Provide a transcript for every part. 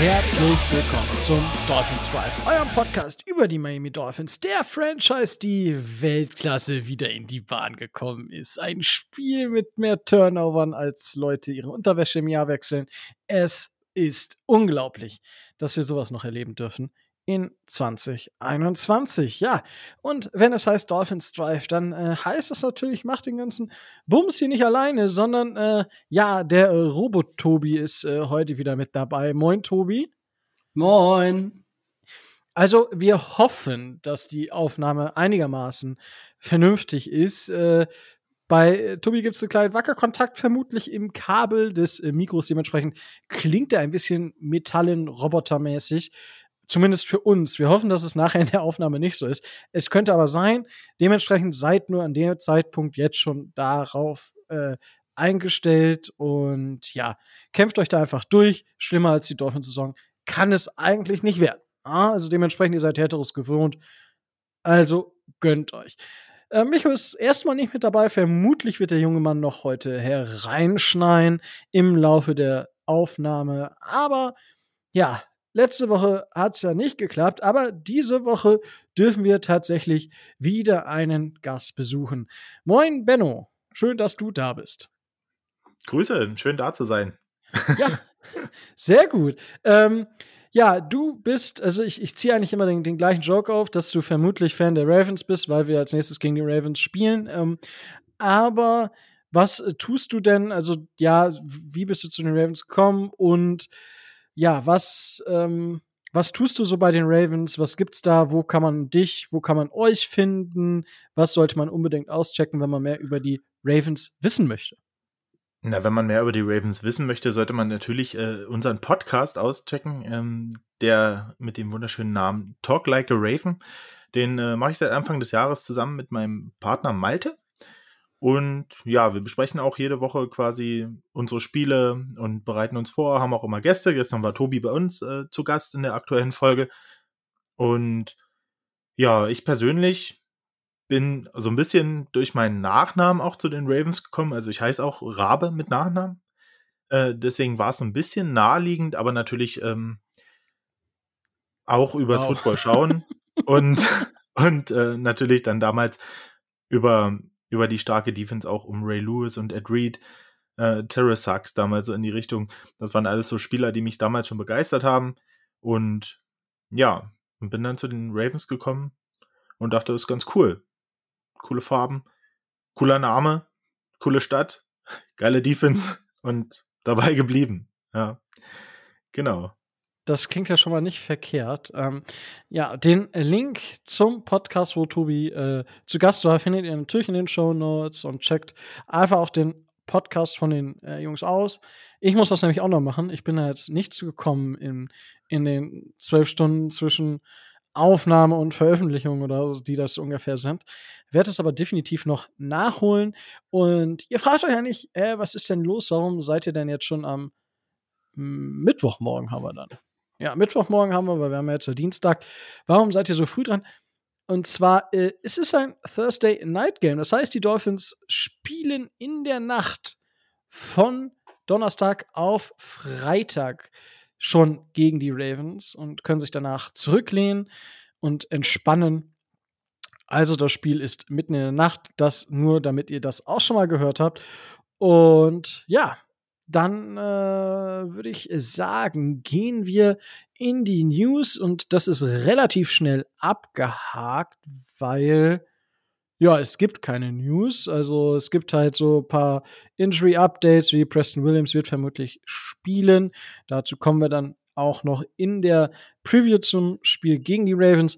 Herzlich willkommen zum Dolphins Drive, eurem Podcast über die Miami Dolphins, der Franchise, die Weltklasse wieder in die Bahn gekommen ist. Ein Spiel mit mehr Turnovern, als Leute ihre Unterwäsche im Jahr wechseln. Es ist unglaublich, dass wir sowas noch erleben dürfen in 2021. Ja, und wenn es heißt Dolphins Drive, dann äh, heißt es natürlich, macht den ganzen Bums hier nicht alleine, sondern äh, ja, der äh, Robot-Tobi ist äh, heute wieder mit dabei. Moin, Tobi. Moin. Also, wir hoffen, dass die Aufnahme einigermaßen vernünftig ist. Äh, bei Tobi gibt es einen kleinen Wackerkontakt, vermutlich im Kabel des äh, Mikros. Dementsprechend klingt er ein bisschen metallen-robotermäßig. Zumindest für uns. Wir hoffen, dass es nachher in der Aufnahme nicht so ist. Es könnte aber sein. Dementsprechend seid nur an dem Zeitpunkt jetzt schon darauf äh, eingestellt und ja, kämpft euch da einfach durch. Schlimmer als die Dolphins-Saison kann es eigentlich nicht werden. Also dementsprechend, ihr seid Härteres gewohnt. Also gönnt euch. Äh, Micho ist erstmal nicht mit dabei. Vermutlich wird der junge Mann noch heute hereinschneien im Laufe der Aufnahme. Aber ja, Letzte Woche hat es ja nicht geklappt, aber diese Woche dürfen wir tatsächlich wieder einen Gast besuchen. Moin, Benno. Schön, dass du da bist. Grüße, schön da zu sein. Ja, sehr gut. Ähm, ja, du bist, also ich, ich ziehe eigentlich immer den, den, gleichen Joke auf, dass du vermutlich Fan der Ravens bist, weil wir als nächstes gegen die Ravens spielen. Ähm, aber was tust du denn? Also, ja, wie bist du zu den Ravens gekommen und ja, was, ähm, was tust du so bei den Ravens? Was gibt's da? Wo kann man dich, wo kann man euch finden? Was sollte man unbedingt auschecken, wenn man mehr über die Ravens wissen möchte? Na, wenn man mehr über die Ravens wissen möchte, sollte man natürlich äh, unseren Podcast auschecken, ähm, der mit dem wunderschönen Namen Talk Like a Raven. Den äh, mache ich seit Anfang des Jahres zusammen mit meinem Partner Malte. Und ja, wir besprechen auch jede Woche quasi unsere Spiele und bereiten uns vor, haben auch immer Gäste. Gestern war Tobi bei uns äh, zu Gast in der aktuellen Folge. Und ja, ich persönlich bin so ein bisschen durch meinen Nachnamen auch zu den Ravens gekommen. Also ich heiße auch Rabe mit Nachnamen. Äh, deswegen war es so ein bisschen naheliegend, aber natürlich ähm, auch übers wow. Football schauen und, und äh, natürlich dann damals über über die starke Defense auch um Ray Lewis und Ed Reed, äh, Terrace Sachs damals so in die Richtung. Das waren alles so Spieler, die mich damals schon begeistert haben. Und ja, und bin dann zu den Ravens gekommen und dachte, das ist ganz cool. Coole Farben, cooler Name, coole Stadt, geile Defense und dabei geblieben. Ja, genau. Das klingt ja schon mal nicht verkehrt. Ähm, ja, den Link zum Podcast, wo Tobi äh, zu Gast war, findet ihr natürlich in den Show Notes und checkt einfach auch den Podcast von den äh, Jungs aus. Ich muss das nämlich auch noch machen. Ich bin da jetzt nicht zugekommen in, in den zwölf Stunden zwischen Aufnahme und Veröffentlichung oder so, die das ungefähr sind. Werde es aber definitiv noch nachholen. Und ihr fragt euch ja nicht, äh, was ist denn los? Warum seid ihr denn jetzt schon am Mittwochmorgen haben wir dann? Ja, Mittwochmorgen haben wir, weil wir haben ja jetzt Dienstag. Warum seid ihr so früh dran? Und zwar, äh, es ist ein Thursday Night Game. Das heißt, die Dolphins spielen in der Nacht von Donnerstag auf Freitag schon gegen die Ravens und können sich danach zurücklehnen und entspannen. Also das Spiel ist mitten in der Nacht, das nur damit ihr das auch schon mal gehört habt. Und ja, dann äh, würde ich sagen, gehen wir in die News und das ist relativ schnell abgehakt, weil ja, es gibt keine News. Also es gibt halt so ein paar Injury-Updates, wie Preston Williams wird vermutlich spielen. Dazu kommen wir dann auch noch in der Preview zum Spiel gegen die Ravens.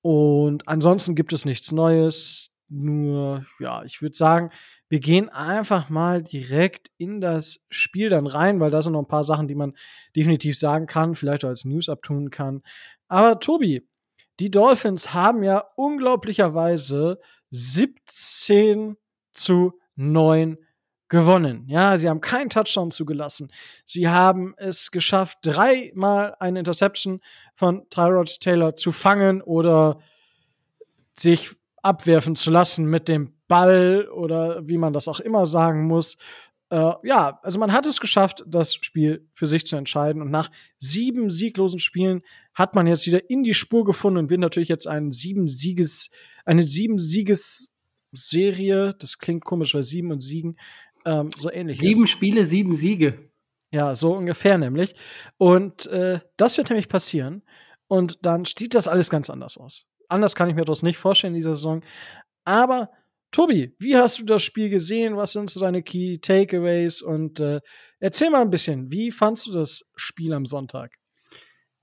Und ansonsten gibt es nichts Neues. Nur, ja, ich würde sagen, wir gehen einfach mal direkt in das Spiel dann rein, weil da sind noch ein paar Sachen, die man definitiv sagen kann, vielleicht auch als News abtun kann. Aber Tobi, die Dolphins haben ja unglaublicherweise 17 zu 9 gewonnen. Ja, sie haben keinen Touchdown zugelassen. Sie haben es geschafft, dreimal eine Interception von Tyrod Taylor zu fangen oder sich abwerfen zu lassen mit dem Ball oder wie man das auch immer sagen muss. äh, ja, also man hat es geschafft, das Spiel für sich zu entscheiden. Und nach sieben sieglosen Spielen hat man jetzt wieder in die Spur gefunden und wird natürlich jetzt einen sieben Sieges, eine sieben Sieges Serie. Das klingt komisch, weil sieben und Siegen ähm, so ähnlich sieben ist. Spiele, sieben Siege. Ja, so ungefähr nämlich. Und äh, das wird nämlich passieren. Und dann sieht das alles ganz anders aus. Anders kann ich mir das nicht vorstellen in dieser Saison. Aber Tobi, wie hast du das Spiel gesehen? Was sind so deine Key Takeaways? Und äh, erzähl mal ein bisschen, wie fandst du das Spiel am Sonntag?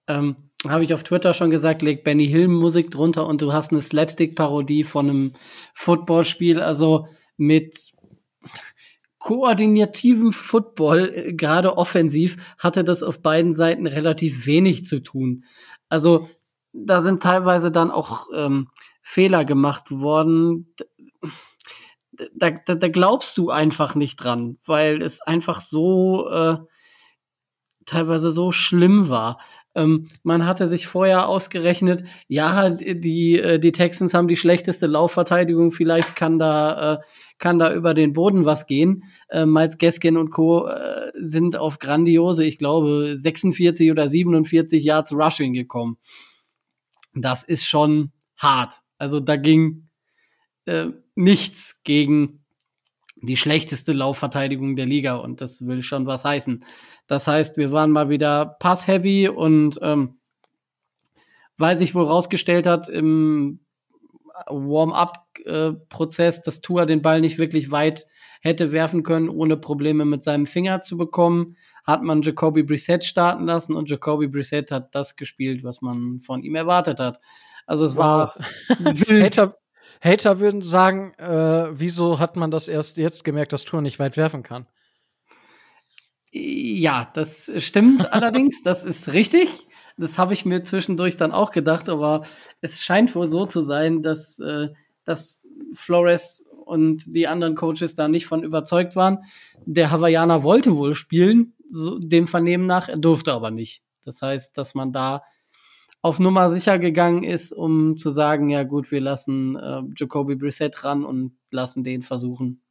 Ähm, Habe ich auf Twitter schon gesagt, leg Benny Hill Musik drunter und du hast eine Slapstick-Parodie von einem Footballspiel, also mit koordinativem Football, äh, gerade offensiv, hatte das auf beiden Seiten relativ wenig zu tun. Also da sind teilweise dann auch ähm, Fehler gemacht worden da, da, da glaubst du einfach nicht dran, weil es einfach so äh, teilweise so schlimm war. Ähm, man hatte sich vorher ausgerechnet, ja, die, äh, die Texans haben die schlechteste Laufverteidigung, vielleicht kann da, äh, kann da über den Boden was gehen. Äh, Miles Gaskin und Co. Äh, sind auf grandiose, ich glaube, 46 oder 47 Yards Rushing gekommen. Das ist schon hart. Also da ging äh, nichts gegen die schlechteste Laufverteidigung der Liga und das will schon was heißen. Das heißt, wir waren mal wieder pass-heavy und ähm, weil sich wohl rausgestellt hat im Warm-up-Prozess, dass Tua den Ball nicht wirklich weit hätte werfen können, ohne Probleme mit seinem Finger zu bekommen, hat man Jacoby Brissett starten lassen und Jacoby Brissett hat das gespielt, was man von ihm erwartet hat. Also es wow. war wild. Hater, Hater würden sagen, äh, wieso hat man das erst jetzt gemerkt, dass Tour nicht weit werfen kann? Ja, das stimmt allerdings, das ist richtig. Das habe ich mir zwischendurch dann auch gedacht, aber es scheint wohl so zu sein, dass, äh, dass Flores und die anderen Coaches da nicht von überzeugt waren. Der Hawaiianer wollte wohl spielen, so dem Vernehmen nach, er durfte aber nicht. Das heißt, dass man da auf Nummer sicher gegangen ist, um zu sagen, ja gut, wir lassen äh, Jacoby Brissett ran und lassen den versuchen,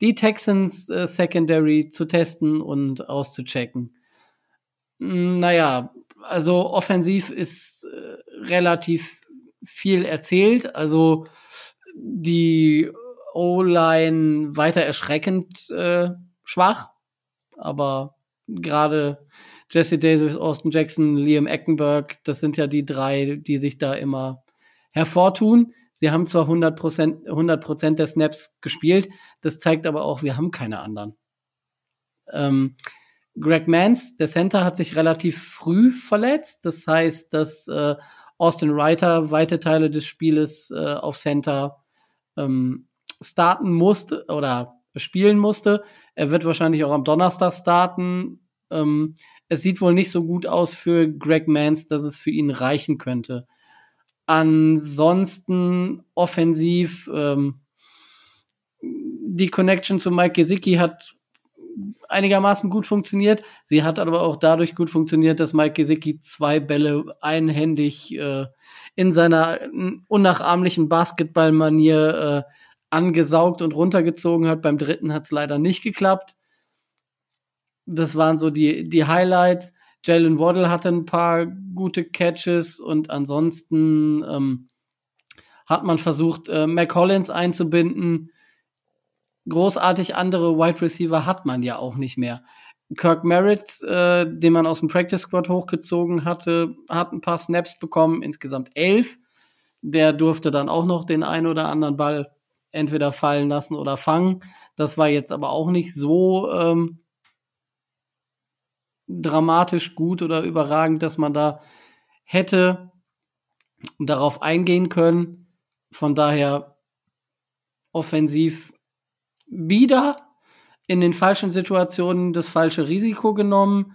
die Texans äh, Secondary zu testen und auszuchecken. Hm, naja, also offensiv ist äh, relativ viel erzählt. Also die O-Line weiter erschreckend äh, schwach, aber gerade Jesse Davis, Austin Jackson, Liam Eckenberg, das sind ja die drei, die sich da immer hervortun. Sie haben zwar 100 Prozent 100 der Snaps gespielt, das zeigt aber auch, wir haben keine anderen. Ähm, Greg Mans, der Center, hat sich relativ früh verletzt. Das heißt, dass äh, Austin Reiter weite Teile des Spieles äh, auf Center ähm, starten musste oder spielen musste. Er wird wahrscheinlich auch am Donnerstag starten. Ähm, es sieht wohl nicht so gut aus für Greg Mans, dass es für ihn reichen könnte. Ansonsten offensiv, ähm, die Connection zu Mike Gesicki hat einigermaßen gut funktioniert. Sie hat aber auch dadurch gut funktioniert, dass Mike Gesicki zwei Bälle einhändig äh, in seiner unnachahmlichen Basketballmanier äh, angesaugt und runtergezogen hat. Beim dritten hat es leider nicht geklappt das waren so die, die Highlights. Jalen Waddle hatte ein paar gute Catches und ansonsten ähm, hat man versucht, äh, McCollins einzubinden. Großartig andere Wide Receiver hat man ja auch nicht mehr. Kirk Merritt, äh, den man aus dem Practice Squad hochgezogen hatte, hat ein paar Snaps bekommen, insgesamt elf. Der durfte dann auch noch den einen oder anderen Ball entweder fallen lassen oder fangen. Das war jetzt aber auch nicht so ähm, dramatisch gut oder überragend, dass man da hätte darauf eingehen können. Von daher offensiv wieder in den falschen Situationen das falsche Risiko genommen.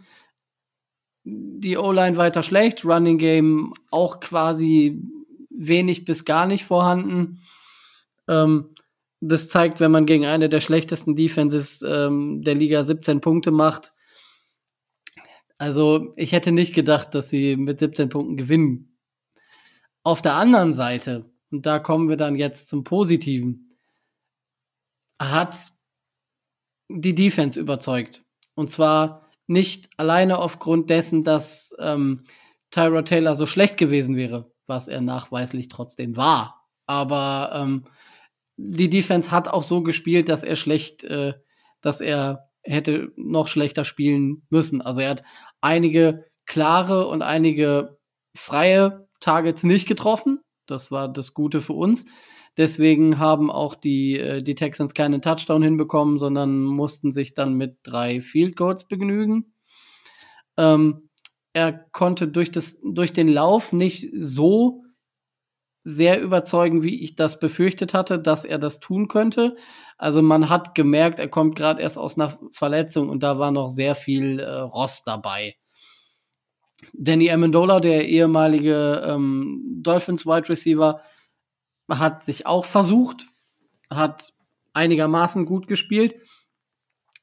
Die O-Line weiter schlecht, Running Game auch quasi wenig bis gar nicht vorhanden. Ähm, das zeigt, wenn man gegen eine der schlechtesten Defenses ähm, der Liga 17 Punkte macht, also ich hätte nicht gedacht, dass sie mit 17 Punkten gewinnen. Auf der anderen Seite, und da kommen wir dann jetzt zum Positiven, hat die Defense überzeugt. Und zwar nicht alleine aufgrund dessen, dass ähm, Tyra Taylor so schlecht gewesen wäre, was er nachweislich trotzdem war. Aber ähm, die Defense hat auch so gespielt, dass er schlecht, äh, dass er hätte noch schlechter spielen müssen. Also er hat einige klare und einige freie Targets nicht getroffen. Das war das Gute für uns. Deswegen haben auch die, äh, die Texans keinen Touchdown hinbekommen, sondern mussten sich dann mit drei Field Goals begnügen. Ähm, er konnte durch, das, durch den Lauf nicht so sehr überzeugen, wie ich das befürchtet hatte, dass er das tun könnte. Also man hat gemerkt, er kommt gerade erst aus einer Verletzung und da war noch sehr viel äh, Rost dabei. Danny Amendola, der ehemalige ähm, Dolphins Wide Receiver, hat sich auch versucht, hat einigermaßen gut gespielt.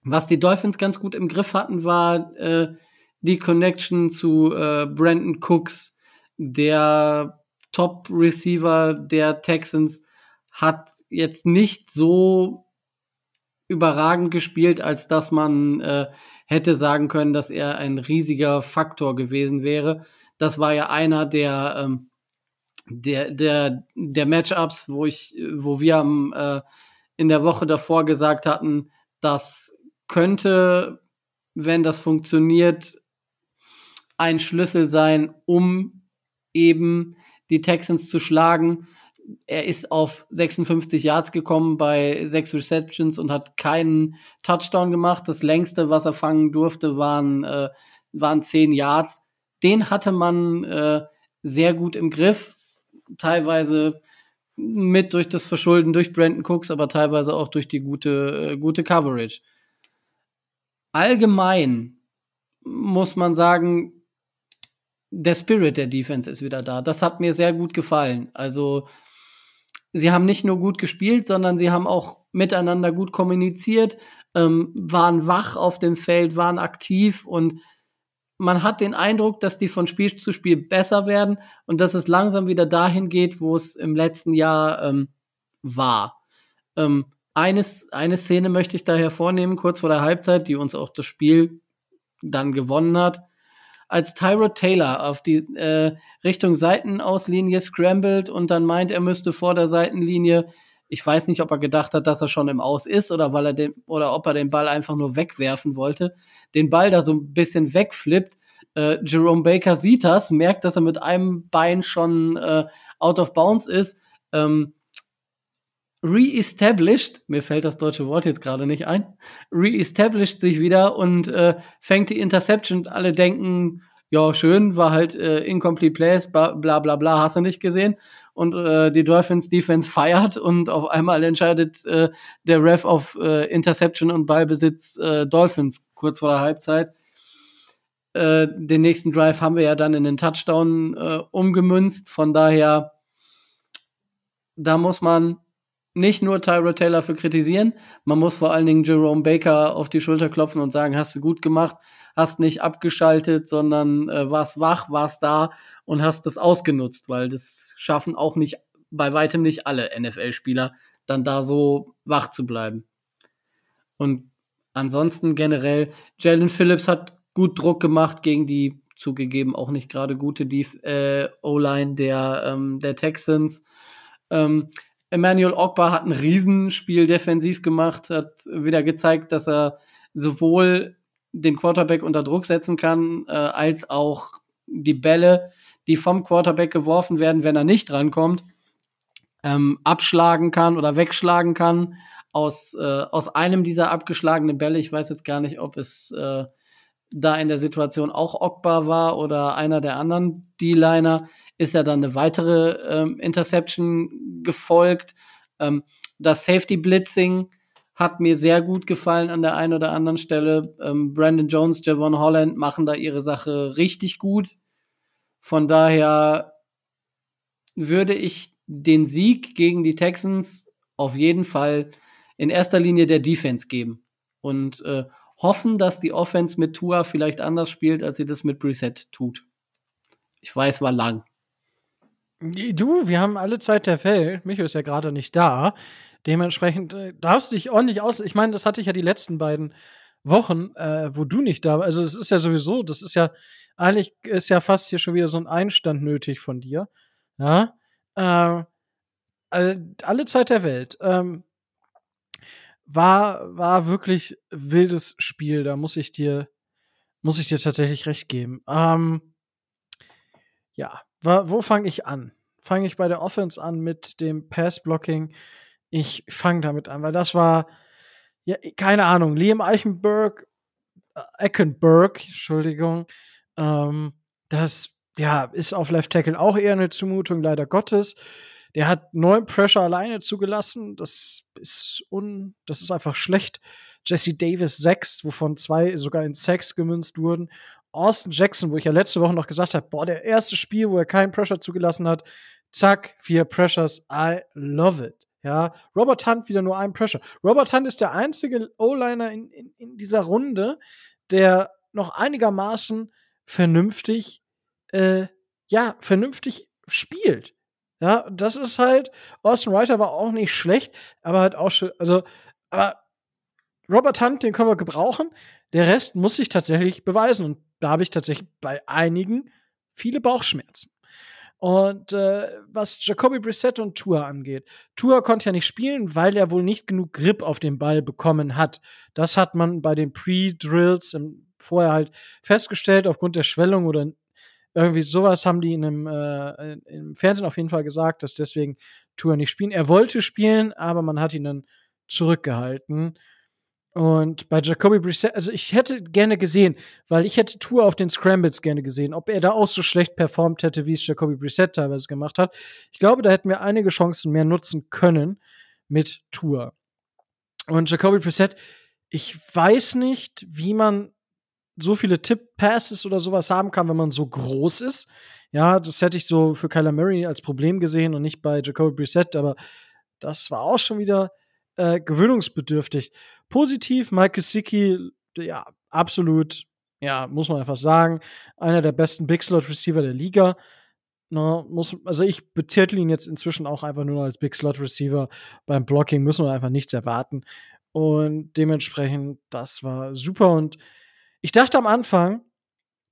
Was die Dolphins ganz gut im Griff hatten, war äh, die Connection zu äh, Brandon Cooks, der Top-Receiver der Texans, hat jetzt nicht so überragend gespielt, als dass man äh, hätte sagen können, dass er ein riesiger Faktor gewesen wäre. Das war ja einer der ähm, der der der Matchups, wo ich wo wir am, äh, in der Woche davor gesagt hatten, das könnte, wenn das funktioniert, ein Schlüssel sein, um eben die Texans zu schlagen. Er ist auf 56 Yards gekommen bei sechs Receptions und hat keinen Touchdown gemacht. Das längste, was er fangen durfte, waren, äh, waren zehn Yards. Den hatte man äh, sehr gut im Griff. Teilweise mit durch das Verschulden durch Brandon Cooks, aber teilweise auch durch die gute, äh, gute Coverage. Allgemein muss man sagen, der Spirit der Defense ist wieder da. Das hat mir sehr gut gefallen. Also, sie haben nicht nur gut gespielt, sondern sie haben auch miteinander gut kommuniziert, ähm, waren wach auf dem Feld, waren aktiv und man hat den Eindruck, dass die von Spiel zu Spiel besser werden und dass es langsam wieder dahin geht, wo es im letzten Jahr ähm, war. Ähm, eines, eine Szene möchte ich da hervornehmen, kurz vor der Halbzeit, die uns auch das Spiel dann gewonnen hat als Tyrod Taylor auf die äh, Richtung Seitenauslinie scrambled und dann meint, er müsste vor der Seitenlinie, ich weiß nicht, ob er gedacht hat, dass er schon im Aus ist oder weil er den oder ob er den Ball einfach nur wegwerfen wollte, den Ball da so ein bisschen wegflippt. Äh, Jerome Baker sieht das, merkt, dass er mit einem Bein schon äh, out of bounds ist. Ähm, re-established, mir fällt das deutsche Wort jetzt gerade nicht ein, re-established sich wieder und äh, fängt die Interception. Alle denken, ja, schön, war halt äh, incomplete plays, bla bla bla, hast du nicht gesehen. Und äh, die Dolphins Defense feiert und auf einmal entscheidet äh, der Ref auf äh, Interception und Ballbesitz äh, Dolphins kurz vor der Halbzeit. Äh, den nächsten Drive haben wir ja dann in den Touchdown äh, umgemünzt. Von daher, da muss man nicht nur Tyra Taylor für kritisieren, man muss vor allen Dingen Jerome Baker auf die Schulter klopfen und sagen, hast du gut gemacht, hast nicht abgeschaltet, sondern äh, warst wach, warst da und hast das ausgenutzt, weil das schaffen auch nicht, bei weitem nicht alle NFL-Spieler, dann da so wach zu bleiben. Und ansonsten generell, Jalen Phillips hat gut Druck gemacht gegen die zugegeben auch nicht gerade gute äh, O-Line der, ähm, der Texans. Ähm, Emmanuel Ogba hat ein Riesenspiel defensiv gemacht, hat wieder gezeigt, dass er sowohl den Quarterback unter Druck setzen kann, äh, als auch die Bälle, die vom Quarterback geworfen werden, wenn er nicht rankommt, ähm, abschlagen kann oder wegschlagen kann. Aus, äh, aus einem dieser abgeschlagenen Bälle, ich weiß jetzt gar nicht, ob es äh, da in der Situation auch Ogba war oder einer der anderen D-Liner, ist ja dann eine weitere ähm, Interception gefolgt. Ähm, das Safety Blitzing hat mir sehr gut gefallen an der einen oder anderen Stelle. Ähm, Brandon Jones, Javon Holland machen da ihre Sache richtig gut. Von daher würde ich den Sieg gegen die Texans auf jeden Fall in erster Linie der Defense geben und äh, hoffen, dass die Offense mit Tua vielleicht anders spielt, als sie das mit Preset tut. Ich weiß, war lang. Du, wir haben alle Zeit der Welt. Micho ist ja gerade nicht da. Dementsprechend äh, darfst du dich ordentlich aus. Ich meine, das hatte ich ja die letzten beiden Wochen, äh, wo du nicht da warst. Also, es ist ja sowieso, das ist ja, eigentlich ist ja fast hier schon wieder so ein Einstand nötig von dir. Ja. Äh, alle Zeit der Welt. Ähm, war, war wirklich wildes Spiel. Da muss ich dir, muss ich dir tatsächlich recht geben. Ähm, ja, wo fange ich an? Fange ich bei der Offense an mit dem Pass-Blocking? Ich fange damit an, weil das war, ja, keine Ahnung, Liam Eichenberg, äh, Eckenberg, Entschuldigung, ähm, das, ja, ist auf Left Tackle auch eher eine Zumutung, leider Gottes. Der hat neun Pressure alleine zugelassen. Das ist un, das ist einfach schlecht. Jesse Davis sechs, wovon zwei sogar in Sacks gemünzt wurden. Austin Jackson, wo ich ja letzte Woche noch gesagt habe, boah, der erste Spiel, wo er keinen Pressure zugelassen hat, zack, vier Pressures, I love it. Ja, Robert Hunt wieder nur ein Pressure. Robert Hunt ist der einzige O-Liner in, in, in dieser Runde, der noch einigermaßen vernünftig, äh, ja, vernünftig spielt. Ja, das ist halt, Austin Writer war auch nicht schlecht, aber halt auch schon, also, aber Robert Hunt, den können wir gebrauchen. Der Rest muss sich tatsächlich beweisen. Und da habe ich tatsächlich bei einigen viele Bauchschmerzen. Und äh, was Jacoby Brissett und Tour angeht, Tour konnte ja nicht spielen, weil er wohl nicht genug Grip auf den Ball bekommen hat. Das hat man bei den Pre-Drills vorher halt festgestellt, aufgrund der Schwellung oder irgendwie sowas haben die in einem, äh, im Fernsehen auf jeden Fall gesagt, dass deswegen Tour nicht spielen. Er wollte spielen, aber man hat ihn dann zurückgehalten. Und bei Jacoby Brissett, also ich hätte gerne gesehen, weil ich hätte Tour auf den Scrambles gerne gesehen, ob er da auch so schlecht performt hätte, wie es Jacoby Brissett teilweise gemacht hat. Ich glaube, da hätten wir einige Chancen mehr nutzen können mit Tour. Und Jacoby Brissett, ich weiß nicht, wie man so viele Tip-Passes oder sowas haben kann, wenn man so groß ist. Ja, das hätte ich so für Kyler Murray als Problem gesehen und nicht bei Jacoby Brissett, aber das war auch schon wieder äh, gewöhnungsbedürftig. Positiv, Mike Gesicki, ja, absolut, ja, muss man einfach sagen, einer der besten Big Slot Receiver der Liga. No, ne, muss, also ich betitel ihn jetzt inzwischen auch einfach nur als Big Slot Receiver. Beim Blocking müssen wir einfach nichts erwarten. Und dementsprechend, das war super. Und ich dachte am Anfang,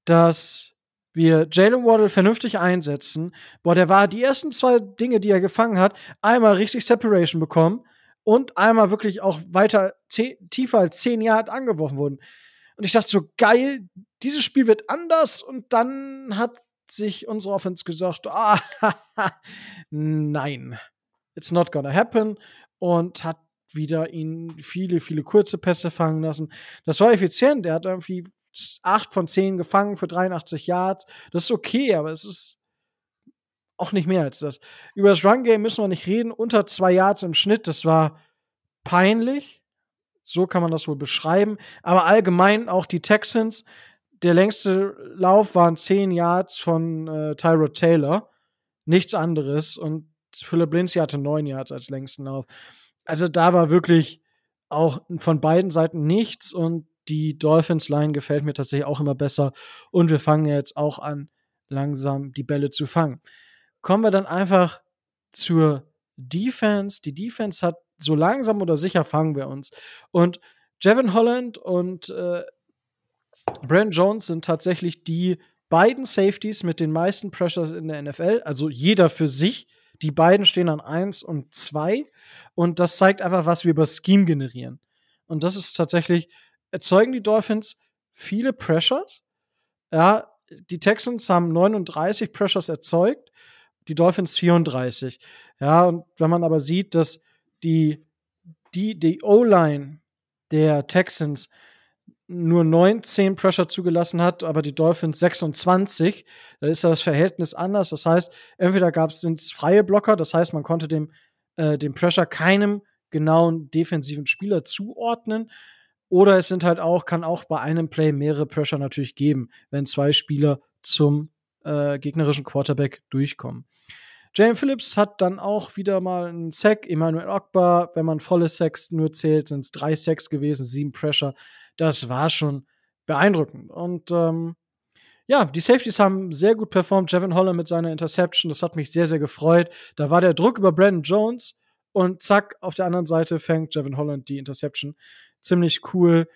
dass wir Jalen Waddle vernünftig einsetzen. Boah, der war die ersten zwei Dinge, die er gefangen hat, einmal richtig Separation bekommen und einmal wirklich auch weiter tiefer als zehn Yard angeworfen wurden. Und ich dachte so, geil, dieses Spiel wird anders. Und dann hat sich unsere Offense gesagt, ah, nein, it's not gonna happen. Und hat wieder ihn viele, viele kurze Pässe fangen lassen. Das war effizient. Er hat irgendwie acht von zehn gefangen für 83 Yards. Das ist okay, aber es ist auch nicht mehr als das. Über das Run-Game müssen wir nicht reden. Unter zwei Yards im Schnitt, das war peinlich. So kann man das wohl beschreiben. Aber allgemein auch die Texans. Der längste Lauf waren zehn Yards von äh, Tyrod Taylor. Nichts anderes. Und Philip Lindsay hatte neun Yards als längsten Lauf also da war wirklich auch von beiden Seiten nichts und die Dolphins Line gefällt mir tatsächlich auch immer besser und wir fangen jetzt auch an, langsam die Bälle zu fangen. Kommen wir dann einfach zur Defense. Die Defense hat so langsam oder sicher fangen wir uns. Und Jevin Holland und äh, Brent Jones sind tatsächlich die beiden Safeties mit den meisten Pressures in der NFL, also jeder für sich. Die beiden stehen an 1 und 2. Und das zeigt einfach, was wir über Scheme generieren. Und das ist tatsächlich, erzeugen die Dolphins viele Pressures. Ja, die Texans haben 39 Pressures erzeugt, die Dolphins 34. Ja, und wenn man aber sieht, dass die, die, die O-Line der Texans nur 19 Pressure zugelassen hat, aber die Dolphins 26, da ist das Verhältnis anders. Das heißt, entweder gab es freie Blocker, das heißt, man konnte dem, äh, dem Pressure keinem genauen defensiven Spieler zuordnen. Oder es sind halt auch, kann auch bei einem Play mehrere Pressure natürlich geben, wenn zwei Spieler zum äh, gegnerischen Quarterback durchkommen. Jane Phillips hat dann auch wieder mal einen Sack. Emmanuel Ogba, wenn man volle Sacks nur zählt, sind es drei Sacks gewesen, sieben Pressure das war schon beeindruckend. Und ähm, ja, die Safeties haben sehr gut performt. Jevin Holland mit seiner Interception, das hat mich sehr, sehr gefreut. Da war der Druck über Brandon Jones und zack, auf der anderen Seite fängt Jevin Holland die Interception. Ziemlich cool.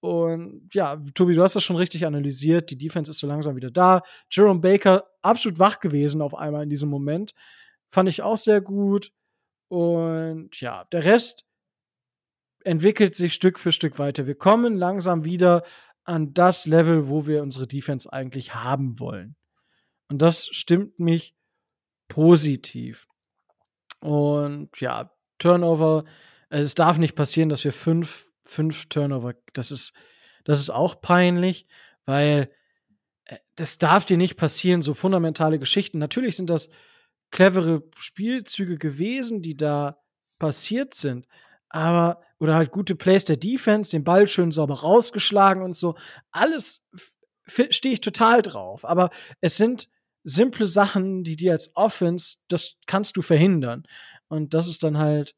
Und ja, Tobi, du hast das schon richtig analysiert. Die Defense ist so langsam wieder da. Jerome Baker absolut wach gewesen auf einmal in diesem Moment. Fand ich auch sehr gut. Und ja, der Rest entwickelt sich Stück für Stück weiter. Wir kommen langsam wieder an das Level, wo wir unsere Defense eigentlich haben wollen. Und das stimmt mich positiv. Und ja, Turnover, es darf nicht passieren, dass wir fünf, fünf Turnover, das ist, das ist auch peinlich, weil äh, das darf dir nicht passieren, so fundamentale Geschichten. Natürlich sind das clevere Spielzüge gewesen, die da passiert sind. Aber, oder halt gute Plays der Defense, den Ball schön sauber rausgeschlagen und so. Alles stehe ich total drauf. Aber es sind simple Sachen, die dir als Offense, das kannst du verhindern. Und das ist dann halt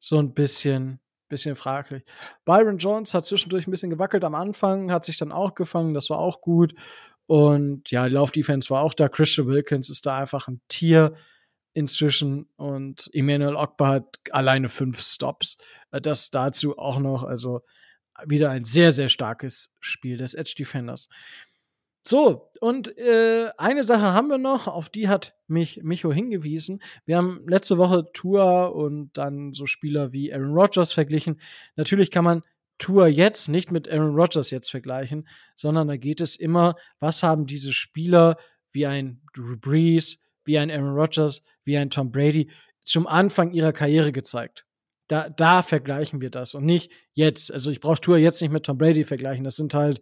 so ein bisschen, bisschen fraglich. Byron Jones hat zwischendurch ein bisschen gewackelt am Anfang, hat sich dann auch gefangen, das war auch gut. Und ja, die Laufdefense war auch da. Christian Wilkins ist da einfach ein Tier inzwischen und Emmanuel Ogba hat alleine fünf Stops. Äh, das dazu auch noch, also wieder ein sehr, sehr starkes Spiel des Edge Defenders. So, und äh, eine Sache haben wir noch, auf die hat mich Micho hingewiesen. Wir haben letzte Woche Tour und dann so Spieler wie Aaron Rodgers verglichen. Natürlich kann man Tour jetzt nicht mit Aaron Rodgers jetzt vergleichen, sondern da geht es immer, was haben diese Spieler wie ein Drew Brees, wie ein Aaron Rodgers, wie ein Tom Brady zum Anfang ihrer Karriere gezeigt. Da, da vergleichen wir das und nicht jetzt. Also ich brauche Tour jetzt nicht mit Tom Brady vergleichen. Das sind halt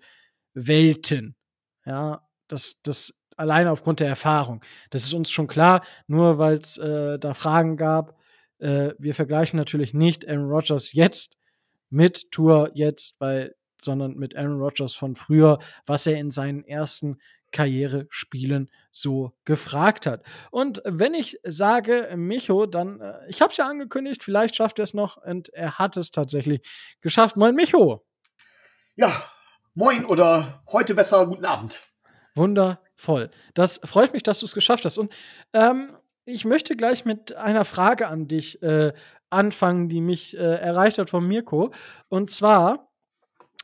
Welten. Ja, das, das alleine aufgrund der Erfahrung. Das ist uns schon klar, nur weil es äh, da Fragen gab. Äh, wir vergleichen natürlich nicht Aaron Rodgers jetzt mit Tour jetzt, weil, sondern mit Aaron Rodgers von früher, was er in seinen ersten Karrierespielen so gefragt hat. Und wenn ich sage Micho, dann, äh, ich habe es ja angekündigt, vielleicht schafft er es noch und er hat es tatsächlich geschafft. Moin Micho. Ja, moin oder heute besser guten Abend. Wundervoll. Das freut mich, dass du es geschafft hast. Und ähm, ich möchte gleich mit einer Frage an dich äh, anfangen, die mich äh, erreicht hat von Mirko. Und zwar,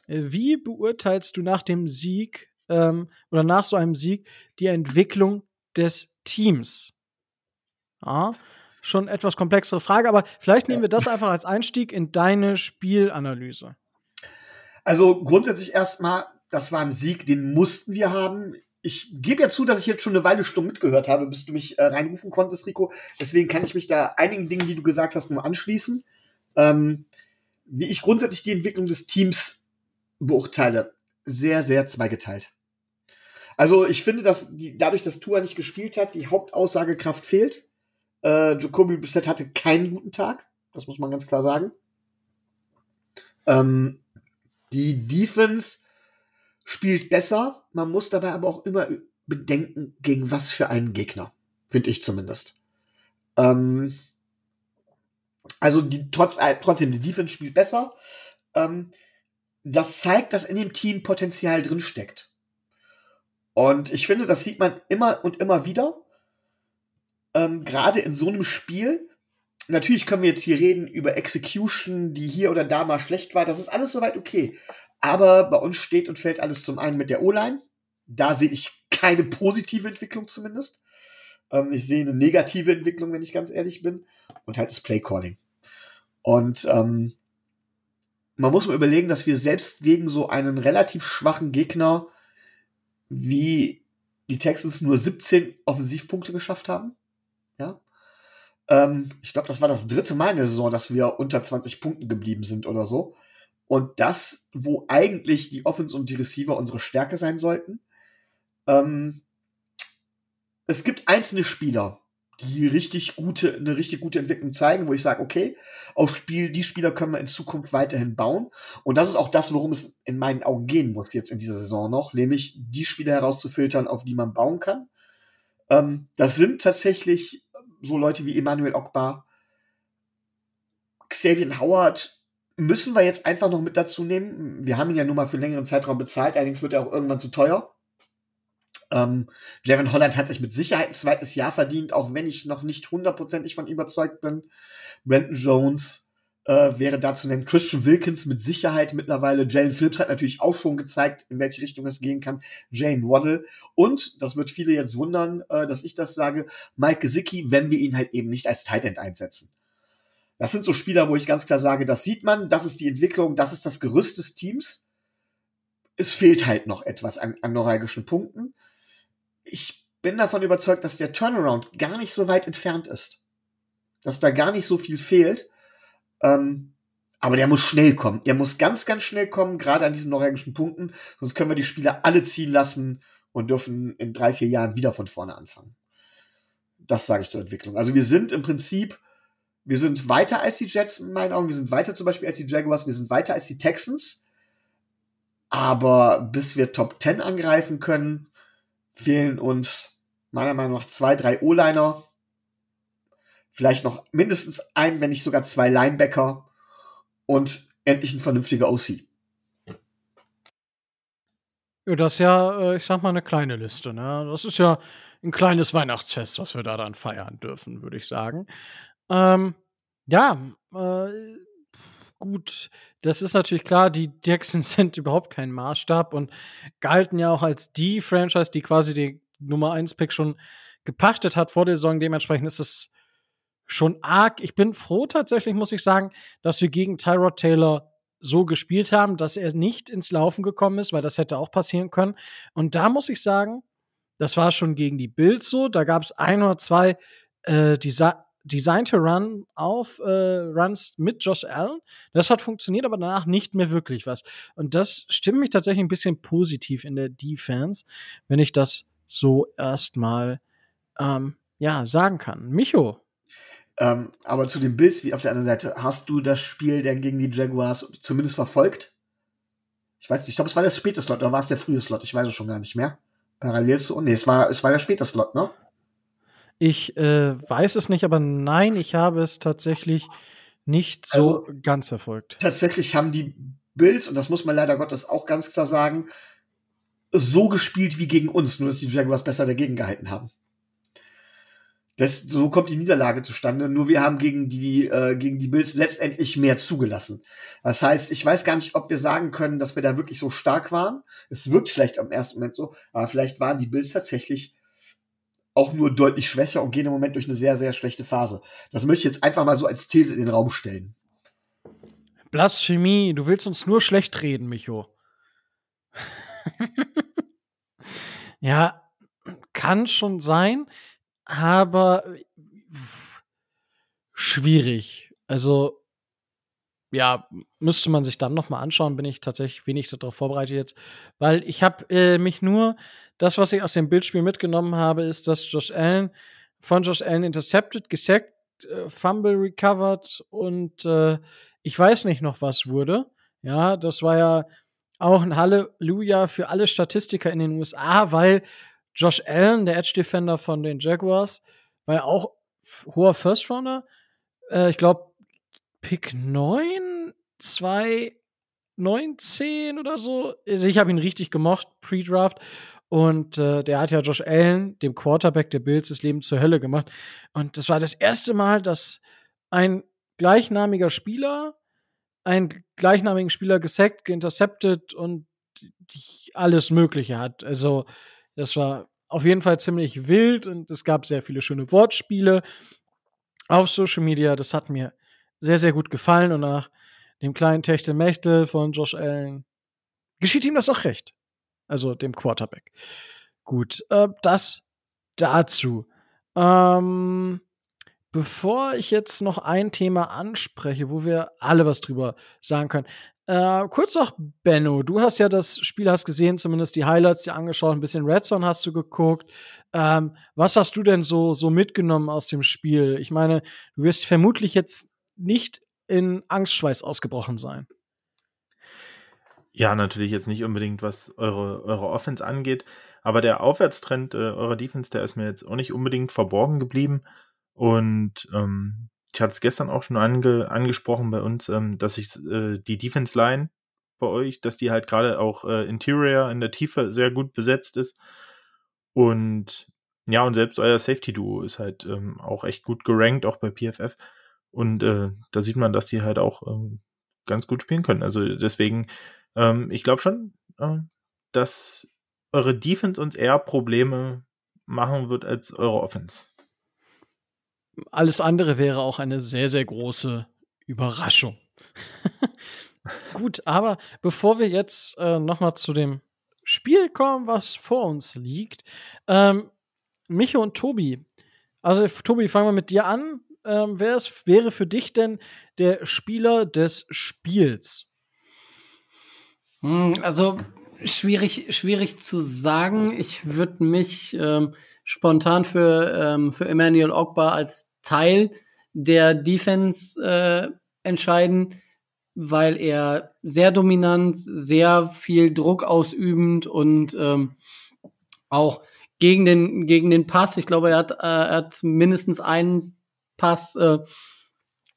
äh, wie beurteilst du nach dem Sieg ähm, oder nach so einem Sieg die Entwicklung des Teams? Ja, schon etwas komplexere Frage, aber vielleicht nehmen wir das einfach als Einstieg in deine Spielanalyse. Also grundsätzlich erstmal, das war ein Sieg, den mussten wir haben ich gebe ja zu, dass ich jetzt schon eine Weile stumm mitgehört habe, bis du mich äh, reinrufen konntest, Rico. Deswegen kann ich mich da einigen Dingen, die du gesagt hast, nur anschließen. Ähm, wie ich grundsätzlich die Entwicklung des Teams beurteile, sehr, sehr zweigeteilt. Also ich finde, dass die, dadurch, dass Tua nicht gespielt hat, die Hauptaussagekraft fehlt. Äh, Jacoby Brissett hatte keinen guten Tag, das muss man ganz klar sagen. Ähm, die Defense spielt besser. Man muss dabei aber auch immer bedenken, gegen was für einen Gegner. Finde ich zumindest. Ähm, also die, trotz, äh, trotzdem, die Defense spielt besser. Ähm, das zeigt, dass in dem Team Potenzial drinsteckt. Und ich finde, das sieht man immer und immer wieder. Ähm, Gerade in so einem Spiel. Natürlich können wir jetzt hier reden über Execution, die hier oder da mal schlecht war. Das ist alles soweit okay. Aber bei uns steht und fällt alles zum einen mit der O-Line. Da sehe ich keine positive Entwicklung zumindest. Ähm, ich sehe eine negative Entwicklung, wenn ich ganz ehrlich bin. Und halt das Playcalling. Und ähm, man muss mal überlegen, dass wir selbst gegen so einen relativ schwachen Gegner wie die Texans nur 17 Offensivpunkte geschafft haben. Ja. Ähm, ich glaube, das war das dritte Mal in der Saison, dass wir unter 20 Punkten geblieben sind oder so. Und das, wo eigentlich die Offense und die Receiver unsere Stärke sein sollten. Ähm, es gibt einzelne Spieler, die richtig gute, eine richtig gute Entwicklung zeigen, wo ich sage, okay, auf Spiel, die Spieler können wir in Zukunft weiterhin bauen. Und das ist auch das, worum es in meinen Augen gehen muss jetzt in dieser Saison noch, nämlich die Spieler herauszufiltern, auf die man bauen kann. Ähm, das sind tatsächlich so Leute wie Emmanuel Ogbar, Xavier Howard, müssen wir jetzt einfach noch mit dazu nehmen. Wir haben ihn ja nun mal für einen längeren Zeitraum bezahlt, allerdings wird er auch irgendwann zu teuer. Ähm, Javon Holland hat sich mit Sicherheit ein zweites Jahr verdient, auch wenn ich noch nicht hundertprozentig von überzeugt bin. Brandon Jones äh, wäre da zu nennen. Christian Wilkins mit Sicherheit mittlerweile. Jalen Phillips hat natürlich auch schon gezeigt, in welche Richtung es gehen kann. Jane Waddle. Und, das wird viele jetzt wundern, äh, dass ich das sage, Mike Gesicki, wenn wir ihn halt eben nicht als Tight End einsetzen. Das sind so Spieler, wo ich ganz klar sage, das sieht man, das ist die Entwicklung, das ist das Gerüst des Teams. Es fehlt halt noch etwas an, an neuralgischen Punkten. Ich bin davon überzeugt, dass der Turnaround gar nicht so weit entfernt ist. Dass da gar nicht so viel fehlt. Ähm, aber der muss schnell kommen. Der muss ganz, ganz schnell kommen, gerade an diesen norwegischen Punkten. Sonst können wir die Spieler alle ziehen lassen und dürfen in drei, vier Jahren wieder von vorne anfangen. Das sage ich zur Entwicklung. Also wir sind im Prinzip wir sind weiter als die Jets in meinen Augen. Wir sind weiter zum Beispiel als die Jaguars. Wir sind weiter als die Texans. Aber bis wir Top 10 angreifen können, fehlen uns meiner Meinung nach zwei, drei O-Liner. Vielleicht noch mindestens ein, wenn nicht sogar zwei Linebacker. Und endlich ein vernünftiger OC. Ja, das ist ja, äh, ich sag mal, eine kleine Liste. Ne? Das ist ja ein kleines Weihnachtsfest, was wir da dann feiern dürfen, würde ich sagen. Ähm, ja, äh, gut, das ist natürlich klar, die Texans sind überhaupt kein Maßstab und galten ja auch als die Franchise, die quasi die Nummer 1 Pick schon gepachtet hat vor der Saison. Dementsprechend ist es schon arg. Ich bin froh tatsächlich, muss ich sagen, dass wir gegen Tyrod Taylor so gespielt haben, dass er nicht ins Laufen gekommen ist, weil das hätte auch passieren können. Und da muss ich sagen, das war schon gegen die Bills so. Da gab es ein oder zwei äh, die Designed to Run auf äh, Runs mit Josh Allen. Das hat funktioniert, aber danach nicht mehr wirklich was. Und das stimmt mich tatsächlich ein bisschen positiv in der Defense, wenn ich das so erstmal ähm, ja sagen kann. Micho. Ähm, aber zu den Bills, wie auf der anderen Seite, hast du das Spiel denn gegen die Jaguars zumindest verfolgt? Ich weiß nicht, ich glaube, es war der späte Slot, oder war es der frühe Slot? Ich weiß es schon gar nicht mehr. Parallel zu, nee, es war, es war der späte Slot, ne? Ich äh, weiß es nicht, aber nein, ich habe es tatsächlich nicht so also, ganz verfolgt. Tatsächlich haben die Bills, und das muss man leider Gottes auch ganz klar sagen, so gespielt wie gegen uns, nur dass die Jaguars besser dagegen gehalten haben. Das, so kommt die Niederlage zustande. Nur wir haben gegen die, äh, gegen die Bills letztendlich mehr zugelassen. Das heißt, ich weiß gar nicht, ob wir sagen können, dass wir da wirklich so stark waren. Es wirkt vielleicht am ersten Moment so, aber vielleicht waren die Bills tatsächlich auch nur deutlich schwächer und gehen im Moment durch eine sehr, sehr schlechte Phase. Das möchte ich jetzt einfach mal so als These in den Raum stellen. Blasphemie, du willst uns nur schlecht reden, Micho. ja, kann schon sein, aber schwierig. Also ja, müsste man sich dann noch mal anschauen, bin ich tatsächlich wenig darauf vorbereitet jetzt, weil ich habe äh, mich nur das, was ich aus dem Bildspiel mitgenommen habe, ist, dass Josh Allen von Josh Allen intercepted, gesackt, äh, Fumble recovered und äh, ich weiß nicht noch was wurde. Ja, das war ja auch ein Halleluja für alle Statistiker in den USA, weil Josh Allen, der Edge Defender von den Jaguars, war ja auch hoher First Rounder. Äh, ich glaube, Pick 9, 2, 19 oder so. Also ich habe ihn richtig gemocht, Pre-Draft. Und äh, der hat ja Josh Allen, dem Quarterback der Bills, das Leben zur Hölle gemacht. Und das war das erste Mal, dass ein gleichnamiger Spieler einen gleichnamigen Spieler gesackt, geinterceptet und alles Mögliche hat. Also, das war auf jeden Fall ziemlich wild und es gab sehr viele schöne Wortspiele auf Social Media. Das hat mir sehr, sehr gut gefallen und nach dem kleinen Techtelmechtel von Josh Allen geschieht ihm das auch recht also dem Quarterback. Gut, äh, das dazu. Ähm, bevor ich jetzt noch ein Thema anspreche, wo wir alle was drüber sagen können. Äh, kurz noch, Benno, du hast ja das Spiel hast gesehen, zumindest die Highlights dir angeschaut, ein bisschen Red Zone hast du geguckt. Ähm, was hast du denn so, so mitgenommen aus dem Spiel? Ich meine, du wirst vermutlich jetzt nicht in Angstschweiß ausgebrochen sein. Ja, natürlich jetzt nicht unbedingt, was eure, eure Offense angeht, aber der Aufwärtstrend äh, eurer Defense, der ist mir jetzt auch nicht unbedingt verborgen geblieben. Und ähm, ich hatte es gestern auch schon ange, angesprochen bei uns, ähm, dass ich äh, die Defense Line bei euch, dass die halt gerade auch äh, Interior in der Tiefe sehr gut besetzt ist. Und ja, und selbst euer Safety-Duo ist halt ähm, auch echt gut gerankt, auch bei PFF. Und äh, da sieht man, dass die halt auch ähm, ganz gut spielen können. Also deswegen, ähm, ich glaube schon, äh, dass eure Defense uns eher Probleme machen wird als eure Offense. Alles andere wäre auch eine sehr, sehr große Überraschung. Gut, aber bevor wir jetzt äh, noch mal zu dem Spiel kommen, was vor uns liegt, ähm, Micho und Tobi. Also Tobi, fangen wir mit dir an. Ähm, wer ist, wäre für dich denn der Spieler des Spiels? Hm, also schwierig, schwierig zu sagen. Ich würde mich ähm, spontan für, ähm, für Emmanuel Ogba als Teil der Defense äh, entscheiden, weil er sehr dominant, sehr viel Druck ausübend und ähm, auch gegen den, gegen den Pass, ich glaube, er hat, äh, er hat mindestens einen Pass äh,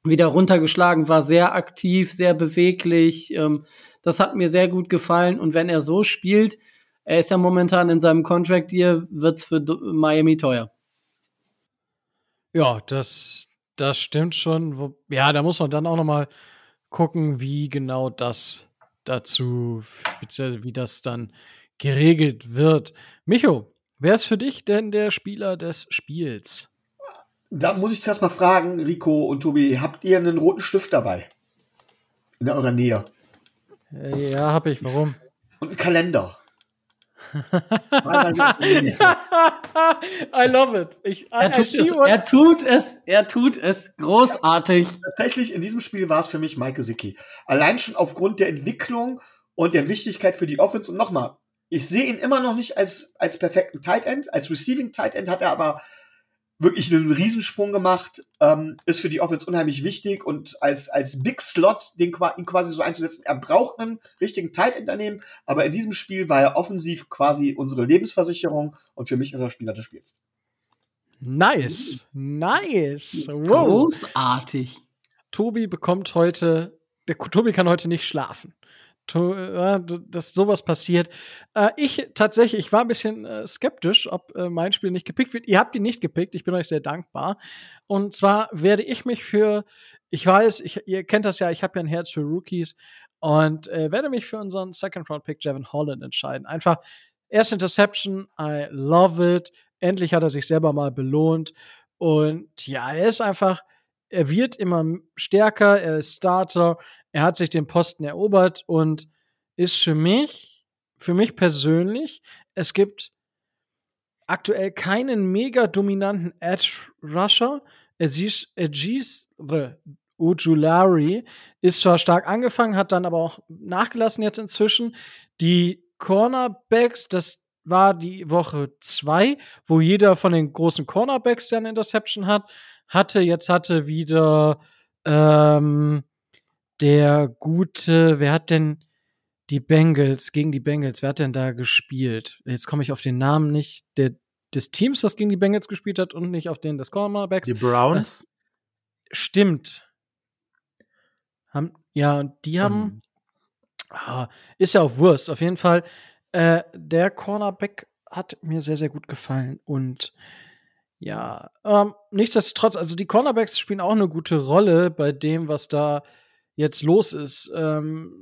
wieder runtergeschlagen, war sehr aktiv, sehr beweglich. Ähm, das hat mir sehr gut gefallen. Und wenn er so spielt, er ist ja momentan in seinem Contract hier, wird's für Miami teuer. Ja, das, das stimmt schon. Ja, da muss man dann auch noch mal gucken, wie genau das dazu, beziehungsweise wie das dann geregelt wird. Micho, wer ist für dich denn der Spieler des Spiels? Da muss ich zuerst mal fragen, Rico und Tobi, habt ihr einen roten Stift dabei? In eurer Nähe? Äh, ja, hab ich. Warum? Und einen Kalender. I love it. Ich, er, tut es, er, tut es, er tut es großartig. Ja, tatsächlich, in diesem Spiel war es für mich Mike Sicki. Allein schon aufgrund der Entwicklung und der Wichtigkeit für die Offense. Und nochmal, ich sehe ihn immer noch nicht als, als perfekten Tight End. Als Receiving Tight End hat er aber wirklich einen Riesensprung gemacht, ähm, ist für die Offense unheimlich wichtig und als, als Big Slot den, ihn quasi so einzusetzen. Er braucht einen richtigen Tight End daneben, aber in diesem Spiel war er offensiv quasi unsere Lebensversicherung und für mich ist er Spieler des Spiels. Nice, nice, wow. großartig. Tobi bekommt heute, der Tobi kann heute nicht schlafen dass sowas passiert. Äh, ich tatsächlich, ich war ein bisschen äh, skeptisch, ob äh, mein Spiel nicht gepickt wird. Ihr habt ihn nicht gepickt, ich bin euch sehr dankbar. Und zwar werde ich mich für, ich weiß, ich, ihr kennt das ja, ich habe ja ein Herz für Rookies und äh, werde mich für unseren Second Round Pick Jevin Holland entscheiden. Einfach erste Interception, I love it. Endlich hat er sich selber mal belohnt. Und ja, er ist einfach, er wird immer stärker, er ist Starter er hat sich den Posten erobert und ist für mich, für mich persönlich, es gibt aktuell keinen mega dominanten Edge Rusher. Ujulari ist zwar stark angefangen, hat dann aber auch nachgelassen jetzt inzwischen. Die Cornerbacks, das war die Woche zwei, wo jeder von den großen Cornerbacks der eine Interception hat, hatte. Jetzt hatte wieder ähm, der gute, wer hat denn die Bengals, gegen die Bengals, wer hat denn da gespielt? Jetzt komme ich auf den Namen nicht, der, des Teams, das gegen die Bengals gespielt hat und nicht auf den des Cornerbacks. Die Browns? Äh, stimmt. Haben, ja, die haben, mhm. ah, ist ja auch Wurst, auf jeden Fall. Äh, der Cornerback hat mir sehr, sehr gut gefallen und ja, ähm, nichtsdestotrotz, also die Cornerbacks spielen auch eine gute Rolle bei dem, was da jetzt los ist. Ähm,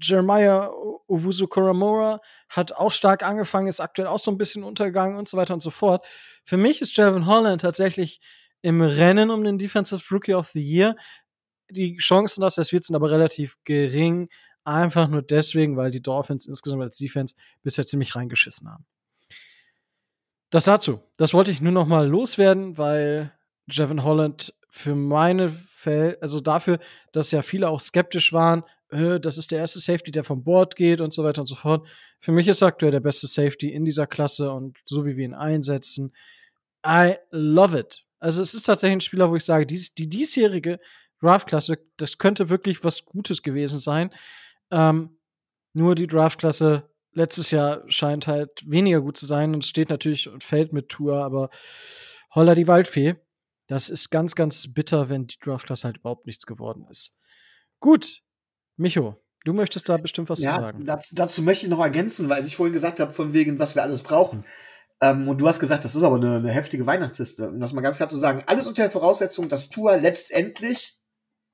Jeremiah Owusu Koramora hat auch stark angefangen, ist aktuell auch so ein bisschen untergegangen und so weiter und so fort. Für mich ist Jelvin Holland tatsächlich im Rennen um den Defensive Rookie of the Year. Die Chancen, dass das wird, sind aber relativ gering. Einfach nur deswegen, weil die Dolphins insgesamt als Defense bisher ziemlich reingeschissen haben. Das dazu. Das wollte ich nur noch mal loswerden, weil Jevin Holland für meine Fälle, also dafür, dass ja viele auch skeptisch waren, äh, das ist der erste Safety, der vom Board geht und so weiter und so fort. Für mich ist aktuell der beste Safety in dieser Klasse und so wie wir ihn einsetzen. I love it. Also es ist tatsächlich ein Spieler, wo ich sage, dies, die diesjährige Draftklasse, das könnte wirklich was Gutes gewesen sein. Ähm, nur die Draftklasse letztes Jahr scheint halt weniger gut zu sein und steht natürlich und fällt mit Tour, aber holla die Waldfee. Das ist ganz, ganz bitter, wenn die Draftklasse halt überhaupt nichts geworden ist. Gut, Micho, du möchtest da bestimmt was ja, zu sagen. Dazu, dazu möchte ich noch ergänzen, weil ich vorhin gesagt habe, von wegen, was wir alles brauchen. Ähm, und du hast gesagt, das ist aber eine, eine heftige Weihnachtsliste. Um das mal ganz klar zu sagen, alles unter der Voraussetzung, dass Tua letztendlich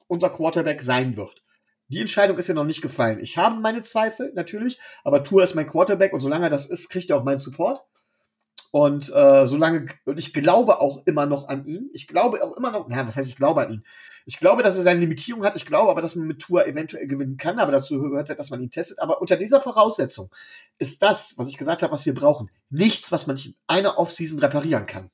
unser Quarterback sein wird. Die Entscheidung ist ja noch nicht gefallen. Ich habe meine Zweifel, natürlich, aber Tua ist mein Quarterback und solange er das ist, kriegt er auch meinen Support. Und äh, solange, und ich glaube auch immer noch an ihn. Ich glaube auch immer noch, na, was heißt, ich glaube an ihn? Ich glaube, dass er seine Limitierung hat. Ich glaube aber, dass man mit Tour eventuell gewinnen kann. Aber dazu gehört halt, dass man ihn testet. Aber unter dieser Voraussetzung ist das, was ich gesagt habe, was wir brauchen, nichts, was man nicht in einer Offseason reparieren kann.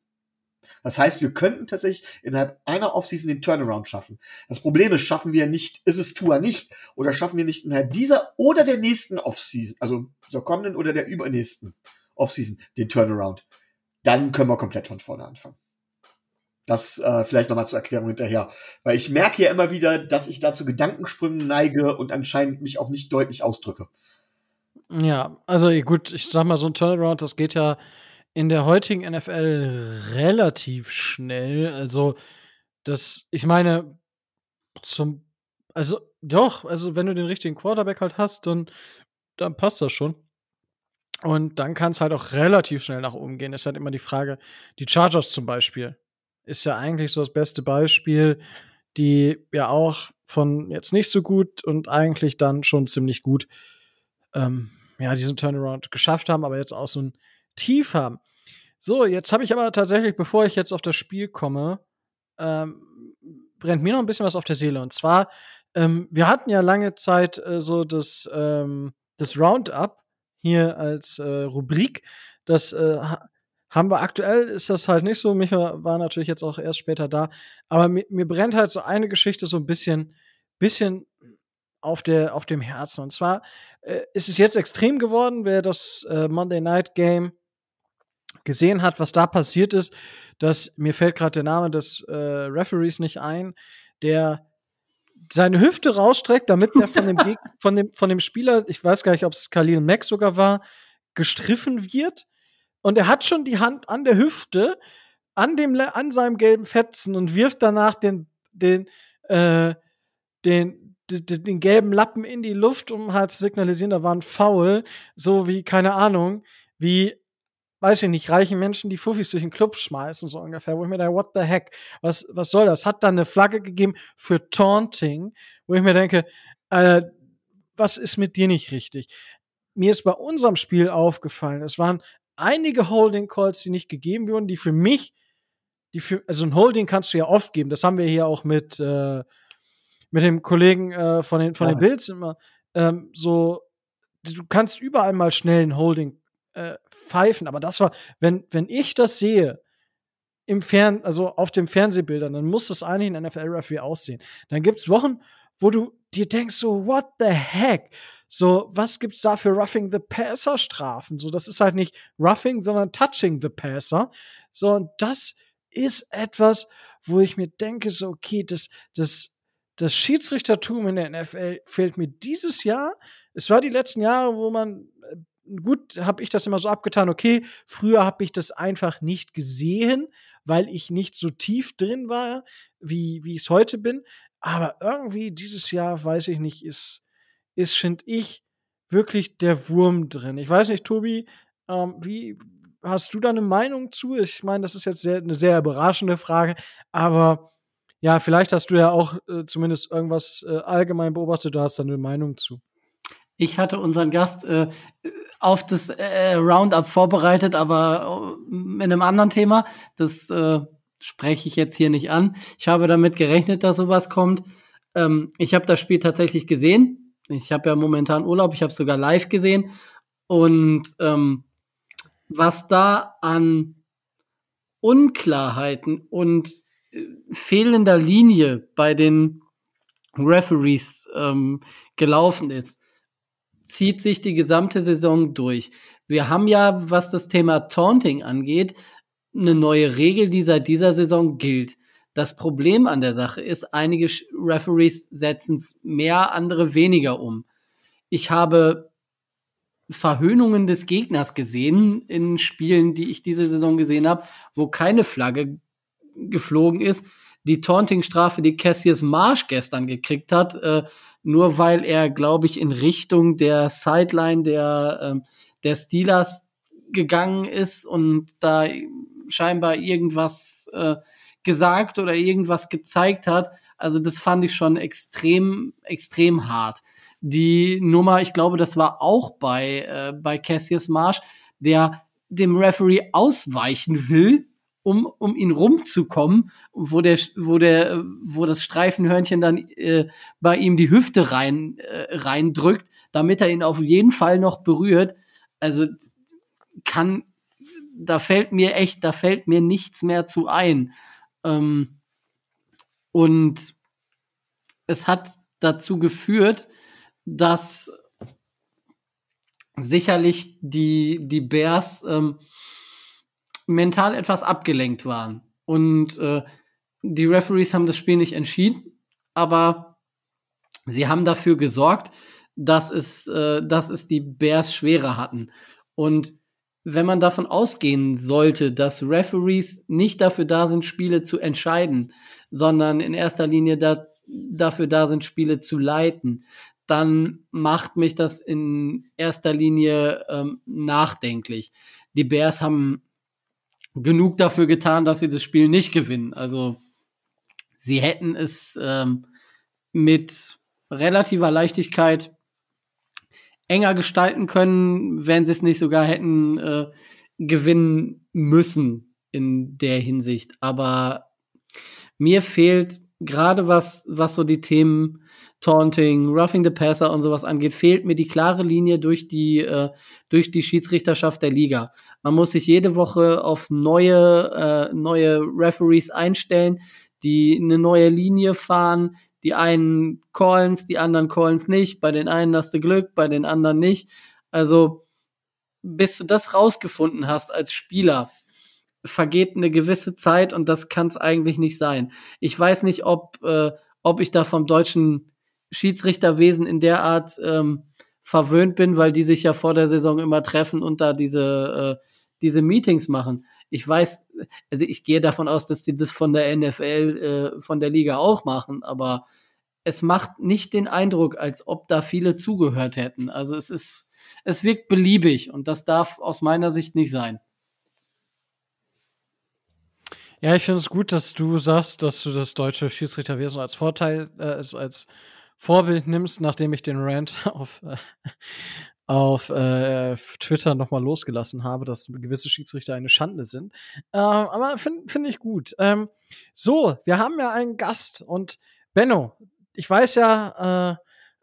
Das heißt, wir könnten tatsächlich innerhalb einer Offseason den Turnaround schaffen. Das Problem ist, schaffen wir nicht, ist es Tour nicht, oder schaffen wir nicht innerhalb dieser oder der nächsten Offseason, also der kommenden oder der übernächsten Offseason, den Turnaround, dann können wir komplett von vorne anfangen. Das äh, vielleicht nochmal zur Erklärung hinterher. Weil ich merke ja immer wieder, dass ich da zu Gedankensprüngen neige und anscheinend mich auch nicht deutlich ausdrücke. Ja, also gut, ich sag mal, so ein Turnaround, das geht ja in der heutigen NFL relativ schnell. Also, das, ich meine, zum, also doch, also wenn du den richtigen Quarterback halt hast, dann, dann passt das schon. Und dann kann es halt auch relativ schnell nach oben gehen. Ist halt immer die Frage, die Chargers zum Beispiel ist ja eigentlich so das beste Beispiel, die ja auch von jetzt nicht so gut und eigentlich dann schon ziemlich gut ähm, ja, diesen Turnaround geschafft haben, aber jetzt auch so ein Tief haben. So, jetzt habe ich aber tatsächlich, bevor ich jetzt auf das Spiel komme, ähm, brennt mir noch ein bisschen was auf der Seele. Und zwar, ähm, wir hatten ja lange Zeit äh, so das, ähm, das Roundup hier als äh, Rubrik. Das äh, haben wir aktuell, ist das halt nicht so. Micha war natürlich jetzt auch erst später da. Aber mir, mir brennt halt so eine Geschichte so ein bisschen, bisschen auf, der, auf dem Herzen. Und zwar äh, ist es jetzt extrem geworden, wer das äh, Monday Night Game gesehen hat, was da passiert ist, dass mir fällt gerade der Name des äh, Referees nicht ein, der seine Hüfte rausstreckt, damit der von dem, Geg von dem, von dem Spieler, ich weiß gar nicht, ob es Khalil Mack sogar war, gestriffen wird. Und er hat schon die Hand an der Hüfte, an, dem, an seinem gelben Fetzen und wirft danach den, den, äh, den, den, den gelben Lappen in die Luft, um halt zu signalisieren, da war ein Foul. So wie, keine Ahnung, wie weiß ich nicht, reichen Menschen, die Fuffis durch den Club schmeißen, so ungefähr, wo ich mir denke, what the heck, was, was soll das? Hat dann eine Flagge gegeben für Taunting, wo ich mir denke, äh, was ist mit dir nicht richtig? Mir ist bei unserem Spiel aufgefallen, es waren einige Holding Calls, die nicht gegeben wurden, die für mich, die für, also ein Holding kannst du ja oft geben, das haben wir hier auch mit, äh, mit dem Kollegen äh, von den, von ja. den Bills immer, ähm, so, du kannst überall mal schnell ein Holding äh, pfeifen. Aber das war, wenn, wenn ich das sehe, im Fern, also auf den Fernsehbildern, dann muss das eigentlich ein NFL-Referee aussehen. Dann gibt's Wochen, wo du dir denkst, so, what the heck? So, was gibt's da für Roughing the Passer Strafen? So, das ist halt nicht Roughing, sondern Touching the Passer. So, und das ist etwas, wo ich mir denke, so, okay, das, das, das Schiedsrichtertum in der NFL fehlt mir dieses Jahr. Es war die letzten Jahre, wo man gut, habe ich das immer so abgetan, okay, früher habe ich das einfach nicht gesehen, weil ich nicht so tief drin war, wie, wie ich es heute bin. Aber irgendwie dieses Jahr, weiß ich nicht, ist, ist finde ich, wirklich der Wurm drin. Ich weiß nicht, Tobi, ähm, wie hast du da eine Meinung zu? Ich meine, das ist jetzt sehr, eine sehr überraschende Frage, aber ja, vielleicht hast du ja auch äh, zumindest irgendwas äh, allgemein beobachtet, du hast da eine Meinung zu. Ich hatte unseren Gast äh, auf das äh, Roundup vorbereitet, aber äh, in einem anderen Thema. Das äh, spreche ich jetzt hier nicht an. Ich habe damit gerechnet, dass sowas kommt. Ähm, ich habe das Spiel tatsächlich gesehen. Ich habe ja momentan Urlaub, ich habe sogar live gesehen. Und ähm, was da an Unklarheiten und äh, fehlender Linie bei den Referees ähm, gelaufen ist, zieht sich die gesamte Saison durch. Wir haben ja, was das Thema Taunting angeht, eine neue Regel, die seit dieser Saison gilt. Das Problem an der Sache ist, einige Referees setzen es mehr, andere weniger um. Ich habe Verhöhnungen des Gegners gesehen in Spielen, die ich diese Saison gesehen habe, wo keine Flagge geflogen ist. Die Taunting-Strafe, die Cassius Marsh gestern gekriegt hat, äh, nur weil er, glaube ich, in Richtung der Sideline der, ähm, der Steelers gegangen ist und da scheinbar irgendwas äh, gesagt oder irgendwas gezeigt hat. Also das fand ich schon extrem, extrem hart. Die Nummer, ich glaube, das war auch bei, äh, bei Cassius Marsh, der dem Referee ausweichen will, um, um ihn rumzukommen, wo der, wo der, wo das Streifenhörnchen dann äh, bei ihm die Hüfte rein, äh, reindrückt, damit er ihn auf jeden Fall noch berührt. Also kann, da fällt mir echt, da fällt mir nichts mehr zu ein. Ähm, und es hat dazu geführt, dass sicherlich die, die Bears ähm, mental etwas abgelenkt waren. Und äh, die Referees haben das Spiel nicht entschieden, aber sie haben dafür gesorgt, dass es, äh, dass es die Bears schwerer hatten. Und wenn man davon ausgehen sollte, dass Referees nicht dafür da sind, Spiele zu entscheiden, sondern in erster Linie da, dafür da sind, Spiele zu leiten, dann macht mich das in erster Linie ähm, nachdenklich. Die Bears haben genug dafür getan, dass sie das Spiel nicht gewinnen. Also sie hätten es ähm, mit relativer Leichtigkeit enger gestalten können, wenn sie es nicht sogar hätten äh, gewinnen müssen in der Hinsicht. Aber mir fehlt gerade was, was so die Themen Taunting, Roughing the Passer und sowas angeht, fehlt mir die klare Linie durch die, äh, durch die Schiedsrichterschaft der Liga. Man muss sich jede Woche auf neue, äh, neue Referees einstellen, die eine neue Linie fahren. Die einen Callens, die anderen Callens nicht. Bei den einen hast du Glück, bei den anderen nicht. Also, bis du das rausgefunden hast als Spieler, vergeht eine gewisse Zeit und das kann es eigentlich nicht sein. Ich weiß nicht, ob, äh, ob ich da vom deutschen Schiedsrichterwesen in der Art ähm, verwöhnt bin, weil die sich ja vor der Saison immer treffen und da diese, äh, diese Meetings machen. Ich weiß, also ich gehe davon aus, dass sie das von der NFL, äh, von der Liga auch machen, aber es macht nicht den Eindruck, als ob da viele zugehört hätten. Also es ist, es wirkt beliebig und das darf aus meiner Sicht nicht sein. Ja, ich finde es gut, dass du sagst, dass du das deutsche Schiedsrichterwesen als Vorteil, äh, als, als Vorbild nimmst, nachdem ich den Rant auf, äh, auf äh, Twitter nochmal losgelassen habe, dass gewisse Schiedsrichter eine Schande sind. Ähm, aber finde find ich gut. Ähm, so, wir haben ja einen Gast und Benno, ich weiß ja äh,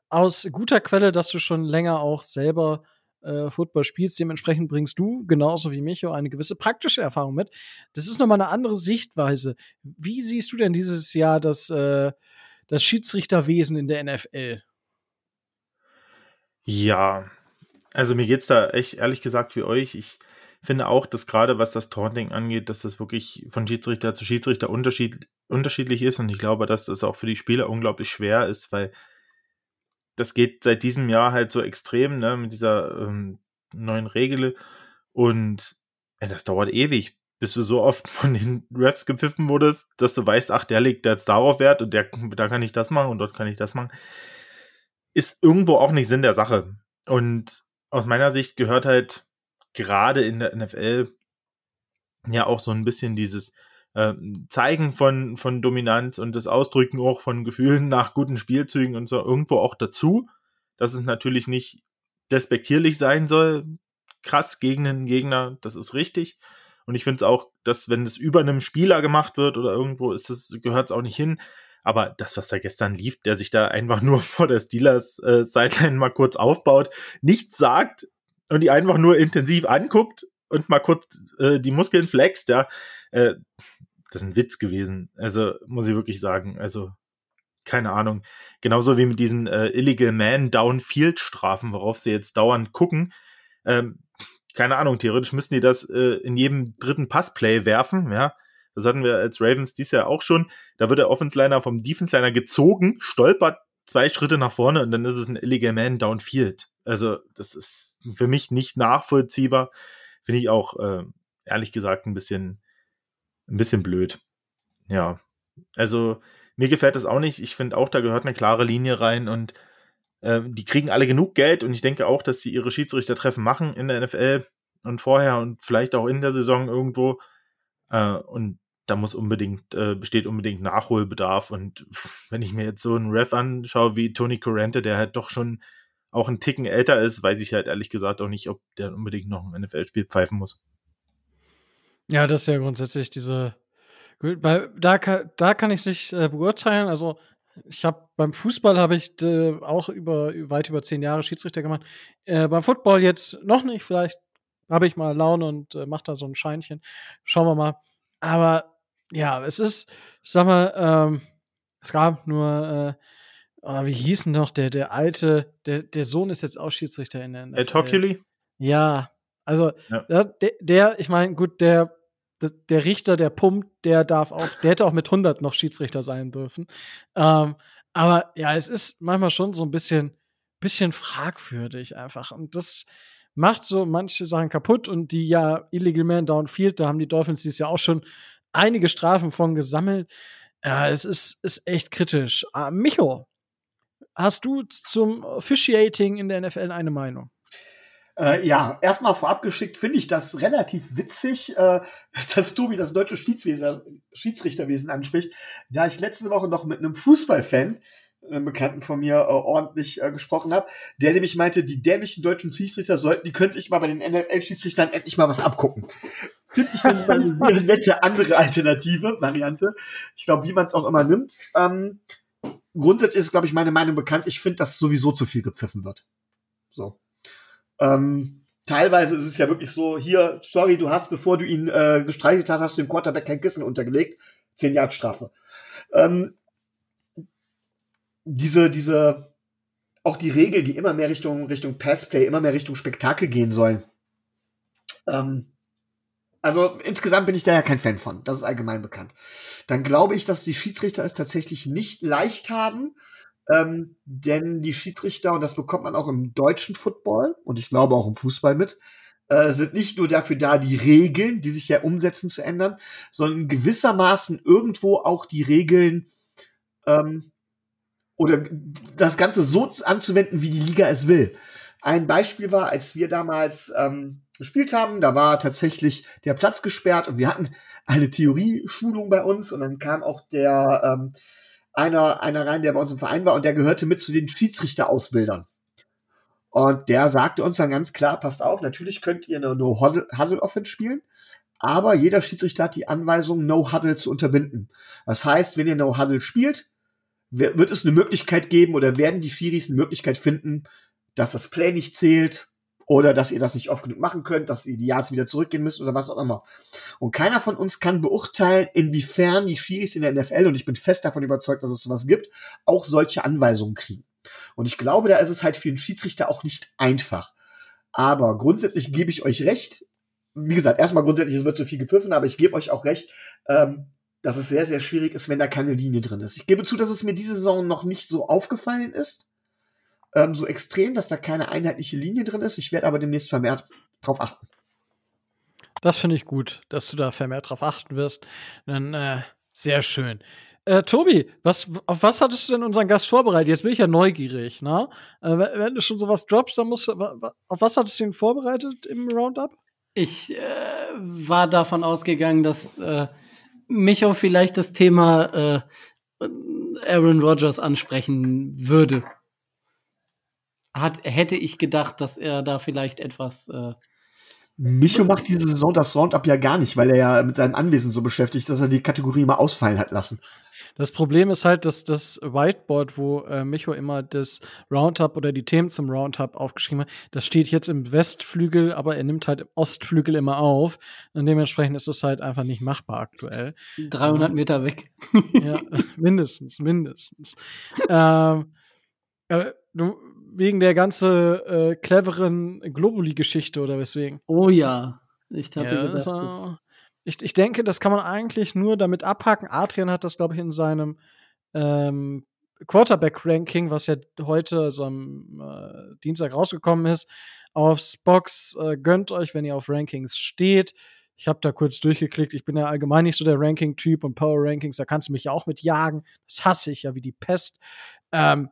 aus guter Quelle, dass du schon länger auch selber äh, Football spielst. Dementsprechend bringst du, genauso wie Micho, eine gewisse praktische Erfahrung mit. Das ist nochmal eine andere Sichtweise. Wie siehst du denn dieses Jahr das äh, das Schiedsrichterwesen in der NFL? Ja, also mir geht's da echt ehrlich gesagt wie euch. Ich finde auch, dass gerade was das Taunting angeht, dass das wirklich von Schiedsrichter zu Schiedsrichter unterschied unterschiedlich ist und ich glaube, dass das auch für die Spieler unglaublich schwer ist, weil das geht seit diesem Jahr halt so extrem, ne, mit dieser ähm, neuen Regel und ja, das dauert ewig, bis du so oft von den Refs gepfiffen wurdest, dass du weißt, ach, der legt jetzt darauf Wert und der, da kann ich das machen und dort kann ich das machen, ist irgendwo auch nicht Sinn der Sache. Und aus meiner Sicht gehört halt gerade in der NFL ja auch so ein bisschen dieses äh, Zeigen von, von Dominanz und das Ausdrücken auch von Gefühlen nach guten Spielzügen und so irgendwo auch dazu, dass es natürlich nicht despektierlich sein soll, krass gegen einen Gegner, das ist richtig. Und ich finde es auch, dass wenn es über einem Spieler gemacht wird oder irgendwo ist es, gehört es auch nicht hin. Aber das, was da gestern lief, der sich da einfach nur vor der Steelers äh, Sideline mal kurz aufbaut, nichts sagt und die einfach nur intensiv anguckt und mal kurz äh, die Muskeln flext, ja, äh, das ist ein Witz gewesen. Also muss ich wirklich sagen. Also keine Ahnung. Genauso wie mit diesen äh, Illegal Man Downfield Strafen, worauf sie jetzt dauernd gucken. Ähm, keine Ahnung, theoretisch müssten die das äh, in jedem dritten Passplay werfen, ja. Das hatten wir als Ravens dies Jahr auch schon. Da wird der Offense-Liner vom Defense-Liner gezogen, stolpert zwei Schritte nach vorne und dann ist es ein Illegal Man Downfield. Also, das ist für mich nicht nachvollziehbar. Finde ich auch, äh, ehrlich gesagt, ein bisschen, ein bisschen blöd. Ja. Also, mir gefällt das auch nicht. Ich finde auch, da gehört eine klare Linie rein und ähm, die kriegen alle genug Geld und ich denke auch, dass sie ihre Schiedsrichtertreffen machen in der NFL. und vorher und vielleicht auch in der Saison irgendwo. Äh, und da muss unbedingt, äh, besteht unbedingt Nachholbedarf. Und wenn ich mir jetzt so einen Ref anschaue wie Tony Corrente, der halt doch schon auch einen Ticken älter ist, weiß ich halt ehrlich gesagt auch nicht, ob der unbedingt noch ein NFL-Spiel pfeifen muss. Ja, das ist ja grundsätzlich diese. Da, da kann ich es nicht äh, beurteilen. Also ich habe beim Fußball habe ich äh, auch über weit über zehn Jahre Schiedsrichter gemacht. Äh, beim Football jetzt noch nicht. Vielleicht habe ich mal Laune und äh, mache da so ein Scheinchen. Schauen wir mal. Aber ja, es ist, ich sag mal, ähm, es gab nur, äh, oh, wie hieß denn noch der, der alte, der, der Sohn ist jetzt auch Schiedsrichter in der. Ed Hockley? Ja, also ja. Der, der, ich meine, gut, der, der Richter, der pumpt, der darf auch, der hätte auch mit 100 noch Schiedsrichter sein dürfen. Ähm, aber ja, es ist manchmal schon so ein bisschen, bisschen fragwürdig einfach. Und das macht so manche Sachen kaputt. Und die ja Illegal Man Downfield, da haben die Dolphins dieses Jahr auch schon einige Strafen von gesammelt. Ja, es ist, ist echt kritisch. Ah, Micho, hast du zum Officiating in der NFL eine Meinung? Äh, ja, erstmal vorab geschickt finde ich das relativ witzig, äh, dass Tobi das deutsche Schiedsrichterwesen anspricht, da ich letzte Woche noch mit einem Fußballfan, einem Bekannten von mir, äh, ordentlich äh, gesprochen habe, der nämlich meinte, die dämlichen deutschen Schiedsrichter sollten, die könnte ich mal bei den NFL-Schiedsrichtern endlich mal was abgucken. Finde ich dann eine nette andere Alternative, Variante. Ich glaube, wie man es auch immer nimmt. Ähm, grundsätzlich ist, glaube ich, meine Meinung bekannt. Ich finde, dass sowieso zu viel gepfiffen wird. So. Ähm, teilweise ist es ja wirklich so, hier, sorry, du hast, bevor du ihn äh, gestreichelt hast, hast du dem Quarterback kein Kissen untergelegt. Zehn Jahre Strafe. Ähm, diese, diese, auch die Regeln, die immer mehr Richtung, Richtung Passplay, immer mehr Richtung Spektakel gehen sollen. Ähm, also insgesamt bin ich da ja kein Fan von. Das ist allgemein bekannt. Dann glaube ich, dass die Schiedsrichter es tatsächlich nicht leicht haben, ähm, denn die Schiedsrichter, und das bekommt man auch im deutschen Football und ich glaube auch im Fußball mit, äh, sind nicht nur dafür da, die Regeln, die sich ja umsetzen, zu ändern, sondern gewissermaßen irgendwo auch die Regeln ähm, oder das Ganze so anzuwenden, wie die Liga es will. Ein Beispiel war, als wir damals ähm, gespielt haben, da war tatsächlich der Platz gesperrt und wir hatten eine Theorieschulung bei uns und dann kam auch der ähm, einer, einer rein, der bei uns im Verein war und der gehörte mit zu den Schiedsrichterausbildern. Und der sagte uns dann ganz klar, passt auf, natürlich könnt ihr eine No-Huddle-Offense spielen, aber jeder Schiedsrichter hat die Anweisung, No-Huddle zu unterbinden. Das heißt, wenn ihr No-Huddle spielt, wird es eine Möglichkeit geben oder werden die Schiris eine Möglichkeit finden, dass das Play nicht zählt oder dass ihr das nicht oft genug machen könnt, dass ihr die Yards wieder zurückgehen müsst oder was auch immer. Und keiner von uns kann beurteilen, inwiefern die Schiris in der NFL, und ich bin fest davon überzeugt, dass es sowas gibt, auch solche Anweisungen kriegen. Und ich glaube, da ist es halt für einen Schiedsrichter auch nicht einfach. Aber grundsätzlich gebe ich euch recht. Wie gesagt, erstmal grundsätzlich, es wird zu viel gepfiffen, aber ich gebe euch auch recht, ähm, dass es sehr, sehr schwierig ist, wenn da keine Linie drin ist. Ich gebe zu, dass es mir diese Saison noch nicht so aufgefallen ist ähm, so extrem, dass da keine einheitliche Linie drin ist. Ich werde aber demnächst vermehrt drauf achten. Das finde ich gut, dass du da vermehrt drauf achten wirst. Dann äh, sehr schön. Äh, Tobi, was, auf was hattest du denn unseren Gast vorbereitet? Jetzt bin ich ja neugierig, ne? Äh, wenn du schon sowas droppst, dann musst du, auf was hattest du ihn vorbereitet im Roundup? Ich äh, war davon ausgegangen, dass äh, Micho vielleicht das Thema äh, Aaron Rodgers ansprechen würde hat, hätte ich gedacht, dass er da vielleicht etwas. Äh Micho macht diese Saison das Roundup ja gar nicht, weil er ja mit seinem Anwesen so beschäftigt, ist, dass er die Kategorie mal ausfallen hat lassen. Das Problem ist halt, dass das Whiteboard, wo äh, Micho immer das Roundup oder die Themen zum Roundup aufgeschrieben hat, das steht jetzt im Westflügel, aber er nimmt halt im Ostflügel immer auf. Und dementsprechend ist es halt einfach nicht machbar aktuell. 300 Meter weg. ja, mindestens, mindestens. ähm, äh, du, wegen der ganze äh, cleveren Globuli-Geschichte oder weswegen? Oh ja, ich hatte ja, gedacht. Das, ich, ich denke, das kann man eigentlich nur damit abhaken. Adrian hat das, glaube ich, in seinem ähm, Quarterback-Ranking, was ja heute, also am äh, Dienstag rausgekommen ist, aufs Box. Äh, gönnt euch, wenn ihr auf Rankings steht. Ich habe da kurz durchgeklickt. Ich bin ja allgemein nicht so der Ranking-Typ und Power Rankings, da kannst du mich ja auch mit jagen. Das hasse ich ja wie die Pest. Ähm,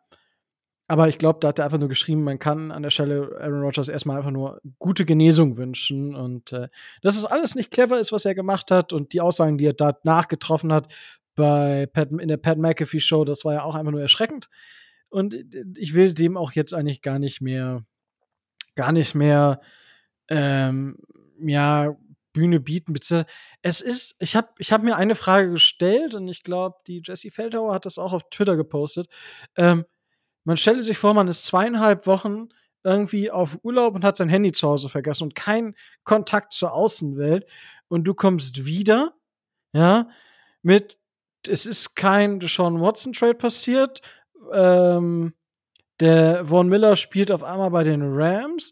aber ich glaube, da hat er einfach nur geschrieben, man kann an der Stelle Aaron Rodgers erstmal einfach nur gute Genesung wünschen. Und äh, dass es alles nicht clever ist, was er gemacht hat und die Aussagen, die er danach getroffen hat bei Pat, in der Pat McAfee Show, das war ja auch einfach nur erschreckend. Und ich will dem auch jetzt eigentlich gar nicht mehr, gar nicht mehr, ähm, ja, Bühne bieten. Es ist, ich habe ich hab mir eine Frage gestellt und ich glaube, die Jessie Feldhauer hat das auch auf Twitter gepostet. Ähm, man stelle sich vor, man ist zweieinhalb Wochen irgendwie auf Urlaub und hat sein Handy zu Hause vergessen und keinen Kontakt zur Außenwelt und du kommst wieder, ja, mit, es ist kein Sean Watson Trade passiert, ähm, der Von Miller spielt auf einmal bei den Rams,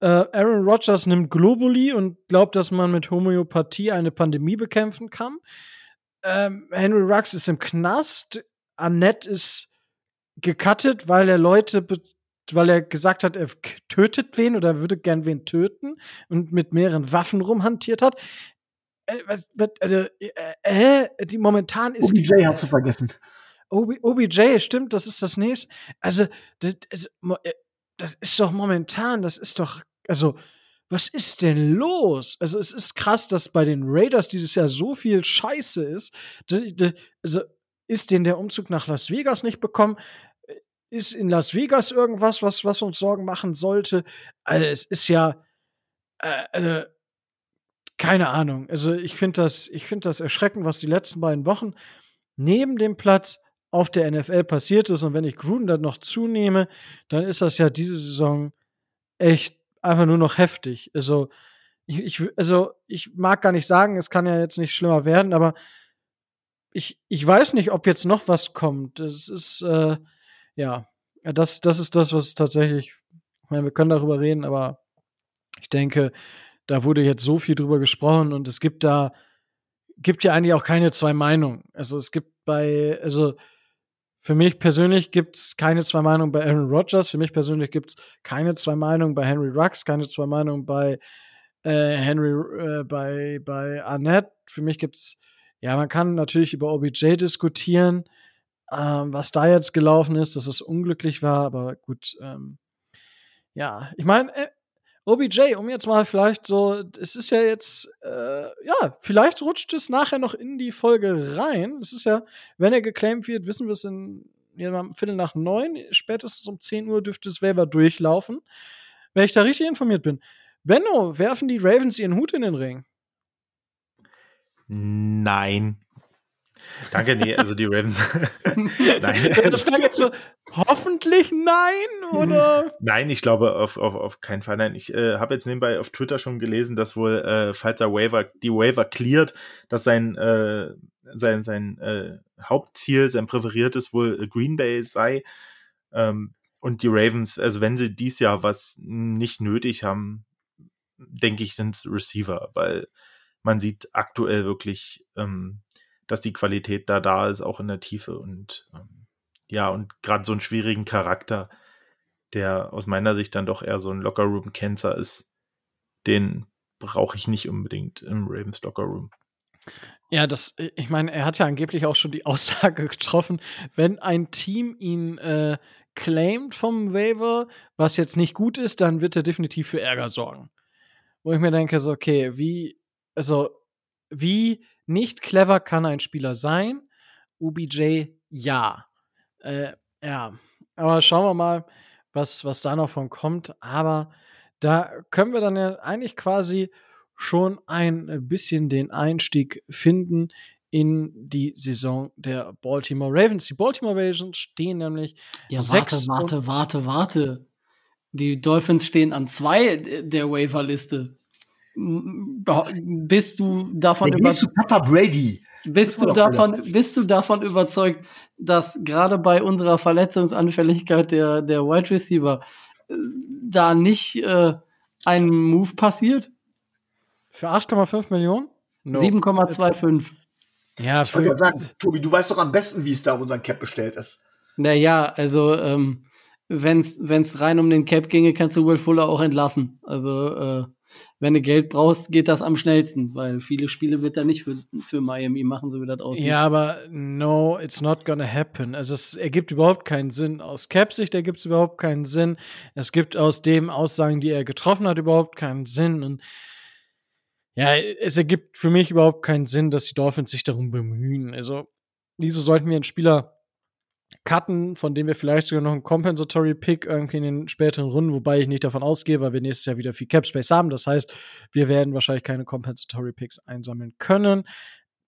äh, Aaron Rodgers nimmt Globuli und glaubt, dass man mit Homöopathie eine Pandemie bekämpfen kann. Ähm, Henry Rux ist im Knast. Annette ist gecuttet, weil er Leute, weil er gesagt hat, er tötet wen oder würde gern wen töten und mit mehreren Waffen rumhantiert hat. Äh, was, was, also, äh, äh, die momentan ist. OBJ hat zu vergessen. OBJ, stimmt, das ist das nächste. Also, das, also, äh, das ist doch momentan, das ist doch also, was ist denn los? Also, es ist krass, dass bei den Raiders dieses Jahr so viel Scheiße ist. Also, ist denn der Umzug nach Las Vegas nicht bekommen? Ist in Las Vegas irgendwas, was, was uns Sorgen machen sollte? Also, es ist ja, äh, äh, keine Ahnung. Also, ich finde das, ich das erschreckend, was die letzten beiden Wochen neben dem Platz auf der NFL passiert ist. Und wenn ich Gruden dann noch zunehme, dann ist das ja diese Saison echt einfach nur noch heftig. Also ich, ich, also ich mag gar nicht sagen, es kann ja jetzt nicht schlimmer werden, aber ich, ich weiß nicht, ob jetzt noch was kommt. Das ist, äh, ja, das, das ist das, was tatsächlich, ich meine, wir können darüber reden, aber ich denke, da wurde jetzt so viel drüber gesprochen und es gibt da, gibt ja eigentlich auch keine zwei Meinungen. Also es gibt bei, also für mich persönlich gibt's keine zwei Meinungen bei Aaron Rodgers. Für mich persönlich gibt's keine zwei Meinungen bei Henry Rux, keine zwei Meinungen bei äh, Henry, äh, bei, bei Annette. Für mich gibt's, ja, man kann natürlich über OBJ diskutieren, ähm, was da jetzt gelaufen ist, dass es unglücklich war, aber gut, ähm, ja, ich meine, äh, OBJ, um jetzt mal vielleicht so, es ist ja jetzt, äh, ja, vielleicht rutscht es nachher noch in die Folge rein. Es ist ja, wenn er geclaimed wird, wissen wir es in ja, Viertel nach neun, spätestens um 10 Uhr dürfte es Weber durchlaufen. Wenn ich da richtig informiert bin. Benno, werfen die Ravens ihren Hut in den Ring? Nein. Danke, nee, also die Ravens. nein. Das klang jetzt so, hoffentlich nein, oder? Nein, ich glaube auf, auf, auf keinen Fall. Nein, ich äh, habe jetzt nebenbei auf Twitter schon gelesen, dass wohl, äh, falls er Waiver, die Waiver cleart, dass sein, äh, sein, sein äh, Hauptziel, sein präferiertes wohl Green Bay sei. Ähm, und die Ravens, also wenn sie dies Jahr was nicht nötig haben, denke ich, sind es Receiver, weil man sieht aktuell wirklich, ähm, dass die Qualität da da ist, auch in der Tiefe und ähm, ja, und gerade so einen schwierigen Charakter, der aus meiner Sicht dann doch eher so ein Lockerroom-Cancer ist, den brauche ich nicht unbedingt im Ravens Lockerroom. Ja, das, ich meine, er hat ja angeblich auch schon die Aussage getroffen, wenn ein Team ihn äh, claimt vom Waiver, was jetzt nicht gut ist, dann wird er definitiv für Ärger sorgen. Wo ich mir denke, so, okay, wie, also, wie nicht clever kann ein Spieler sein? OBJ, ja. Äh, ja. Aber schauen wir mal, was, was da noch von kommt. Aber da können wir dann ja eigentlich quasi schon ein bisschen den Einstieg finden in die Saison der Baltimore Ravens. Die Baltimore Ravens stehen nämlich. Ja, warte, warte, warte, warte. Die Dolphins stehen an zwei der Waiver-Liste. Bist du davon überzeugt? Papa Brady. Bist du, davon, bist du davon überzeugt, dass gerade bei unserer Verletzungsanfälligkeit der, der Wide Receiver äh, da nicht äh, ein Move passiert? Für 8,5 Millionen? No. 7,25. Ja, für ich sagen, Tobi, du weißt doch am besten, wie es da um unseren Cap bestellt ist. Naja, also ähm, wenn es rein um den Cap ginge, kannst du Will Fuller auch entlassen. Also äh, wenn du Geld brauchst, geht das am schnellsten, weil viele Spiele wird er nicht für, für Miami machen, so wie das aussieht. Ja, aber no, it's not gonna happen. Also es ergibt überhaupt keinen Sinn. Aus Cap-Sicht ergibt es überhaupt keinen Sinn. Es gibt aus dem Aussagen, die er getroffen hat, überhaupt keinen Sinn. Und ja, es ergibt für mich überhaupt keinen Sinn, dass die Dolphins sich darum bemühen. Also, wieso sollten wir einen Spieler cutten, von dem wir vielleicht sogar noch einen Compensatory Pick irgendwie in den späteren Runden, wobei ich nicht davon ausgehe, weil wir nächstes Jahr wieder viel Cap Space haben. Das heißt, wir werden wahrscheinlich keine Compensatory Picks einsammeln können.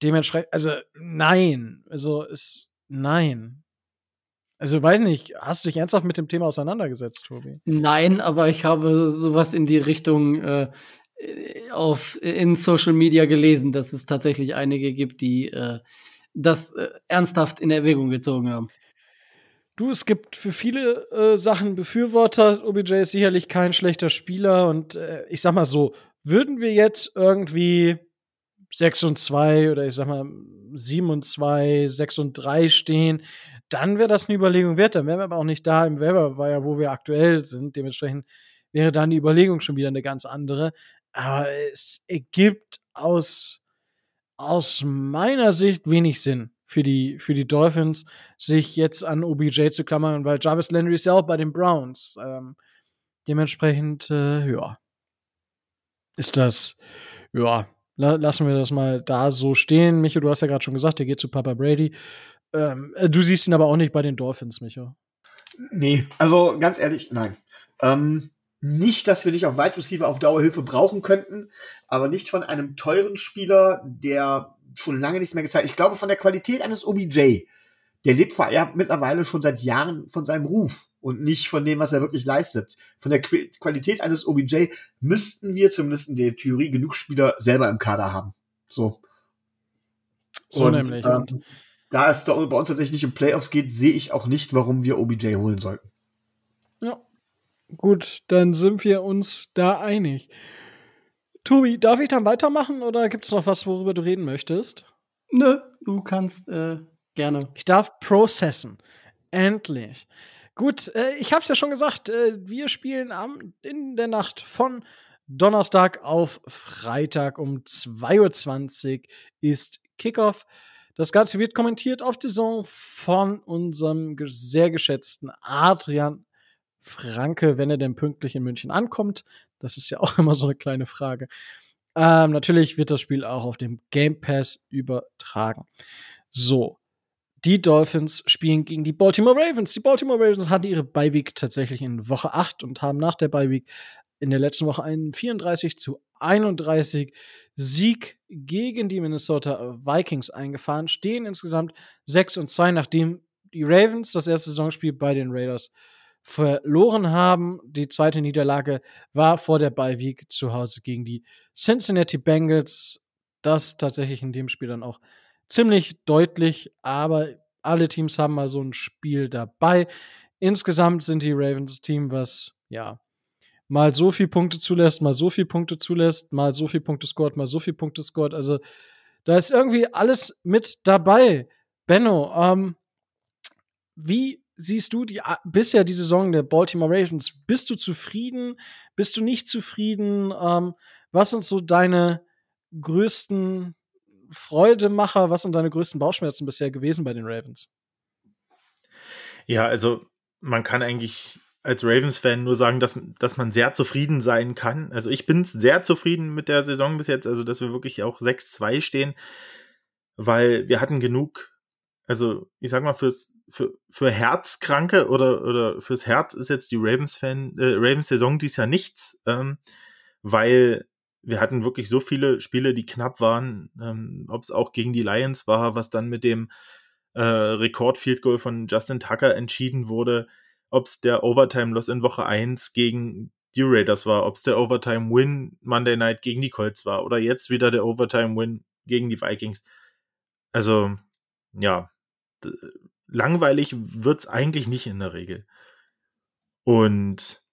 Dementsprechend, also nein, also ist nein. Also weiß nicht, hast du dich ernsthaft mit dem Thema auseinandergesetzt, Tobi? Nein, aber ich habe sowas in die Richtung äh, auf in Social Media gelesen, dass es tatsächlich einige gibt, die äh, das äh, ernsthaft in Erwägung gezogen haben. Du, es gibt für viele äh, Sachen Befürworter. OBJ ist sicherlich kein schlechter Spieler und äh, ich sag mal so, würden wir jetzt irgendwie 6 und 2 oder ich sag mal 7 und 2, 6 und 3 stehen, dann wäre das eine Überlegung wert. Dann wären wir aber auch nicht da im Weber, weil ja, wo wir aktuell sind. Dementsprechend wäre dann die Überlegung schon wieder eine ganz andere. Aber es ergibt aus, aus meiner Sicht wenig Sinn für die, für die Dolphins, sich jetzt an OBJ zu klammern, weil Jarvis Landry ist ja auch bei den Browns. Ähm, dementsprechend, äh, ja, ist das, ja, la lassen wir das mal da so stehen. Micho, du hast ja gerade schon gesagt, der geht zu Papa Brady. Ähm, äh, du siehst ihn aber auch nicht bei den Dolphins, Micho. Nee, also ganz ehrlich, nein. Ähm, nicht, dass wir nicht auf Wide Receiver auf Dauerhilfe brauchen könnten, aber nicht von einem teuren Spieler, der schon lange nichts mehr gezeigt. Ich glaube, von der Qualität eines OBJ, der lebt vor, ja, mittlerweile schon seit Jahren von seinem Ruf und nicht von dem, was er wirklich leistet. Von der Qu Qualität eines OBJ müssten wir zumindest in der Theorie genug Spieler selber im Kader haben. So. So und, nämlich. Ähm, da es da bei uns tatsächlich nicht um Playoffs geht, sehe ich auch nicht, warum wir OBJ holen sollten. Ja. Gut, dann sind wir uns da einig. Tobi, darf ich dann weitermachen oder gibt es noch was, worüber du reden möchtest? Nö, du kannst äh, gerne. Ich darf processen. Endlich. Gut, äh, ich habe es ja schon gesagt, äh, wir spielen am, in der Nacht von Donnerstag auf Freitag um 2.20 Uhr ist Kickoff. Das Ganze wird kommentiert auf die Saison von unserem sehr geschätzten Adrian Franke, wenn er denn pünktlich in München ankommt. Das ist ja auch immer so eine kleine Frage. Ähm, natürlich wird das Spiel auch auf dem Game Pass übertragen. So. Die Dolphins spielen gegen die Baltimore Ravens. Die Baltimore Ravens hatten ihre Bye-Week tatsächlich in Woche 8 und haben nach der Bye-Week in der letzten Woche einen 34 zu 31 Sieg gegen die Minnesota Vikings eingefahren, stehen insgesamt 6 und 2, nachdem die Ravens das erste Saisonspiel bei den Raiders verloren haben. Die zweite Niederlage war vor der Bye Week zu Hause gegen die Cincinnati Bengals. Das tatsächlich in dem Spiel dann auch ziemlich deutlich, aber alle Teams haben mal so ein Spiel dabei. Insgesamt sind die Ravens Team, was ja mal so viel Punkte zulässt, mal so viel Punkte zulässt, mal so viel Punkte scored, mal so viel Punkte scored. Also da ist irgendwie alles mit dabei. Benno, ähm, wie siehst du die bisher die Saison der Baltimore Ravens? Bist du zufrieden? Bist du nicht zufrieden? Ähm, was sind so deine größten Freudemacher? Was sind deine größten Bauchschmerzen bisher gewesen bei den Ravens? Ja, also man kann eigentlich als Ravens-Fan nur sagen, dass, dass man sehr zufrieden sein kann. Also ich bin sehr zufrieden mit der Saison bis jetzt, also dass wir wirklich auch 6-2 stehen, weil wir hatten genug, also ich sag mal, fürs für, für Herzkranke oder, oder fürs Herz ist jetzt die Ravens-Fan, äh, Ravens-Saison dies Jahr nichts, ähm, weil wir hatten wirklich so viele Spiele, die knapp waren, ähm, ob es auch gegen die Lions war, was dann mit dem äh, Rekord-Field Goal von Justin Tucker entschieden wurde, ob es der Overtime-Loss in Woche 1 gegen die Raiders war, ob es der Overtime-Win Monday Night gegen die Colts war. Oder jetzt wieder der Overtime-Win gegen die Vikings. Also, ja, langweilig wird's eigentlich nicht in der Regel. Und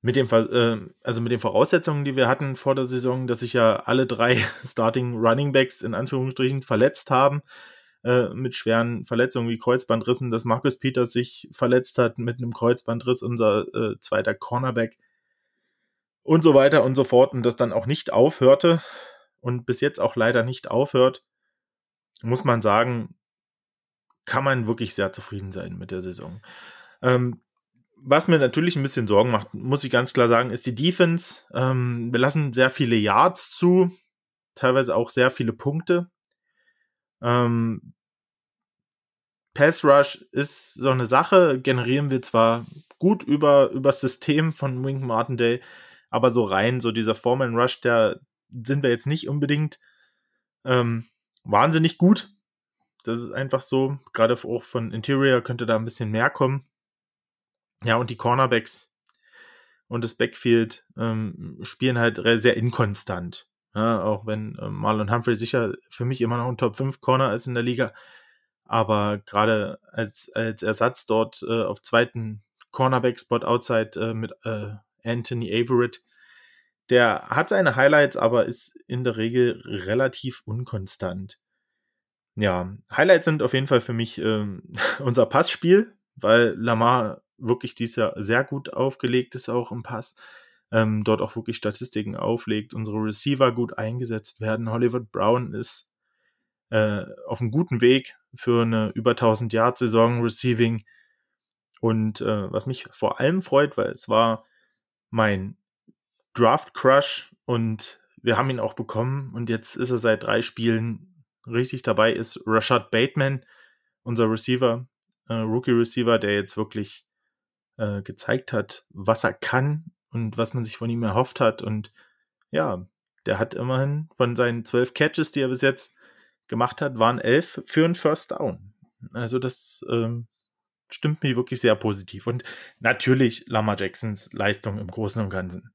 mit dem, äh, also mit den Voraussetzungen, die wir hatten vor der Saison, dass sich ja alle drei Starting Running Backs in Anführungsstrichen verletzt haben, äh, mit schweren Verletzungen wie Kreuzbandrissen, dass Markus Peters sich verletzt hat mit einem Kreuzbandriss, unser äh, zweiter Cornerback. und so weiter und so fort und das dann auch nicht aufhörte und bis jetzt auch leider nicht aufhört, muss man sagen, kann man wirklich sehr zufrieden sein mit der Saison. Ähm, was mir natürlich ein bisschen Sorgen macht, muss ich ganz klar sagen, ist die Defense. Ähm, wir lassen sehr viele Yards zu, teilweise auch sehr viele Punkte. Ähm, Pass Rush ist so eine Sache, generieren wir zwar gut über, das System von Wink Martindale, aber so rein, so dieser Foreman Rush, der sind wir jetzt nicht unbedingt ähm, wahnsinnig gut. Das ist einfach so. Gerade auch von Interior könnte da ein bisschen mehr kommen. Ja, und die Cornerbacks und das Backfield ähm, spielen halt sehr inkonstant. Ja, auch wenn ähm, Marlon Humphrey sicher für mich immer noch ein Top 5 Corner ist in der Liga. Aber gerade als, als Ersatz dort äh, auf zweiten Cornerback-Spot outside äh, mit äh, Anthony Averett, der hat seine Highlights, aber ist in der Regel relativ unkonstant. Ja, Highlights sind auf jeden Fall für mich ähm, unser Passspiel, weil Lamar wirklich dies Jahr sehr gut aufgelegt ist, auch im Pass. Ähm, dort auch wirklich Statistiken auflegt, unsere Receiver gut eingesetzt werden. Hollywood Brown ist äh, auf einem guten Weg für eine über 1000 Yard Saison Receiving. Und äh, was mich vor allem freut, weil es war mein Draft Crush und wir haben ihn auch bekommen und jetzt ist er seit drei Spielen richtig dabei, ist Rashad Bateman, unser Receiver, äh, Rookie Receiver, der jetzt wirklich äh, gezeigt hat, was er kann und was man sich von ihm erhofft hat. Und ja, der hat immerhin von seinen zwölf Catches, die er bis jetzt gemacht hat, waren elf für einen First Down. Also das ähm, stimmt mir wirklich sehr positiv. Und natürlich Lama Jacksons Leistung im Großen und Ganzen.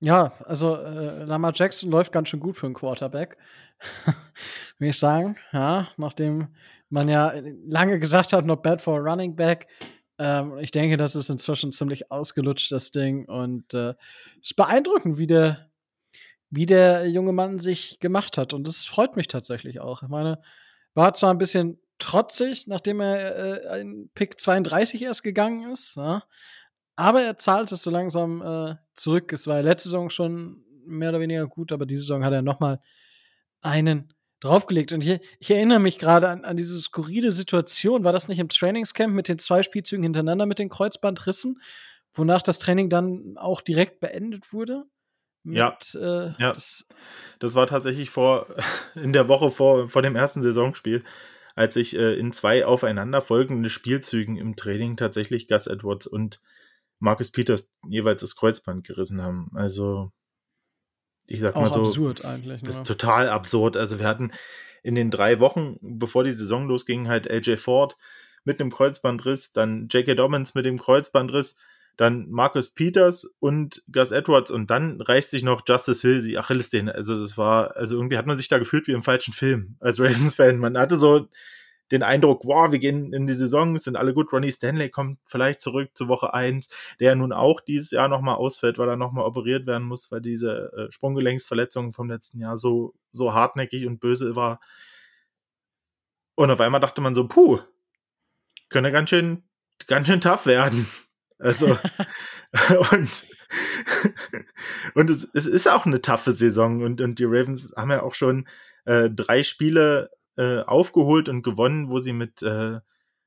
Ja, also äh, Lamar Jackson läuft ganz schön gut für einen Quarterback, will ich sagen. Ja, nachdem man ja lange gesagt hat, not bad for a running back. Ähm, ich denke, das ist inzwischen ziemlich ausgelutscht, das Ding. Und äh, es ist beeindruckend, wie der, wie der junge Mann sich gemacht hat. Und das freut mich tatsächlich auch. Ich meine, war zwar ein bisschen trotzig, nachdem er äh, in Pick 32 erst gegangen ist. Ja? Aber er zahlt es so langsam äh, zurück. Es war letzte Saison schon mehr oder weniger gut, aber diese Saison hat er noch mal einen draufgelegt. Und ich, ich erinnere mich gerade an, an diese skurrile Situation. War das nicht im Trainingscamp mit den zwei Spielzügen hintereinander mit den Kreuzbandrissen, wonach das Training dann auch direkt beendet wurde? Mit, ja, äh, ja. Das, das, war tatsächlich vor in der Woche vor, vor dem ersten Saisonspiel, als ich äh, in zwei aufeinanderfolgende Spielzügen im Training tatsächlich Gus Edwards und Marcus Peters jeweils das Kreuzband gerissen haben. Also, ich sag Auch mal so. absurd eigentlich. Das ist total absurd. Also, wir hatten in den drei Wochen, bevor die Saison losging, halt LJ Ford mit einem Kreuzbandriss, dann J.K. Dobbins mit dem Kreuzbandriss, dann Marcus Peters und Gus Edwards und dann reißt sich noch Justice Hill die Achillessehne. Also das war, also irgendwie hat man sich da gefühlt wie im falschen Film als Ravens-Fan. Man hatte so den Eindruck, wow, wir gehen in die Saison, sind alle gut. Ronnie Stanley kommt vielleicht zurück zu Woche 1, der nun auch dieses Jahr nochmal ausfällt, weil er nochmal operiert werden muss, weil diese äh, Sprunggelenksverletzung vom letzten Jahr so, so hartnäckig und böse war. Und auf einmal dachte man so, puh, könnte ganz schön, ganz schön tough werden. Also, und, und es, es ist auch eine taffe Saison und, und die Ravens haben ja auch schon äh, drei Spiele äh, aufgeholt und gewonnen, wo sie mit äh,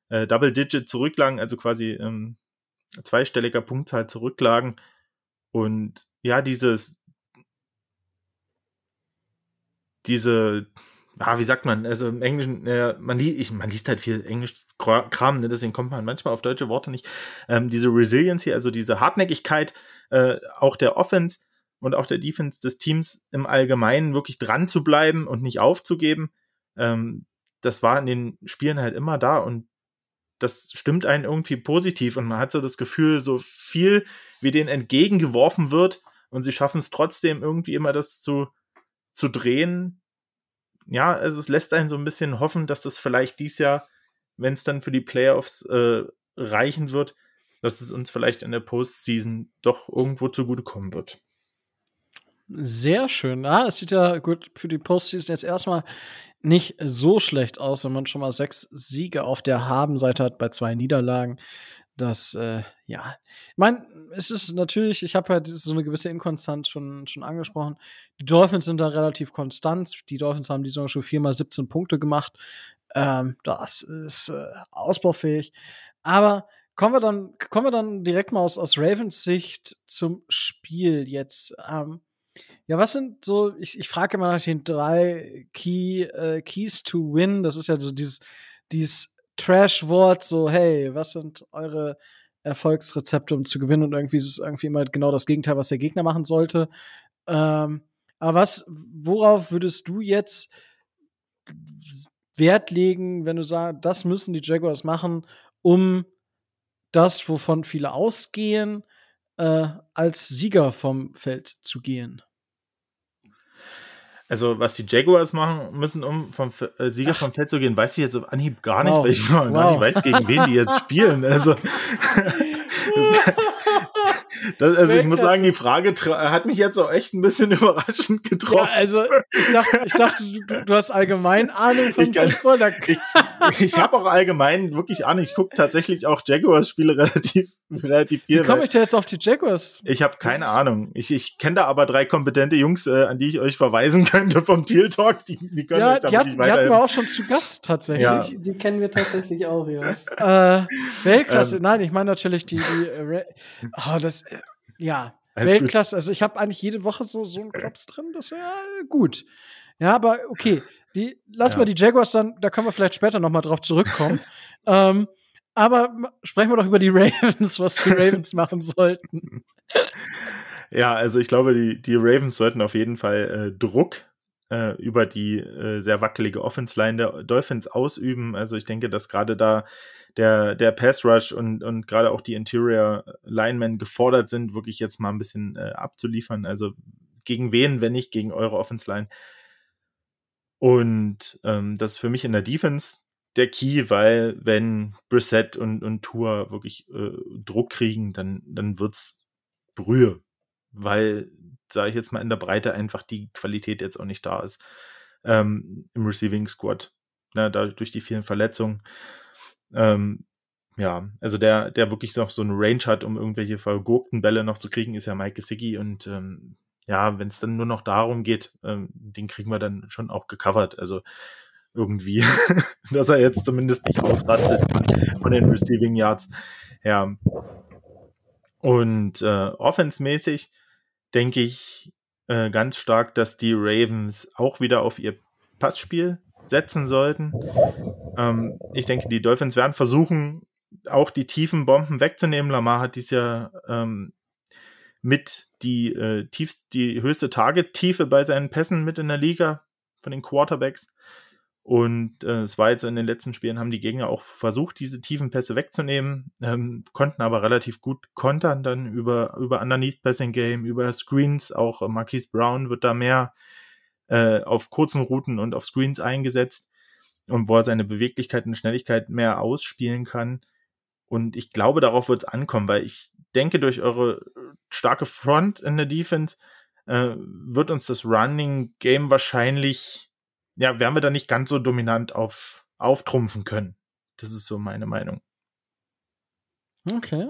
äh, Double Digit zurücklagen, also quasi ähm, zweistelliger Punktzahl zurücklagen. Und ja, dieses, diese, ah, wie sagt man, also im Englischen, äh, man, li ich, man liest halt viel Englisch-Kram, ne, deswegen kommt man manchmal auf deutsche Worte nicht. Ähm, diese Resiliency, also diese Hartnäckigkeit, äh, auch der Offense und auch der Defense des Teams im Allgemeinen wirklich dran zu bleiben und nicht aufzugeben, ähm, das war in den Spielen halt immer da und das stimmt einen irgendwie positiv und man hat so das Gefühl, so viel wie denen entgegengeworfen wird und sie schaffen es trotzdem irgendwie immer das zu, zu drehen. Ja, also es lässt einen so ein bisschen hoffen, dass das vielleicht dies Jahr, wenn es dann für die Playoffs äh, reichen wird, dass es uns vielleicht in der Postseason doch irgendwo zugutekommen wird. Sehr schön. Ah, es sieht ja gut für die Postseason jetzt erstmal nicht so schlecht aus, wenn man schon mal sechs Siege auf der Habenseite hat bei zwei Niederlagen. Das, äh, ja. Ich meine, es ist natürlich, ich habe ja so eine gewisse Inkonstanz schon, schon angesprochen. Die Dolphins sind da relativ konstant. Die Dolphins haben die Saison schon viermal 17 Punkte gemacht. Ähm, das ist äh, ausbaufähig. Aber kommen wir dann, kommen wir dann direkt mal aus, aus Ravens Sicht zum Spiel jetzt. Ähm, ja, was sind so, ich, ich frage immer nach den drei Key, äh, Keys to Win. Das ist ja so dieses, dieses Trash-Wort, so, hey, was sind eure Erfolgsrezepte, um zu gewinnen? Und irgendwie ist es irgendwie immer genau das Gegenteil, was der Gegner machen sollte. Ähm, aber was, worauf würdest du jetzt Wert legen, wenn du sagst, das müssen die Jaguars machen, um das, wovon viele ausgehen, äh, als Sieger vom Feld zu gehen? Also, was die Jaguars machen müssen, um vom äh, Sieger Ach. vom Feld zu gehen, weiß ich jetzt auf Anhieb gar nicht, wow. weil ich wow. gar nicht weiß, gegen wen die jetzt spielen. Also, Das, also ich muss sagen, die Frage hat mich jetzt auch echt ein bisschen überraschend getroffen. Ja, also ich dachte, ich dachte du, du, hast allgemein Ahnung von Football. Ich, ich habe auch allgemein wirklich Ahnung. Ich gucke tatsächlich auch Jaguars-Spiele relativ, relativ viel. Wie komme ich da jetzt auf die Jaguars? Ich habe keine Ahnung. Ich, ich kenne da aber drei kompetente Jungs, äh, an die ich euch verweisen könnte vom Teal Talk. Die, die können ja, euch da die, hat, die hatten wir auch schon zu Gast tatsächlich. Ja. Die kennen wir tatsächlich auch, ja. Äh, Weltklasse. Ähm, Nein, ich meine natürlich die, die äh, oh, das ja, Alles Weltklasse. Gut. Also ich habe eigentlich jede Woche so, so einen Klops drin, das ist ja gut. Ja, aber okay. Die, lassen ja. wir die Jaguars dann, da können wir vielleicht später noch mal drauf zurückkommen. ähm, aber sprechen wir doch über die Ravens, was die Ravens machen sollten. Ja, also ich glaube, die, die Ravens sollten auf jeden Fall äh, Druck äh, über die äh, sehr wackelige Offense-Line der Dolphins ausüben. Also ich denke, dass gerade da der, der Pass Rush und, und gerade auch die Interior Linemen gefordert sind, wirklich jetzt mal ein bisschen äh, abzuliefern. Also gegen wen, wenn nicht gegen eure Offense Line. Und ähm, das ist für mich in der Defense der Key, weil wenn Brissett und, und Tour wirklich äh, Druck kriegen, dann, dann wird's Brühe. Weil, sage ich jetzt mal, in der Breite einfach die Qualität jetzt auch nicht da ist. Ähm, Im Receiving Squad. Na, da, durch die vielen Verletzungen. Ähm, ja, also der, der wirklich noch so eine Range hat, um irgendwelche vergurkten Bälle noch zu kriegen, ist ja Mike Gesicki und ähm, ja, wenn es dann nur noch darum geht, ähm, den kriegen wir dann schon auch gecovert. Also irgendwie, dass er jetzt zumindest nicht ausrastet von den Receiving Yards. Ja. Und äh, offensmäßig denke ich äh, ganz stark, dass die Ravens auch wieder auf ihr Passspiel setzen sollten. Ähm, ich denke, die Dolphins werden versuchen, auch die tiefen Bomben wegzunehmen. Lamar hat dies Jahr ähm, mit die, äh, tiefst, die höchste Target-Tiefe bei seinen Pässen mit in der Liga von den Quarterbacks. Und äh, es war jetzt in den letzten Spielen, haben die Gegner auch versucht, diese tiefen Pässe wegzunehmen, ähm, konnten aber relativ gut kontern dann über, über Underneath Passing Game, über Screens. Auch äh, Marquise Brown wird da mehr äh, auf kurzen Routen und auf Screens eingesetzt und wo er seine Beweglichkeit und Schnelligkeit mehr ausspielen kann. Und ich glaube, darauf wird es ankommen, weil ich denke, durch eure starke Front in der Defense äh, wird uns das Running Game wahrscheinlich, ja, werden wir da nicht ganz so dominant auf, auftrumpfen können. Das ist so meine Meinung. Okay.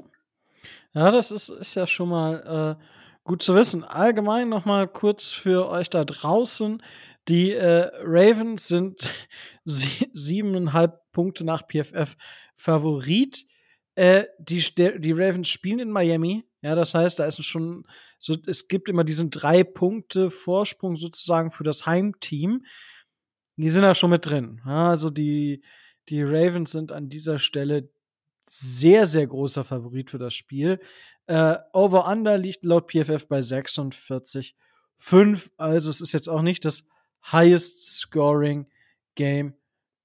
Ja, das ist, ist ja schon mal äh, Gut zu wissen. Allgemein noch mal kurz für euch da draußen. Die äh, Ravens sind sie siebeneinhalb Punkte nach PFF Favorit. Äh, die, die Ravens spielen in Miami. Ja, das heißt, da ist es schon so, es gibt immer diesen drei Punkte Vorsprung sozusagen für das Heimteam. Die sind da schon mit drin. Ja, also die, die Ravens sind an dieser Stelle sehr, sehr großer Favorit für das Spiel. Äh, Over-Under liegt laut PFF bei 46,5. Also es ist jetzt auch nicht das highest scoring Game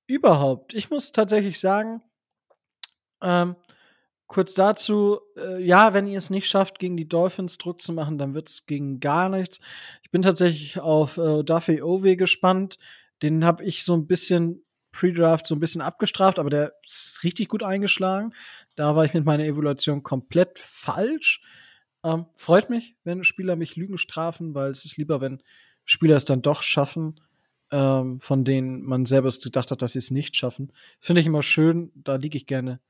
überhaupt. Ich muss tatsächlich sagen, ähm, kurz dazu, äh, ja, wenn ihr es nicht schafft, gegen die Dolphins Druck zu machen, dann wird es gegen gar nichts. Ich bin tatsächlich auf äh, Duffy Owe gespannt. Den habe ich so ein bisschen Pre-Draft so ein bisschen abgestraft, aber der ist richtig gut eingeschlagen. Da war ich mit meiner Evaluation komplett falsch. Ähm, freut mich, wenn Spieler mich Lügen strafen, weil es ist lieber, wenn Spieler es dann doch schaffen, ähm, von denen man selber gedacht hat, dass sie es nicht schaffen. Finde ich immer schön, da liege ich gerne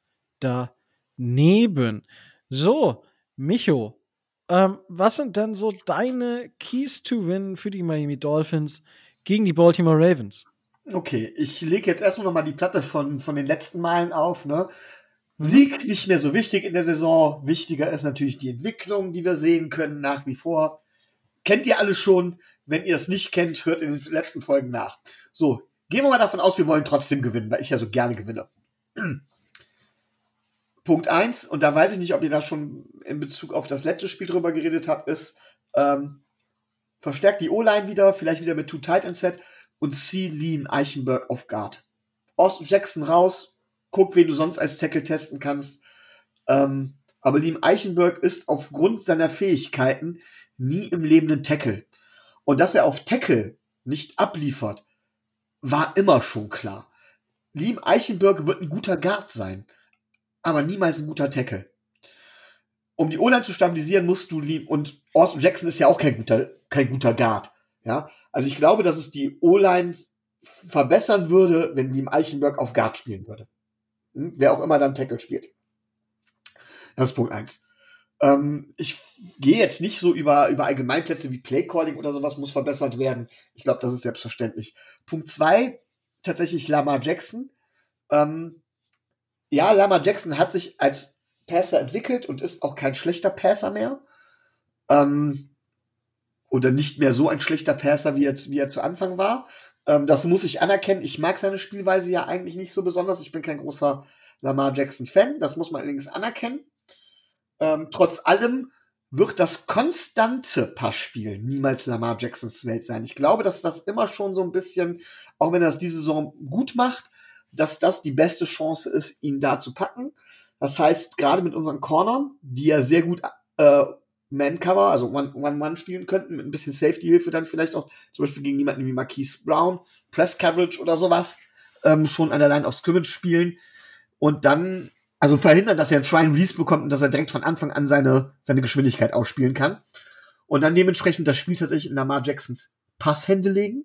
da daneben. So, Micho, ähm, was sind denn so deine Keys to Win für die Miami Dolphins gegen die Baltimore Ravens? Okay, ich lege jetzt erstmal noch mal die Platte von, von den letzten Malen auf. Ne? Sieg nicht mehr so wichtig in der Saison. Wichtiger ist natürlich die Entwicklung, die wir sehen können nach wie vor. Kennt ihr alle schon. Wenn ihr es nicht kennt, hört in den letzten Folgen nach. So, gehen wir mal davon aus, wir wollen trotzdem gewinnen, weil ich ja so gerne gewinne. Punkt eins und da weiß ich nicht, ob ihr da schon in Bezug auf das letzte Spiel drüber geredet habt, ist, ähm, verstärkt die O-Line wieder, vielleicht wieder mit Two Tight End Set und zieh Liam Eichenberg auf Guard. Austin Jackson raus, guck, wen du sonst als Tackle testen kannst. Ähm, aber Liam Eichenberg ist aufgrund seiner Fähigkeiten nie im lebenden Tackle. Und dass er auf Tackle nicht abliefert, war immer schon klar. Liam Eichenberg wird ein guter Guard sein, aber niemals ein guter Tackle. Um die O-Line zu stabilisieren, musst du Liam, und Austin Jackson ist ja auch kein guter, kein guter Guard. Ja, also ich glaube, dass es die O-Line verbessern würde, wenn Liam Eichenberg auf Guard spielen würde. Hm? Wer auch immer dann Tackle spielt. Das ist Punkt eins. Ähm, ich gehe jetzt nicht so über, über Allgemeinplätze wie Playcalling oder sowas muss verbessert werden. Ich glaube, das ist selbstverständlich. Punkt zwei, tatsächlich Lamar Jackson. Ähm, ja, Lamar Jackson hat sich als Passer entwickelt und ist auch kein schlechter Passer mehr. Ähm, oder nicht mehr so ein schlechter Passer, wie er, wie er zu Anfang war. Ähm, das muss ich anerkennen. Ich mag seine Spielweise ja eigentlich nicht so besonders. Ich bin kein großer Lamar Jackson-Fan. Das muss man allerdings anerkennen. Ähm, trotz allem wird das konstante Passspiel niemals Lamar Jacksons Welt sein. Ich glaube, dass das immer schon so ein bisschen, auch wenn er es diese Saison gut macht, dass das die beste Chance ist, ihn da zu packen. Das heißt, gerade mit unseren Cornern, die ja sehr gut äh, Man-Cover, also One-One spielen könnten, mit ein bisschen Safety-Hilfe dann vielleicht auch, zum Beispiel gegen jemanden wie Marquise Brown, Press-Coverage oder sowas, ähm, schon an der Line of Scrimmage spielen und dann, also verhindern, dass er einen and Release bekommt und dass er direkt von Anfang an seine, seine Geschwindigkeit ausspielen kann. Und dann dementsprechend das Spiel tatsächlich in Lamar Jacksons Passhände legen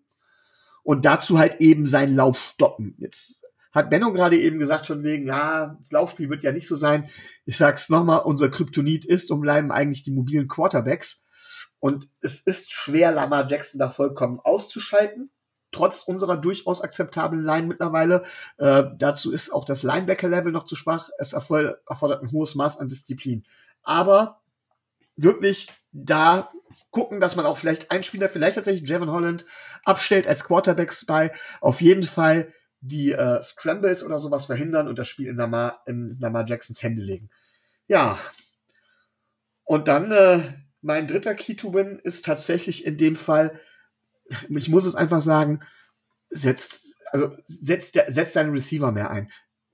und dazu halt eben seinen Lauf stoppen. Jetzt hat Benno gerade eben gesagt von wegen, ja, das Laufspiel wird ja nicht so sein. Ich sag's nochmal, unser Kryptonit ist und bleiben eigentlich die mobilen Quarterbacks. Und es ist schwer, Lamar Jackson da vollkommen auszuschalten, trotz unserer durchaus akzeptablen Line mittlerweile. Äh, dazu ist auch das Linebacker-Level noch zu schwach. Es erfordert, ein hohes Maß an Disziplin. Aber wirklich da gucken, dass man auch vielleicht einen Spieler, vielleicht tatsächlich Javon Holland, abstellt als Quarterback-Spy. Auf jeden Fall die äh, Scrambles oder sowas verhindern und das Spiel in Lamar, in Lamar Jacksons Hände legen. Ja. Und dann äh, mein dritter Key to Win ist tatsächlich in dem Fall, ich muss es einfach sagen, setzt, also setzt, setzt deinen Receiver mehr ein.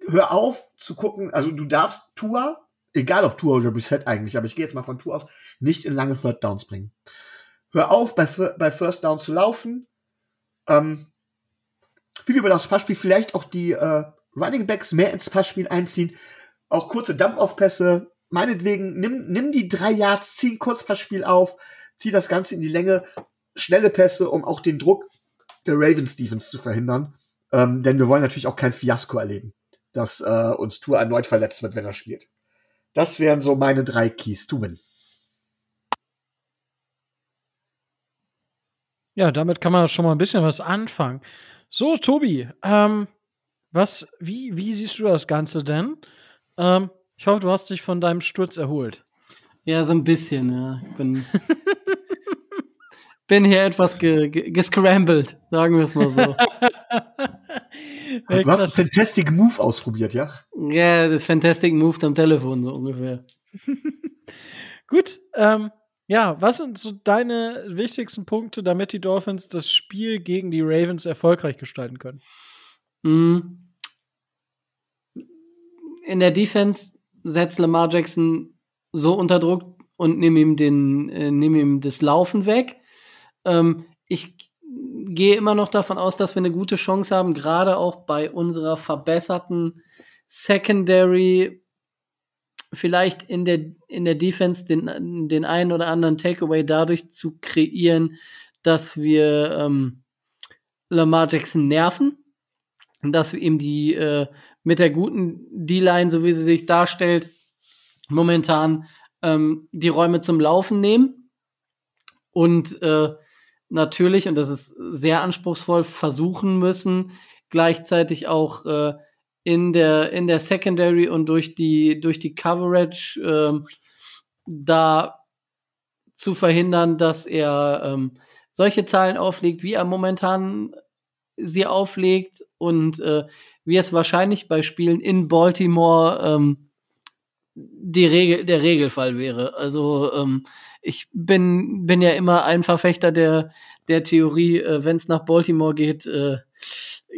Hör auf zu gucken, also du darfst Tour, egal ob Tour oder Reset eigentlich, aber ich gehe jetzt mal von Tour aus, nicht in lange Third Downs bringen. Hör auf, bei, bei First Down zu laufen. Ähm, viel über das Passspiel, vielleicht auch die äh, Running Backs mehr ins Passspiel einziehen, auch kurze Dump-Off-Pässe, meinetwegen, nimm, nimm die drei Yards, zieh ein Kurzpassspiel auf, zieh das Ganze in die Länge, schnelle Pässe, um auch den Druck der Ravens Defense zu verhindern. Ähm, denn wir wollen natürlich auch kein Fiasko erleben, dass äh, uns Tour erneut verletzt wird, wenn er spielt. Das wären so meine drei Keys to win. Ja, damit kann man schon mal ein bisschen was anfangen. So, Tobi, ähm, was, wie, wie siehst du das Ganze denn? Ähm, ich hoffe, du hast dich von deinem Sturz erholt. Ja, so ein bisschen, ja. Ich bin, bin hier etwas ge, ge, gescrambled, sagen wir es mal so. du hast einen Fantastic Move ausprobiert, ja? Ja, Fantastic Move am Telefon, so ungefähr. Gut, ähm, ja, was sind so deine wichtigsten Punkte, damit die Dolphins das Spiel gegen die Ravens erfolgreich gestalten können? Mhm. In der Defense setzt Lamar Jackson so unter Druck und nimm ihm den, äh, nimm ihm das Laufen weg. Ähm, ich gehe immer noch davon aus, dass wir eine gute Chance haben, gerade auch bei unserer verbesserten Secondary vielleicht in der, in der Defense den, den einen oder anderen Takeaway dadurch zu kreieren, dass wir ähm, Lamar Jackson nerven und dass wir ihm die äh, mit der guten D-Line, so wie sie sich darstellt, momentan ähm, die Räume zum Laufen nehmen. Und äh, natürlich, und das ist sehr anspruchsvoll, versuchen müssen, gleichzeitig auch äh, in der in der Secondary und durch die durch die Coverage äh, da zu verhindern, dass er ähm, solche Zahlen auflegt, wie er momentan sie auflegt und äh, wie es wahrscheinlich bei Spielen in Baltimore ähm, die Regel, der Regelfall wäre. Also ähm, ich bin, bin ja immer ein Verfechter der, der Theorie, äh, wenn es nach Baltimore geht, äh,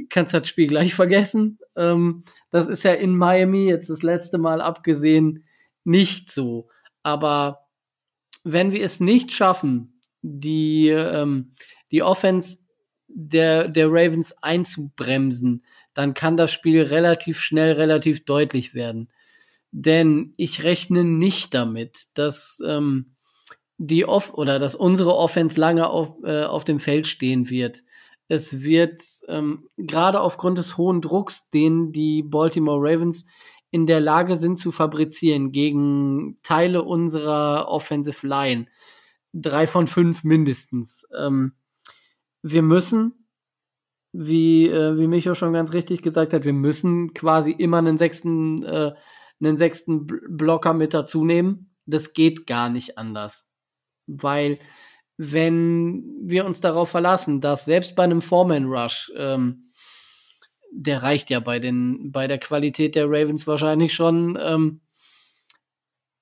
kannst das Spiel gleich vergessen. Ähm, das ist ja in Miami jetzt das letzte Mal abgesehen nicht so. Aber wenn wir es nicht schaffen, die, ähm, die Offense der, der Ravens einzubremsen, dann kann das Spiel relativ schnell, relativ deutlich werden. Denn ich rechne nicht damit, dass ähm, die Off oder dass unsere Offense lange auf, äh, auf dem Feld stehen wird. Es wird ähm, gerade aufgrund des hohen Drucks, den die Baltimore Ravens in der Lage sind zu fabrizieren gegen Teile unserer Offensive Line, drei von fünf mindestens. Ähm, wir müssen wie, äh, wie Micho schon ganz richtig gesagt hat, wir müssen quasi immer einen sechsten, äh, einen sechsten Blocker mit dazu nehmen. Das geht gar nicht anders. Weil, wenn wir uns darauf verlassen, dass selbst bei einem Foreman Rush, ähm, der reicht ja bei den, bei der Qualität der Ravens wahrscheinlich schon, ähm,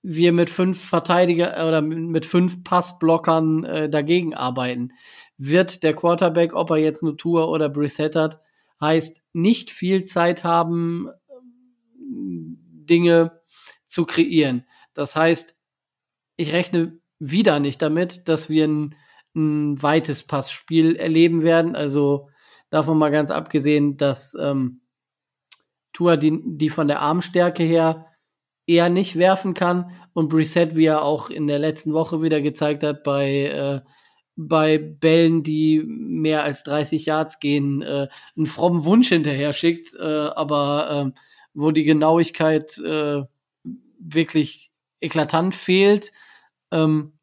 wir mit fünf Verteidiger oder mit fünf Passblockern äh, dagegen arbeiten wird der Quarterback, ob er jetzt nur Tour oder Brissett hat, heißt nicht viel Zeit haben, Dinge zu kreieren. Das heißt, ich rechne wieder nicht damit, dass wir ein, ein weites Passspiel erleben werden. Also davon mal ganz abgesehen, dass ähm, Tour die, die von der Armstärke her eher nicht werfen kann und Brissett, wie er auch in der letzten Woche wieder gezeigt hat, bei äh, bei Bällen, die mehr als 30 Yards gehen, äh, einen frommen Wunsch hinterher schickt, äh, aber äh, wo die Genauigkeit äh, wirklich eklatant fehlt. Ähm,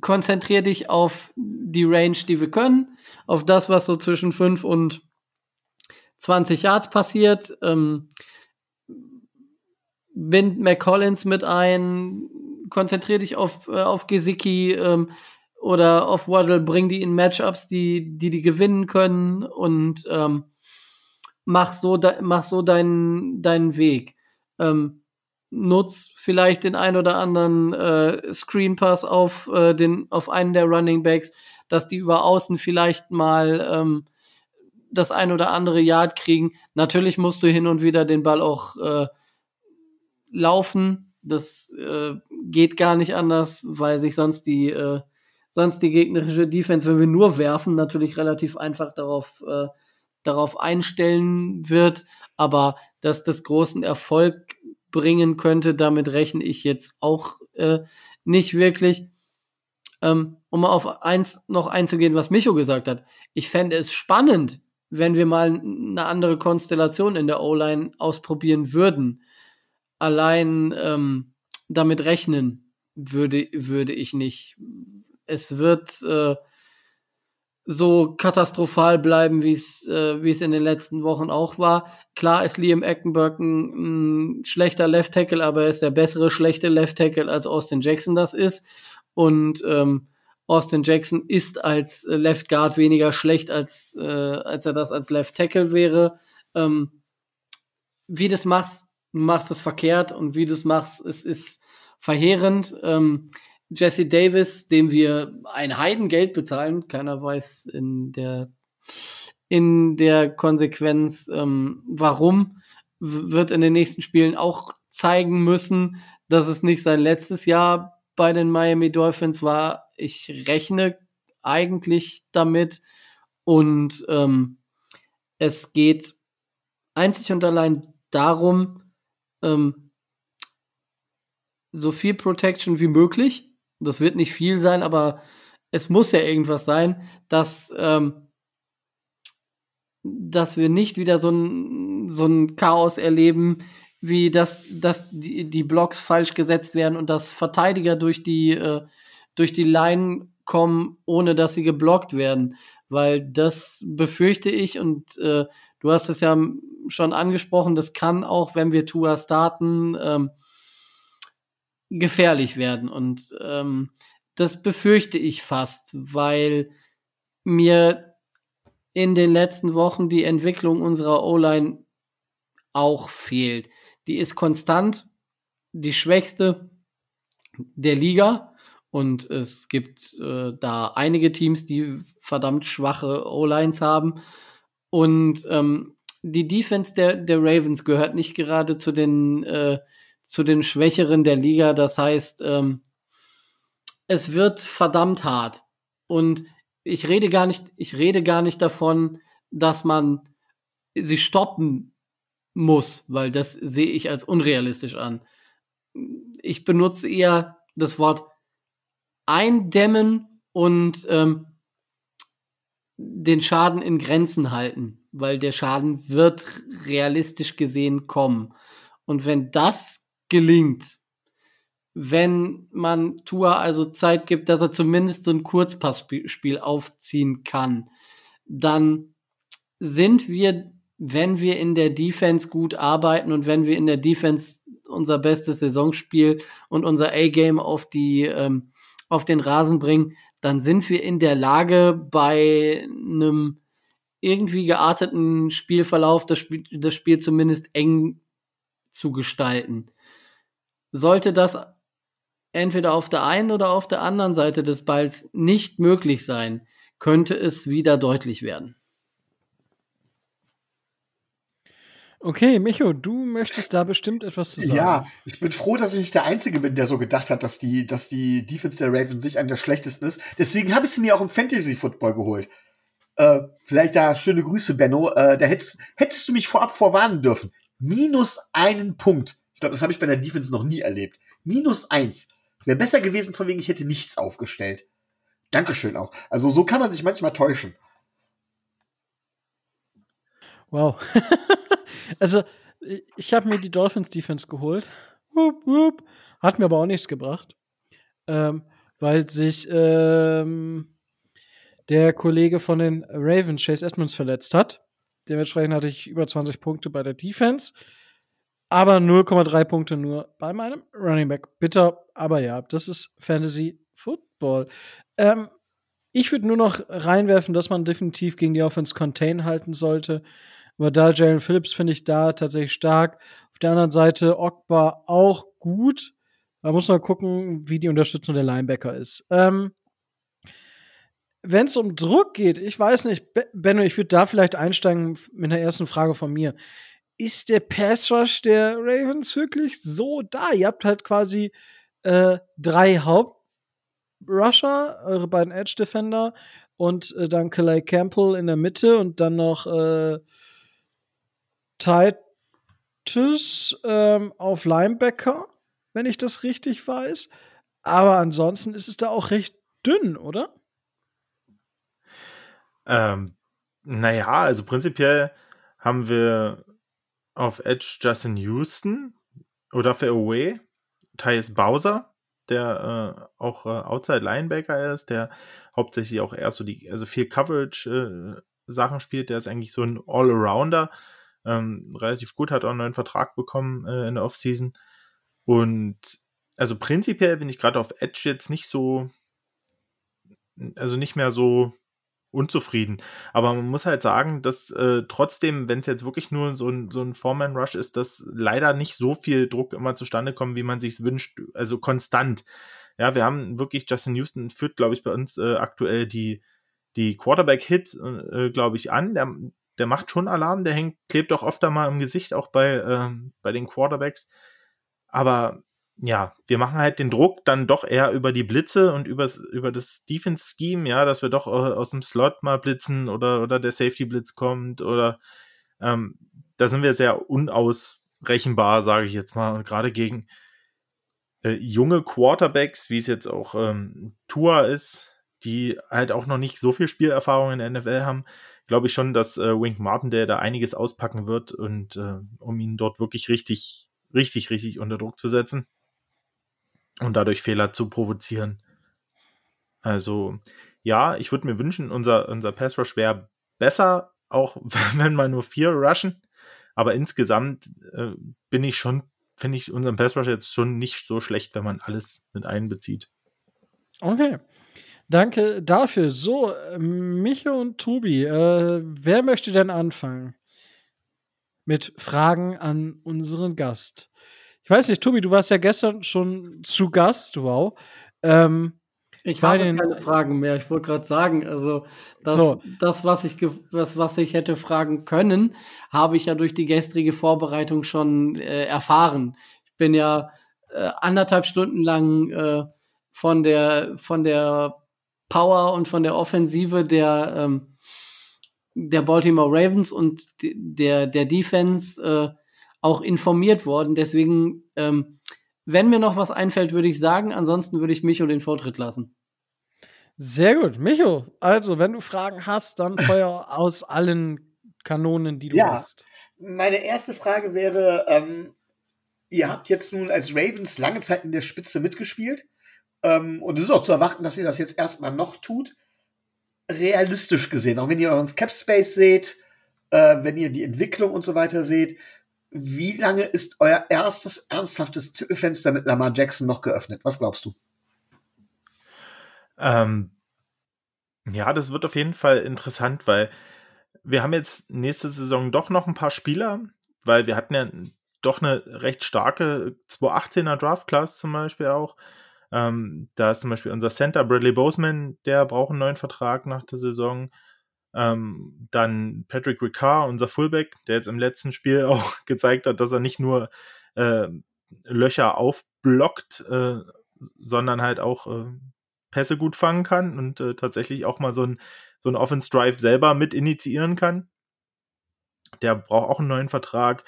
konzentrier dich auf die Range, die wir können, auf das, was so zwischen 5 und 20 Yards passiert. Ähm, bind McCollins mit ein, konzentrier dich auf, äh, auf Gesicki, ähm, oder auf Waddle, bring die in Matchups, die, die die gewinnen können und ähm, mach so, mach so deinen, deinen Weg. Ähm, nutz vielleicht den ein oder anderen äh, Screen Pass auf, äh, den, auf einen der Running Backs, dass die über außen vielleicht mal ähm, das ein oder andere Yard kriegen. Natürlich musst du hin und wieder den Ball auch äh, laufen. Das äh, geht gar nicht anders, weil sich sonst die äh, sonst die gegnerische Defense, wenn wir nur werfen, natürlich relativ einfach darauf, äh, darauf einstellen wird. Aber dass das großen Erfolg bringen könnte, damit rechne ich jetzt auch äh, nicht wirklich. Ähm, um mal auf eins noch einzugehen, was Micho gesagt hat. Ich fände es spannend, wenn wir mal eine andere Konstellation in der O-Line ausprobieren würden. Allein ähm, damit rechnen würde, würde ich nicht es wird äh, so katastrophal bleiben, wie es äh, wie es in den letzten Wochen auch war. Klar ist Liam Eckenberg ein, ein schlechter Left Tackle, aber er ist der bessere schlechte Left Tackle als Austin Jackson das ist und ähm, Austin Jackson ist als Left Guard weniger schlecht als äh, als er das als Left Tackle wäre. Ähm, wie das machst, du machst das verkehrt und wie du es machst, es ist verheerend. Ähm, Jesse Davis, dem wir ein Heidengeld bezahlen, keiner weiß in der in der Konsequenz, ähm, warum, wird in den nächsten Spielen auch zeigen müssen, dass es nicht sein letztes Jahr bei den Miami Dolphins war. Ich rechne eigentlich damit. Und ähm, es geht einzig und allein darum, ähm, so viel Protection wie möglich das wird nicht viel sein, aber es muss ja irgendwas sein, dass, ähm, dass wir nicht wieder so ein, so ein Chaos erleben wie dass, dass die, die Blocks falsch gesetzt werden und dass Verteidiger durch die, äh, durch die Line kommen, ohne dass sie geblockt werden. Weil das befürchte ich und äh, du hast es ja schon angesprochen, das kann auch, wenn wir Tua starten, ähm, gefährlich werden. Und ähm, das befürchte ich fast, weil mir in den letzten Wochen die Entwicklung unserer O-Line auch fehlt. Die ist konstant die schwächste der Liga. Und es gibt äh, da einige Teams, die verdammt schwache O-Lines haben. Und ähm, die Defense der, der Ravens gehört nicht gerade zu den, äh, zu den Schwächeren der Liga. Das heißt, ähm, es wird verdammt hart. Und ich rede gar nicht, ich rede gar nicht davon, dass man sie stoppen muss, weil das sehe ich als unrealistisch an. Ich benutze eher das Wort eindämmen und ähm, den Schaden in Grenzen halten, weil der Schaden wird realistisch gesehen kommen. Und wenn das gelingt, wenn man Tua also Zeit gibt, dass er zumindest so ein Kurzpassspiel aufziehen kann, dann sind wir, wenn wir in der Defense gut arbeiten und wenn wir in der Defense unser bestes Saisonspiel und unser A-Game auf die ähm, auf den Rasen bringen, dann sind wir in der Lage, bei einem irgendwie gearteten Spielverlauf das Spiel, das Spiel zumindest eng zu gestalten. Sollte das entweder auf der einen oder auf der anderen Seite des Balls nicht möglich sein, könnte es wieder deutlich werden. Okay, Micho, du möchtest da bestimmt etwas zu sagen. Ja, ich bin froh, dass ich nicht der Einzige bin, der so gedacht hat, dass die, dass die Defense der Ravens sich einer der schlechtesten ist. Deswegen habe ich sie mir auch im Fantasy Football geholt. Äh, vielleicht da schöne Grüße, Benno. Äh, da hättest, hättest du mich vorab vorwarnen dürfen. Minus einen Punkt. Ich glaube, das habe ich bei der Defense noch nie erlebt. Minus eins. Es wäre besser gewesen, von wegen, ich hätte nichts aufgestellt. Dankeschön auch. Also so kann man sich manchmal täuschen. Wow. also, ich habe mir die Dolphins Defense geholt. Wupp, wupp. Hat mir aber auch nichts gebracht. Ähm, weil sich ähm, der Kollege von den Ravens, Chase Edmonds, verletzt hat. Dementsprechend hatte ich über 20 Punkte bei der Defense aber 0,3 Punkte nur bei meinem Running Back. Bitter, aber ja, das ist Fantasy Football. Ähm, ich würde nur noch reinwerfen, dass man definitiv gegen die Offense Contain halten sollte. Aber da Jalen Phillips finde ich da tatsächlich stark. Auf der anderen Seite Ogba auch gut. Da muss man gucken, wie die Unterstützung der Linebacker ist. Ähm, Wenn es um Druck geht, ich weiß nicht, Benno, ich würde da vielleicht einsteigen mit einer ersten Frage von mir ist der Pass Rush der Ravens wirklich so da? Ihr habt halt quasi äh, drei Hauptrusher, eure beiden Edge Defender und äh, dann Calais Campbell in der Mitte und dann noch äh, Titus ähm, auf Linebacker, wenn ich das richtig weiß. Aber ansonsten ist es da auch recht dünn, oder? Ähm, naja, also prinzipiell haben wir auf Edge Justin Houston oder für Away Tyus Bowser, der äh, auch äh, Outside Linebacker ist, der hauptsächlich auch erst so die, also viel Coverage äh, Sachen spielt, der ist eigentlich so ein All-Arounder, ähm, relativ gut, hat auch einen neuen Vertrag bekommen äh, in der Offseason. Und also prinzipiell bin ich gerade auf Edge jetzt nicht so, also nicht mehr so unzufrieden. Aber man muss halt sagen, dass äh, trotzdem, wenn es jetzt wirklich nur so ein, so ein Foreman-Rush ist, dass leider nicht so viel Druck immer zustande kommt, wie man sich wünscht, also konstant. Ja, wir haben wirklich, Justin Houston führt, glaube ich, bei uns äh, aktuell die, die Quarterback-Hits, äh, glaube ich, an. Der, der macht schon Alarm, der hängt, klebt auch oft einmal im Gesicht, auch bei, äh, bei den Quarterbacks. Aber ja, wir machen halt den Druck dann doch eher über die Blitze und übers, über das Defense-Scheme, ja, dass wir doch aus dem Slot mal blitzen oder, oder der Safety-Blitz kommt oder ähm, da sind wir sehr unausrechenbar, sage ich jetzt mal. Und gerade gegen äh, junge Quarterbacks, wie es jetzt auch ähm, Tua ist, die halt auch noch nicht so viel Spielerfahrung in der NFL haben, glaube ich schon, dass äh, Wink Martin, der da einiges auspacken wird und äh, um ihn dort wirklich richtig richtig, richtig unter Druck zu setzen und dadurch Fehler zu provozieren. Also, ja, ich würde mir wünschen, unser, unser Pass Rush wäre besser, auch wenn man nur vier rushen. Aber insgesamt äh, bin ich schon, finde ich unseren Pass Rush jetzt schon nicht so schlecht, wenn man alles mit einbezieht. Okay. Danke dafür. So, Micho und Tobi, äh, wer möchte denn anfangen? Mit Fragen an unseren Gast. Ich weiß nicht, Tobi, du warst ja gestern schon zu Gast, wow. Ähm, ich habe keine Fragen mehr. Ich wollte gerade sagen, also das, so. das was, ich, was, was ich hätte fragen können, habe ich ja durch die gestrige Vorbereitung schon äh, erfahren. Ich bin ja äh, anderthalb Stunden lang äh, von der von der Power und von der Offensive der ähm, der Baltimore Ravens und der der Defense äh, auch informiert worden. Deswegen, ähm, wenn mir noch was einfällt, würde ich sagen. Ansonsten würde ich Micho den Vortritt lassen. Sehr gut. Micho, also wenn du Fragen hast, dann Feuer aus allen Kanonen, die du ja, hast. Meine erste Frage wäre, ähm, ihr habt jetzt nun als Ravens lange Zeit in der Spitze mitgespielt. Ähm, und es ist auch zu erwarten, dass ihr das jetzt erstmal noch tut. Realistisch gesehen, auch wenn ihr euren Cap Space seht, äh, wenn ihr die Entwicklung und so weiter seht, wie lange ist euer erstes ernsthaftes Titelfenster mit Lamar Jackson noch geöffnet? Was glaubst du? Ähm, ja, das wird auf jeden Fall interessant, weil wir haben jetzt nächste Saison doch noch ein paar Spieler, weil wir hatten ja doch eine recht starke 218er Draft Class zum Beispiel auch. Ähm, da ist zum Beispiel unser Center Bradley Boseman, der braucht einen neuen Vertrag nach der Saison. Ähm, dann Patrick Ricard, unser Fullback, der jetzt im letzten Spiel auch gezeigt hat, dass er nicht nur äh, Löcher aufblockt, äh, sondern halt auch äh, Pässe gut fangen kann und äh, tatsächlich auch mal so ein, so ein Offense Drive selber mit initiieren kann. Der braucht auch einen neuen Vertrag.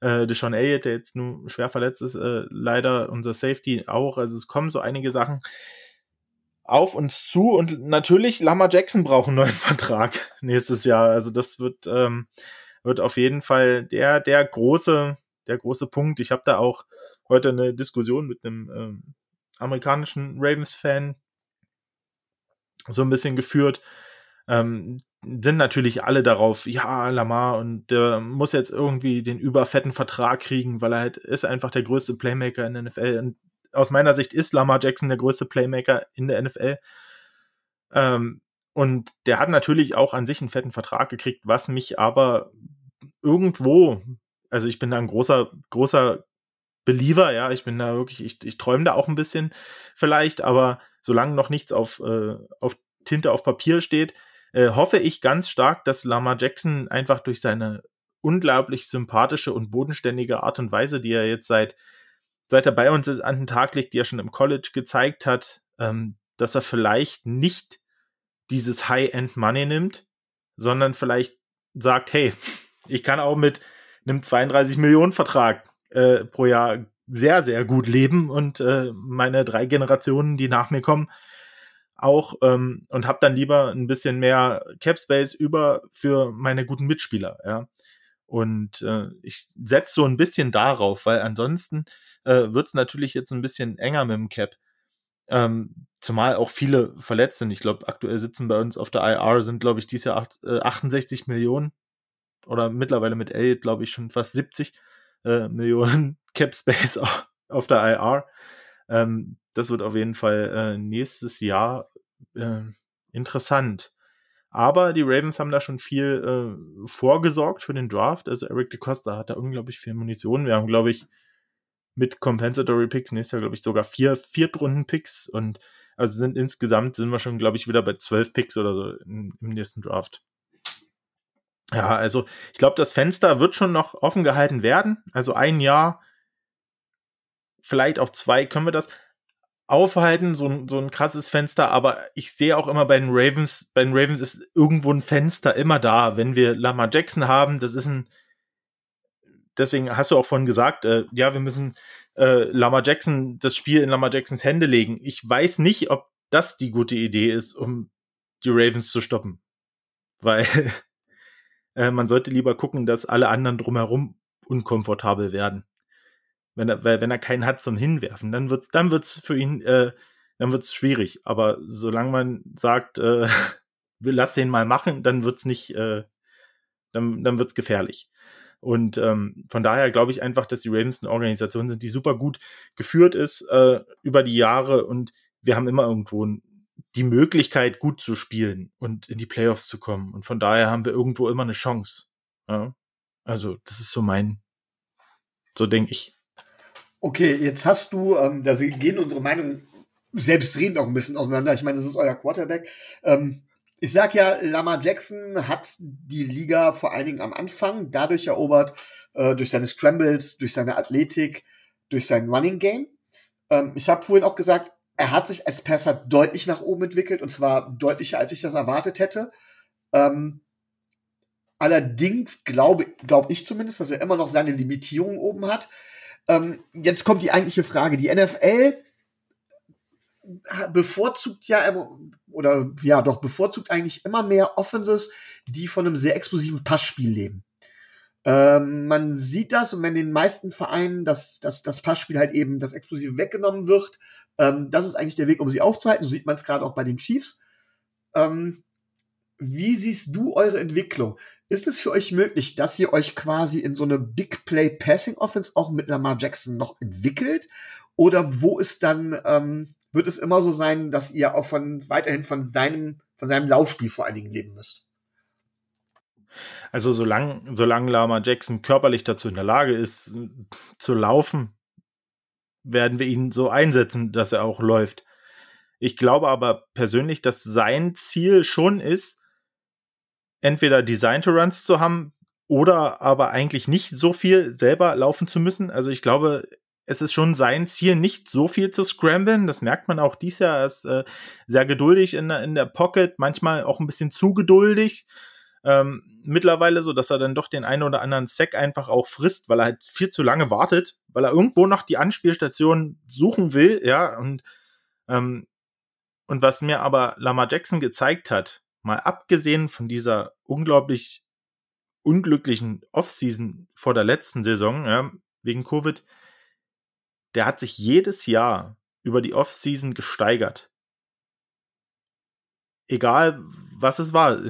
Äh, Deshaun Elliott, der jetzt nur schwer verletzt ist, äh, leider unser Safety auch. Also es kommen so einige Sachen auf uns zu und natürlich Lama Jackson braucht einen neuen Vertrag nächstes Jahr. Also das wird ähm, wird auf jeden Fall der der große der große Punkt. Ich habe da auch heute eine Diskussion mit einem ähm, amerikanischen Ravens-Fan so ein bisschen geführt. Ähm, sind natürlich alle darauf, ja, Lamar und der muss jetzt irgendwie den überfetten Vertrag kriegen, weil er halt ist einfach der größte Playmaker in der NFL. Und aus meiner Sicht ist Lamar Jackson der größte Playmaker in der NFL. Ähm, und der hat natürlich auch an sich einen fetten Vertrag gekriegt, was mich aber irgendwo, also ich bin da ein großer, großer Believer, ja, ich bin da wirklich, ich, ich träume da auch ein bisschen vielleicht, aber solange noch nichts auf, äh, auf Tinte auf Papier steht, äh, hoffe ich ganz stark, dass Lamar Jackson einfach durch seine unglaublich sympathische und bodenständige Art und Weise, die er jetzt seit seit er bei uns ist, an den Tag legt, die er schon im College gezeigt hat, ähm, dass er vielleicht nicht dieses High-End-Money nimmt, sondern vielleicht sagt, hey, ich kann auch mit einem 32 Millionen Vertrag äh, pro Jahr sehr, sehr gut leben und äh, meine drei Generationen, die nach mir kommen, auch ähm, und habe dann lieber ein bisschen mehr Cap Space über für meine guten Mitspieler, ja. Und äh, ich setze so ein bisschen darauf, weil ansonsten äh, wird es natürlich jetzt ein bisschen enger mit dem Cap. Ähm, zumal auch viele verletzt sind. Ich glaube, aktuell sitzen bei uns auf der IR sind, glaube ich, dieses Jahr acht, äh, 68 Millionen oder mittlerweile mit Elliot, glaube ich, schon fast 70 äh, Millionen Cap Space auf der IR. Ähm, das wird auf jeden Fall äh, nächstes Jahr äh, interessant. Aber die Ravens haben da schon viel äh, vorgesorgt für den Draft. Also Eric DeCosta hat da unglaublich viel Munition. Wir haben, glaube ich, mit Compensatory Picks nächstes Jahr, glaube ich, sogar vier Viertrunden-Picks und also sind insgesamt sind wir schon, glaube ich, wieder bei zwölf Picks oder so im, im nächsten Draft. Ja, also ich glaube, das Fenster wird schon noch offen gehalten werden. Also ein Jahr, vielleicht auch zwei können wir das aufhalten, so, ein so ein krasses Fenster, aber ich sehe auch immer bei den Ravens, bei den Ravens ist irgendwo ein Fenster immer da. Wenn wir Lamar Jackson haben, das ist ein, deswegen hast du auch vorhin gesagt, äh, ja, wir müssen äh, Lamar Jackson, das Spiel in Lamar Jacksons Hände legen. Ich weiß nicht, ob das die gute Idee ist, um die Ravens zu stoppen. Weil äh, man sollte lieber gucken, dass alle anderen drumherum unkomfortabel werden. Wenn er, wenn er keinen hat zum Hinwerfen, dann wird's, dann wird's für ihn, äh, dann wird's schwierig. Aber solange man sagt, äh, lass den mal machen, dann wird's nicht, äh, dann, dann wird's gefährlich. Und ähm, von daher glaube ich einfach, dass die Ravens eine Organisation sind, die super gut geführt ist äh, über die Jahre und wir haben immer irgendwo die Möglichkeit, gut zu spielen und in die Playoffs zu kommen. Und von daher haben wir irgendwo immer eine Chance. Ja? Also, das ist so mein, so denke ich. Okay, jetzt hast du, ähm, da gehen unsere Meinungen selbstredend auch ein bisschen auseinander. Ich meine, das ist euer Quarterback. Ähm, ich sag ja, Lamar Jackson hat die Liga vor allen Dingen am Anfang dadurch erobert, äh, durch seine Scrambles, durch seine Athletik, durch sein Running Game. Ähm, ich habe vorhin auch gesagt, er hat sich als Passer deutlich nach oben entwickelt und zwar deutlicher, als ich das erwartet hätte. Ähm, allerdings glaube glaub ich zumindest, dass er immer noch seine Limitierung oben hat. Ähm, jetzt kommt die eigentliche Frage. Die NFL bevorzugt ja oder ja doch bevorzugt eigentlich immer mehr Offenses, die von einem sehr explosiven Passspiel leben. Ähm, man sieht das und wenn in den meisten Vereinen das, das, das Passspiel halt eben das Explosive weggenommen wird, ähm, das ist eigentlich der Weg, um sie aufzuhalten. So sieht man es gerade auch bei den Chiefs. Ähm, wie siehst du eure Entwicklung? Ist es für euch möglich, dass ihr euch quasi in so eine Big Play Passing Offense auch mit Lamar Jackson noch entwickelt? Oder wo ist dann ähm, wird es immer so sein, dass ihr auch von weiterhin von seinem, von seinem Laufspiel vor allen Dingen leben müsst. Also solange solang Lama Jackson körperlich dazu in der Lage ist, zu laufen, werden wir ihn so einsetzen, dass er auch läuft. Ich glaube aber persönlich, dass sein Ziel schon ist, entweder Design to Runs zu haben oder aber eigentlich nicht so viel selber laufen zu müssen. Also ich glaube, es ist schon sein Ziel, nicht so viel zu scramblen. Das merkt man auch dies Jahr. Er ist äh, sehr geduldig in, in der Pocket, manchmal auch ein bisschen zu geduldig. Ähm, mittlerweile so, dass er dann doch den einen oder anderen Sack einfach auch frisst, weil er halt viel zu lange wartet, weil er irgendwo noch die Anspielstation suchen will, ja, und, ähm, und was mir aber Lamar Jackson gezeigt hat, mal abgesehen von dieser unglaublich unglücklichen Offseason vor der letzten Saison, ja, wegen Covid, der hat sich jedes Jahr über die Offseason gesteigert. Egal, was es war.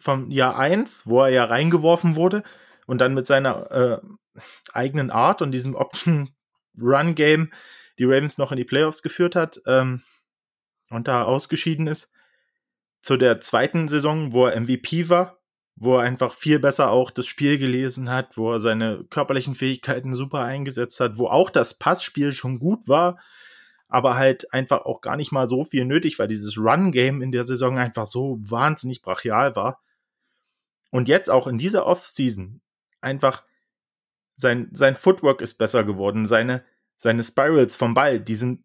Vom Jahr eins, wo er ja reingeworfen wurde und dann mit seiner äh, eigenen Art und diesem Option-Run-Game die Ravens noch in die Playoffs geführt hat ähm, und da ausgeschieden ist. Zu der zweiten Saison, wo er MVP war, wo er einfach viel besser auch das Spiel gelesen hat, wo er seine körperlichen Fähigkeiten super eingesetzt hat, wo auch das Passspiel schon gut war, aber halt einfach auch gar nicht mal so viel nötig, weil dieses Run-Game in der Saison einfach so wahnsinnig brachial war. Und jetzt auch in dieser Off-Season einfach sein, sein Footwork ist besser geworden, seine, seine Spirals vom Ball, die sind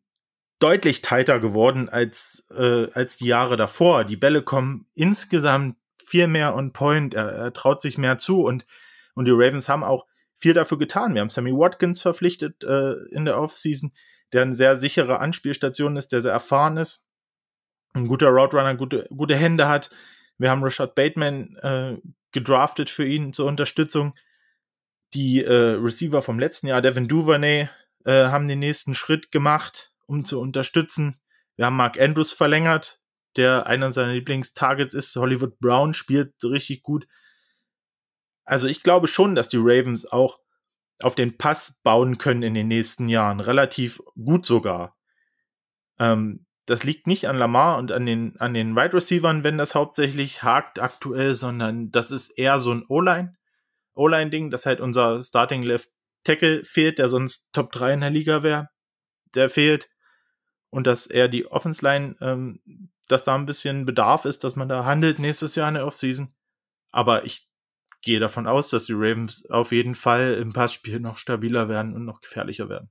deutlich tighter geworden als, äh, als die Jahre davor. Die Bälle kommen insgesamt viel mehr on point, er, er traut sich mehr zu und, und die Ravens haben auch viel dafür getan. Wir haben Sammy Watkins verpflichtet äh, in der Offseason, der eine sehr sichere Anspielstation ist, der sehr erfahren ist, ein guter Roadrunner, gute, gute Hände hat. Wir haben Rashad Bateman äh, gedraftet für ihn zur Unterstützung. Die äh, Receiver vom letzten Jahr, Devin Duvernay, äh, haben den nächsten Schritt gemacht, um zu unterstützen. Wir haben Mark Andrews verlängert, der einer seiner Lieblingstargets ist. Hollywood Brown spielt richtig gut. Also ich glaube schon, dass die Ravens auch auf den Pass bauen können in den nächsten Jahren. Relativ gut sogar. Ähm, das liegt nicht an Lamar und an den, an den Wide Receivern, wenn das hauptsächlich hakt aktuell, sondern das ist eher so ein O-Line. O-Line-Ding, dass halt unser Starting Left Tackle fehlt, der sonst Top 3 in der Liga wäre. Der fehlt. Und dass er die Offense Line ähm, dass da ein bisschen Bedarf ist, dass man da handelt nächstes Jahr in der Offseason. Aber ich gehe davon aus, dass die Ravens auf jeden Fall im Passspiel noch stabiler werden und noch gefährlicher werden.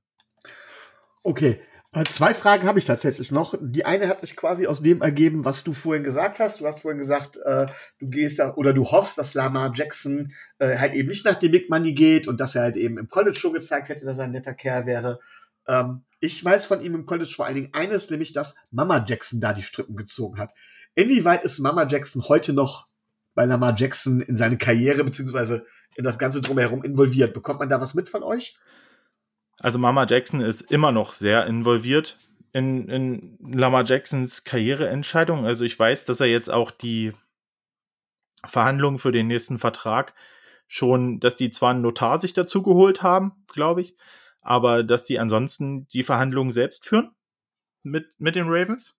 Okay. Äh, zwei Fragen habe ich tatsächlich noch. Die eine hat sich quasi aus dem ergeben, was du vorhin gesagt hast. Du hast vorhin gesagt, äh, du gehst da oder du hoffst, dass Lamar Jackson äh, halt eben nicht nach dem Big Money geht und dass er halt eben im College schon gezeigt hätte, dass er ein netter Kerl wäre. Ähm, ich weiß von ihm im College vor allen Dingen eines, nämlich, dass Mama Jackson da die Strippen gezogen hat. Inwieweit ist Mama Jackson heute noch bei Lamar Jackson in seine Karriere beziehungsweise in das Ganze drumherum involviert? Bekommt man da was mit von euch? Also Mama Jackson ist immer noch sehr involviert in, in Lama Jacksons Karriereentscheidung. Also ich weiß, dass er jetzt auch die Verhandlungen für den nächsten Vertrag schon, dass die zwar einen Notar sich dazu geholt haben, glaube ich, aber dass die ansonsten die Verhandlungen selbst führen mit, mit den Ravens.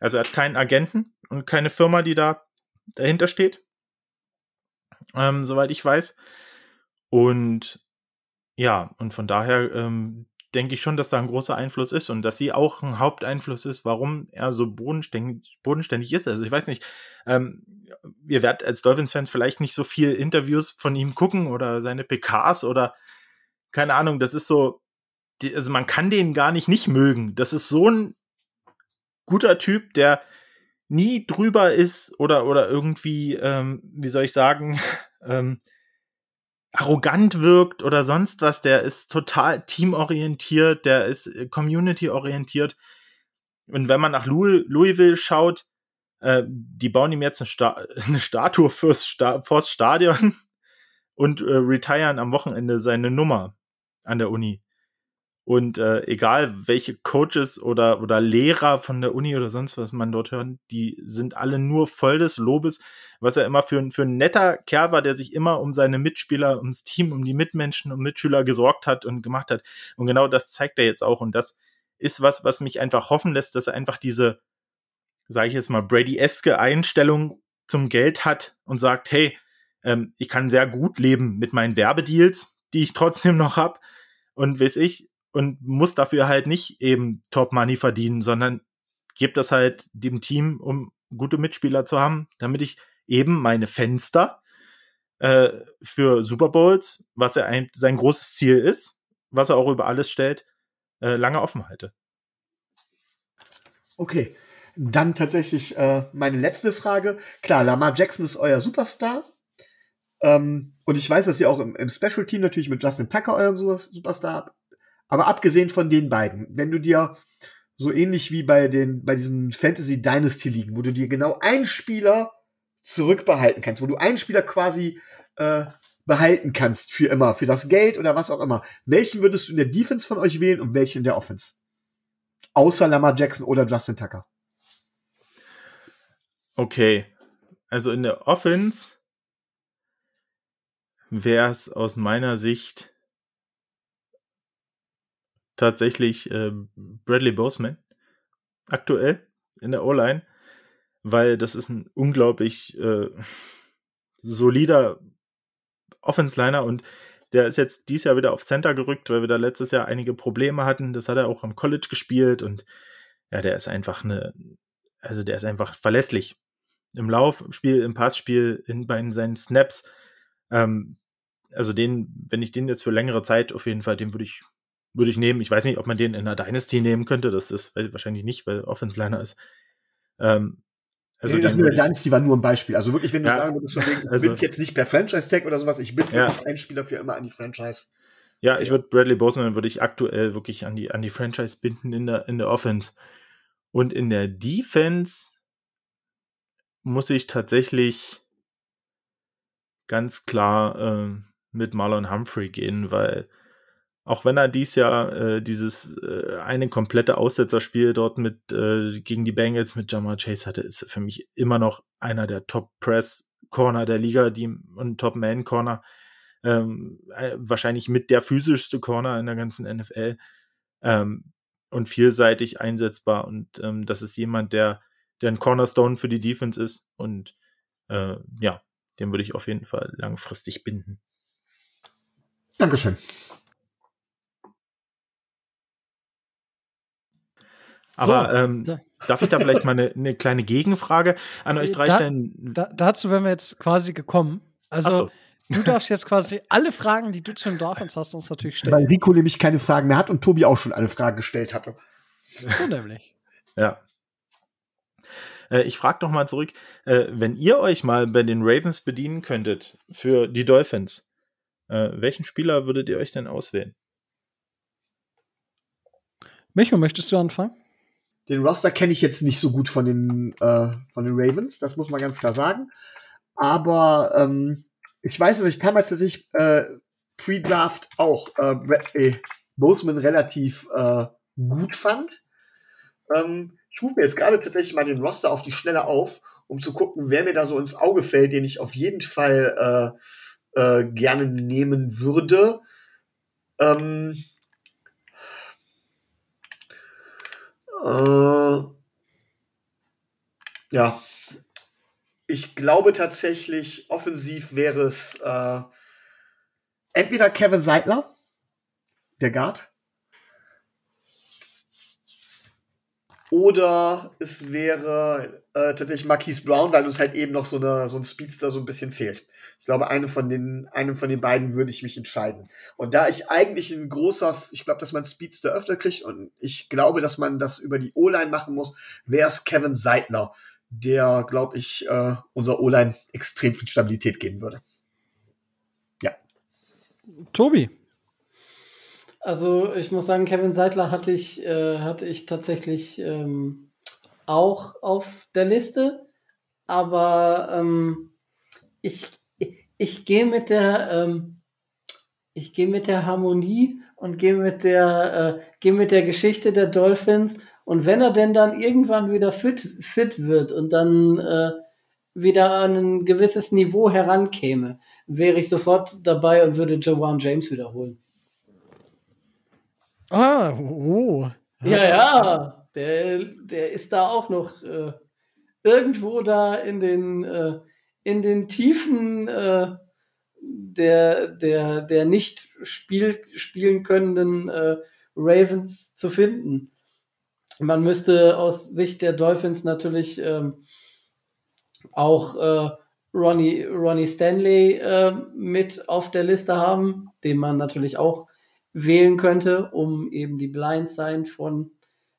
Also er hat keinen Agenten und keine Firma, die da dahinter steht. Ähm, soweit ich weiß. Und ja, und von daher ähm, denke ich schon, dass da ein großer Einfluss ist und dass sie auch ein Haupteinfluss ist, warum er so bodenständig, bodenständig ist. Also ich weiß nicht, ähm, ihr werdet als Dolphins-Fans vielleicht nicht so viel Interviews von ihm gucken oder seine PKs oder keine Ahnung, das ist so, die, also man kann den gar nicht nicht mögen. Das ist so ein guter Typ, der nie drüber ist oder, oder irgendwie, ähm, wie soll ich sagen, ähm, arrogant wirkt oder sonst was. Der ist total teamorientiert, der ist äh, community-orientiert. Und wenn man nach Louisville schaut, äh, die bauen ihm jetzt eine, Sta eine Statue fürs, Sta vors Stadion und äh, retiren am Wochenende seine Nummer an der Uni. Und äh, egal welche Coaches oder, oder Lehrer von der Uni oder sonst was man dort hört, die sind alle nur voll des Lobes, was er immer für, für ein netter Kerl war, der sich immer um seine Mitspieler, ums Team, um die Mitmenschen, um Mitschüler gesorgt hat und gemacht hat. Und genau das zeigt er jetzt auch. Und das ist was, was mich einfach hoffen lässt, dass er einfach diese, sage ich jetzt mal, Brady-eske Einstellung zum Geld hat und sagt, hey, ähm, ich kann sehr gut leben mit meinen Werbedeals, die ich trotzdem noch hab und weiß ich, und muss dafür halt nicht eben Top Money verdienen, sondern gibt das halt dem Team, um gute Mitspieler zu haben, damit ich eben meine Fenster äh, für Super Bowls, was er ein, sein großes Ziel ist, was er auch über alles stellt, äh, lange offen halte. Okay, dann tatsächlich äh, meine letzte Frage. Klar, Lamar Jackson ist euer Superstar. Ähm, und ich weiß, dass ihr auch im, im Special Team natürlich mit Justin Tucker euren Superstar habt. Aber abgesehen von den beiden, wenn du dir so ähnlich wie bei den, bei diesen Fantasy Dynasty Ligen, wo du dir genau einen Spieler zurückbehalten kannst, wo du einen Spieler quasi äh, behalten kannst für immer, für das Geld oder was auch immer. Welchen würdest du in der Defense von euch wählen und welchen in der Offense? Außer Lamar Jackson oder Justin Tucker. Okay. Also in der Offense wäre es aus meiner Sicht tatsächlich äh, Bradley Boseman aktuell in der O-Line, weil das ist ein unglaublich äh, solider Offense-Liner und der ist jetzt dieses Jahr wieder auf Center gerückt, weil wir da letztes Jahr einige Probleme hatten. Das hat er auch am College gespielt und ja, der ist einfach eine, also der ist einfach verlässlich. Im Laufspiel, im Passspiel, in, bei seinen Snaps. Ähm, also den, wenn ich den jetzt für längere Zeit auf jeden Fall, den würde ich würde ich nehmen. Ich weiß nicht, ob man den in einer Dynasty nehmen könnte. Das ist wahrscheinlich nicht, weil Offense Liner ist. Ähm, also nee, das mit der Dynasty war nur ein Beispiel. Also wirklich, wenn du ja, sagen würdest, ich also, bin jetzt nicht per Franchise-Tag oder sowas, ich bin ja. wirklich ein Spieler für immer an die Franchise. Ja, ich würde Bradley Boseman würde ich aktuell wirklich an die, an die Franchise binden in der, in der Offense. Und in der Defense muss ich tatsächlich ganz klar äh, mit Marlon Humphrey gehen, weil auch wenn er dies Jahr äh, dieses äh, eine komplette Aussetzerspiel dort mit äh, gegen die Bengals mit Jamar Chase hatte, ist für mich immer noch einer der Top Press Corner der Liga, die und Top Man Corner. Ähm, äh, wahrscheinlich mit der physischste Corner in der ganzen NFL ähm, und vielseitig einsetzbar. Und ähm, das ist jemand, der, der ein Cornerstone für die Defense ist. Und äh, ja, den würde ich auf jeden Fall langfristig binden. Dankeschön. Aber so, ähm, da. darf ich da vielleicht mal eine, eine kleine Gegenfrage an euch drei da, stellen? Da, dazu wären wir jetzt quasi gekommen. Also so. du darfst jetzt quasi alle Fragen, die du zu den Dolphins hast, uns natürlich stellen. Weil Rico nämlich keine Fragen mehr hat und Tobi auch schon alle Fragen gestellt hatte. So nämlich. ja. Äh, ich frage noch mal zurück, äh, wenn ihr euch mal bei den Ravens bedienen könntet für die Dolphins, äh, welchen Spieler würdet ihr euch denn auswählen? Micho, möchtest du anfangen? Den Roster kenne ich jetzt nicht so gut von den, äh, von den Ravens, das muss man ganz klar sagen. Aber ähm, ich weiß, dass ich damals tatsächlich äh, Pre-Draft auch äh, Boseman relativ äh, gut fand. Ähm, ich rufe mir jetzt gerade tatsächlich mal den Roster auf die Schnelle auf, um zu gucken, wer mir da so ins Auge fällt, den ich auf jeden Fall äh, äh, gerne nehmen würde. Ähm, äh, ja, ich glaube tatsächlich, offensiv wäre es äh, entweder Kevin Seidler, der Guard, oder es wäre äh, tatsächlich Marquise Brown, weil uns halt eben noch so, eine, so ein Speedster so ein bisschen fehlt. Ich glaube, einem von den, einem von den beiden würde ich mich entscheiden. Und da ich eigentlich ein großer, ich glaube, dass man Speedster öfter kriegt und ich glaube, dass man das über die O-Line machen muss, wäre es Kevin Seidler, der, glaube ich, äh, unser O-Line extrem viel Stabilität geben würde. Ja. Tobi. Also ich muss sagen, Kevin Seidler hatte ich, äh, hatte ich tatsächlich ähm, auch auf der Liste, aber ähm, ich, ich, ich gehe mit der ähm, ich gehe mit der Harmonie und gehe mit der äh, gehe mit der Geschichte der Dolphins und wenn er denn dann irgendwann wieder fit, fit wird und dann äh, wieder an ein gewisses Niveau herankäme, wäre ich sofort dabei und würde Jawan James wiederholen. Ah, oh. Ja, ja, der, der ist da auch noch äh, irgendwo da in den, äh, in den Tiefen äh, der, der, der nicht spiel, spielen können äh, Ravens zu finden. Man müsste aus Sicht der Dolphins natürlich ähm, auch äh, Ronnie, Ronnie Stanley äh, mit auf der Liste haben, den man natürlich auch wählen könnte, um eben die Blindside von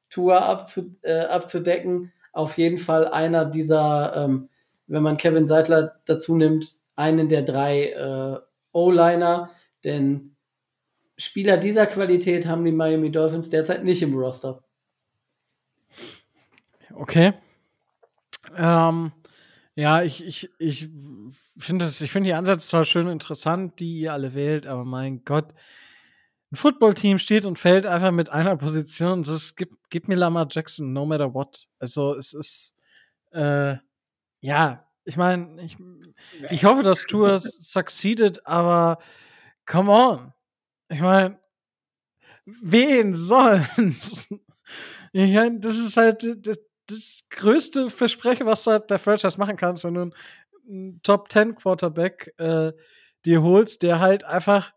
Tour abzu, äh, abzudecken. Auf jeden Fall einer dieser, ähm, wenn man Kevin Seidler dazu nimmt, einen der drei äh, O-Liner, denn Spieler dieser Qualität haben die Miami Dolphins derzeit nicht im Roster. Okay. Ähm, ja, ich, ich, ich finde ich finde die Ansätze zwar schön interessant, die ihr alle wählt, aber mein Gott, ein Footballteam steht und fällt einfach mit einer Position. Das gibt, gibt mir Lamar Jackson, no matter what. Also es ist, äh, ja, ich meine, ich, ich hoffe, dass Tour succeeded, aber come on. Ich meine, wen sonst? Ich mein, das ist halt das, das größte Versprechen, was du halt der Franchise machen kannst, wenn du einen Top 10 Quarterback äh, dir holst, der halt einfach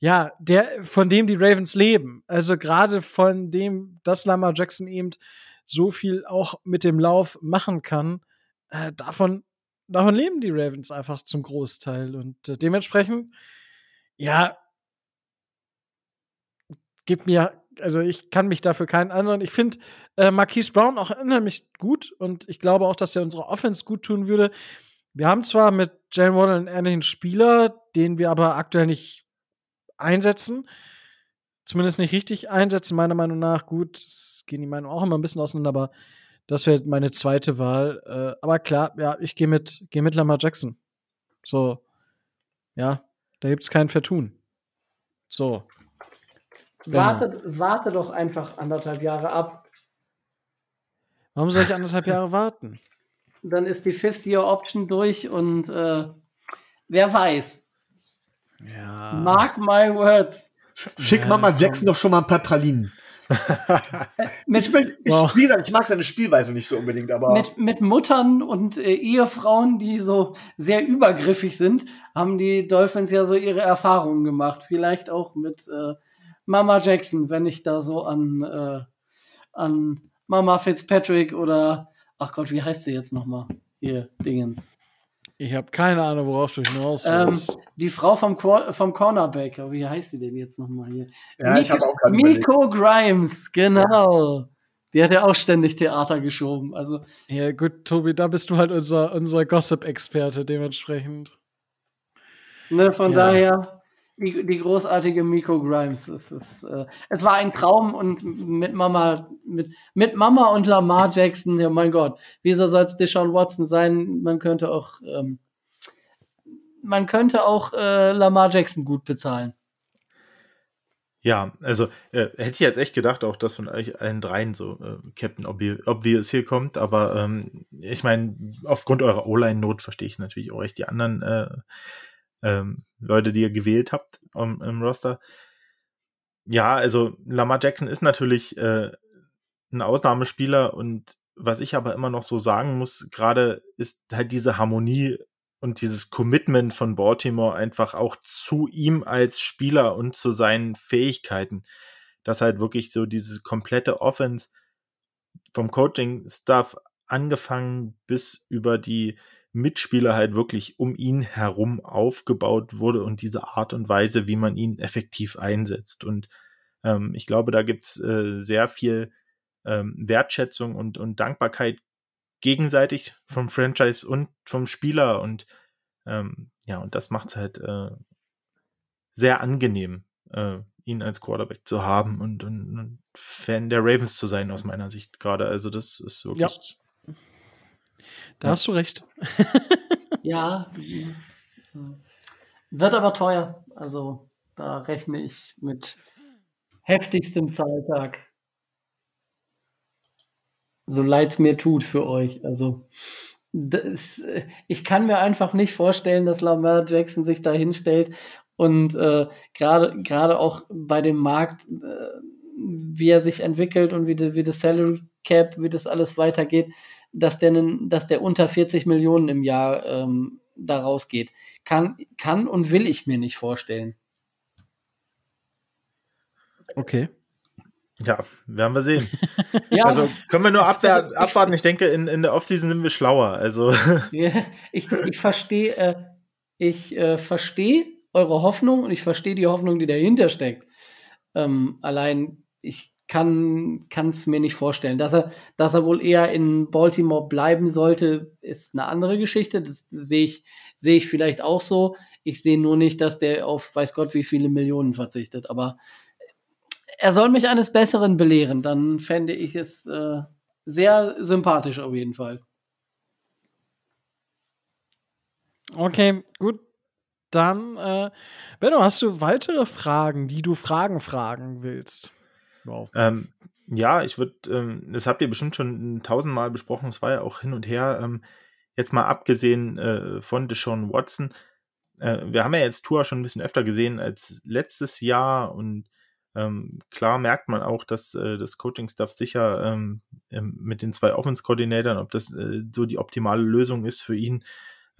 ja, der, von dem die Ravens leben. Also gerade von dem, dass Lamar Jackson eben so viel auch mit dem Lauf machen kann, äh, davon, davon leben die Ravens einfach zum Großteil. Und äh, dementsprechend, ja, gibt mir, also ich kann mich dafür keinen anderen. Ich finde äh, Marquise Brown auch unheimlich gut und ich glaube auch, dass er unsere Offense gut tun würde. Wir haben zwar mit Jalen Waddle einen ähnlichen Spieler, den wir aber aktuell nicht einsetzen. Zumindest nicht richtig einsetzen, meiner Meinung nach. Gut, es gehen die Meinungen auch immer ein bisschen auseinander, aber das wäre meine zweite Wahl. Äh, aber klar, ja, ich gehe mit, geh mit Lamar Jackson. So, ja, da gibt es kein Vertun. So. Warte, genau. warte doch einfach anderthalb Jahre ab. Warum soll ich anderthalb Jahre warten? Dann ist die Fifth-Year-Option durch und äh, wer weiß, ja. Mark my words. Schick ja, Mama Jackson doch schon mal ein paar Pralinen. mit, ich, bin, ich, wow. gesagt, ich mag seine Spielweise nicht so unbedingt, aber. Mit, mit Muttern und äh, Ehefrauen, die so sehr übergriffig sind, haben die Dolphins ja so ihre Erfahrungen gemacht. Vielleicht auch mit äh, Mama Jackson, wenn ich da so an, äh, an Mama Fitzpatrick oder, ach Gott, wie heißt sie jetzt nochmal? Hier, Dingens. Ich habe keine Ahnung, worauf du hinaus willst. Ähm, die Frau vom, vom Cornerback, wie heißt sie denn jetzt nochmal hier? Ja, Miko, ich habe auch Miko Grimes, genau. Die hat ja auch ständig Theater geschoben. Also ja, gut, Tobi, da bist du halt unser, unser Gossip-Experte dementsprechend. Ne, von ja. daher, die, die großartige Miko Grimes. Es, ist, äh, es war ein Traum und mit Mama, mit, mit Mama und Lamar Jackson, ja mein Gott, wieso soll es Deshaun Watson sein? Man könnte auch, ähm, man könnte auch äh, Lamar Jackson gut bezahlen. Ja, also äh, hätte ich jetzt echt gedacht, auch dass von euch allen dreien so äh, Captain Obvi Obvious hier kommt, aber ähm, ich meine, aufgrund eurer O-Line-Not verstehe ich natürlich auch echt die anderen äh, ähm, Leute, die ihr gewählt habt um, im Roster. Ja, also Lamar Jackson ist natürlich äh, ein Ausnahmespieler und was ich aber immer noch so sagen muss, gerade ist halt diese Harmonie und dieses Commitment von Baltimore einfach auch zu ihm als Spieler und zu seinen Fähigkeiten, dass halt wirklich so diese komplette Offense vom Coaching-Staff angefangen bis über die Mitspieler halt wirklich um ihn herum aufgebaut wurde und diese Art und Weise, wie man ihn effektiv einsetzt. Und ähm, ich glaube, da gibt's äh, sehr viel ähm, Wertschätzung und, und Dankbarkeit gegenseitig vom Franchise und vom Spieler und ähm, ja, und das macht es halt äh, sehr angenehm, äh, ihn als Quarterback zu haben und, und, und, Fan der Ravens zu sein, aus meiner Sicht gerade. Also, das ist wirklich. Ja. Da ja. hast du recht. ja, wird aber teuer. Also, da rechne ich mit heftigstem Zahltag so leid es mir tut für euch. Also das, ich kann mir einfach nicht vorstellen, dass Lamar Jackson sich da hinstellt und äh, gerade gerade auch bei dem Markt, äh, wie er sich entwickelt und wie, de, wie das Salary Cap, wie das alles weitergeht, dass der, dass der unter 40 Millionen im Jahr ähm, da rausgeht. Kann, kann und will ich mir nicht vorstellen. Okay. Ja, werden wir sehen. ja. Also können wir nur abwehr, also, abwarten. Ich denke, in, in der Offseason sind wir schlauer. Also. Ich, ich verstehe, äh, ich äh, verstehe eure Hoffnung und ich verstehe die Hoffnung, die dahinter steckt. Ähm, allein ich kann es mir nicht vorstellen. Dass er, dass er wohl eher in Baltimore bleiben sollte, ist eine andere Geschichte. Das sehe ich, sehe ich vielleicht auch so. Ich sehe nur nicht, dass der auf weiß Gott wie viele Millionen verzichtet. Aber er soll mich eines Besseren belehren, dann fände ich es äh, sehr sympathisch auf jeden Fall. Okay, gut. Dann, äh, Benno, hast du weitere Fragen, die du Fragen fragen willst? Wow. Ähm, ja, ich würde, ähm, das habt ihr bestimmt schon tausendmal besprochen, es war ja auch hin und her. Ähm, jetzt mal abgesehen äh, von Deshaun Watson, äh, wir haben ja jetzt Tour schon ein bisschen öfter gesehen als letztes Jahr und ähm, klar merkt man auch, dass äh, das Coaching-Staff sicher ähm, ähm, mit den zwei Offense-Koordinatoren, ob das äh, so die optimale Lösung ist für ihn,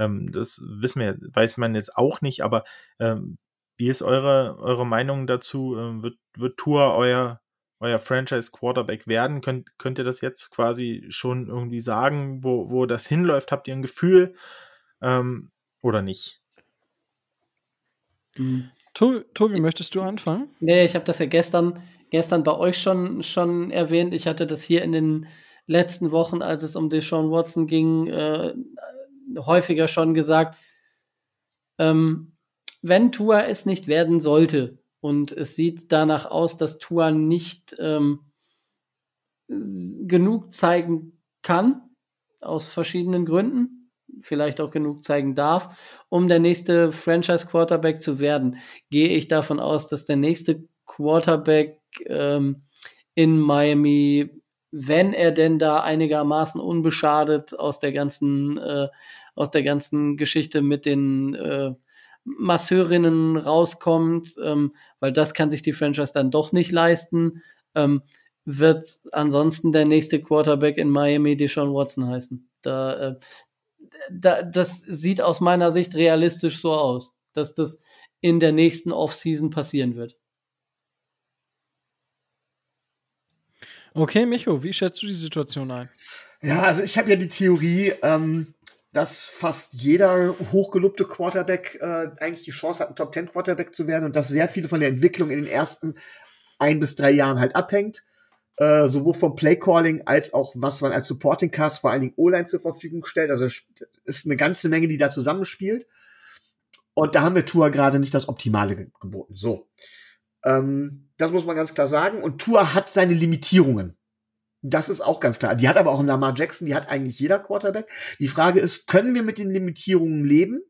ähm, das wissen wir, weiß man jetzt auch nicht, aber ähm, wie ist eure, eure Meinung dazu? Ähm, wird, wird Tour euer, euer Franchise-Quarterback werden? Könnt, könnt ihr das jetzt quasi schon irgendwie sagen, wo, wo das hinläuft? Habt ihr ein Gefühl ähm, oder nicht? Mhm. Tobi, möchtest du anfangen? Nee, ich habe das ja gestern, gestern bei euch schon, schon erwähnt. Ich hatte das hier in den letzten Wochen, als es um Deshaun Watson ging, äh, häufiger schon gesagt. Ähm, wenn Tua es nicht werden sollte und es sieht danach aus, dass Tua nicht ähm, genug zeigen kann, aus verschiedenen Gründen, vielleicht auch genug zeigen darf, um der nächste Franchise Quarterback zu werden. Gehe ich davon aus, dass der nächste Quarterback ähm, in Miami, wenn er denn da einigermaßen unbeschadet aus der ganzen äh, aus der ganzen Geschichte mit den äh, Masseurinnen rauskommt, ähm, weil das kann sich die Franchise dann doch nicht leisten, ähm, wird ansonsten der nächste Quarterback in Miami Deshaun Watson heißen. Da, äh, da, das sieht aus meiner Sicht realistisch so aus, dass das in der nächsten Offseason passieren wird. Okay, Micho, wie schätzt du die Situation ein? Ja, also ich habe ja die Theorie, ähm, dass fast jeder hochgelobte Quarterback äh, eigentlich die Chance hat, ein Top 10 Quarterback zu werden und dass sehr viele von der Entwicklung in den ersten ein bis drei Jahren halt abhängt. Äh, sowohl vom Playcalling als auch was man als Supporting Cast vor allen Dingen O-Line zur Verfügung stellt. Also ist eine ganze Menge, die da zusammenspielt. Und da haben wir Tour gerade nicht das Optimale ge geboten. So. Ähm, das muss man ganz klar sagen. Und Tour hat seine Limitierungen. Das ist auch ganz klar. Die hat aber auch ein Lamar Jackson, die hat eigentlich jeder Quarterback. Die Frage ist, können wir mit den Limitierungen leben?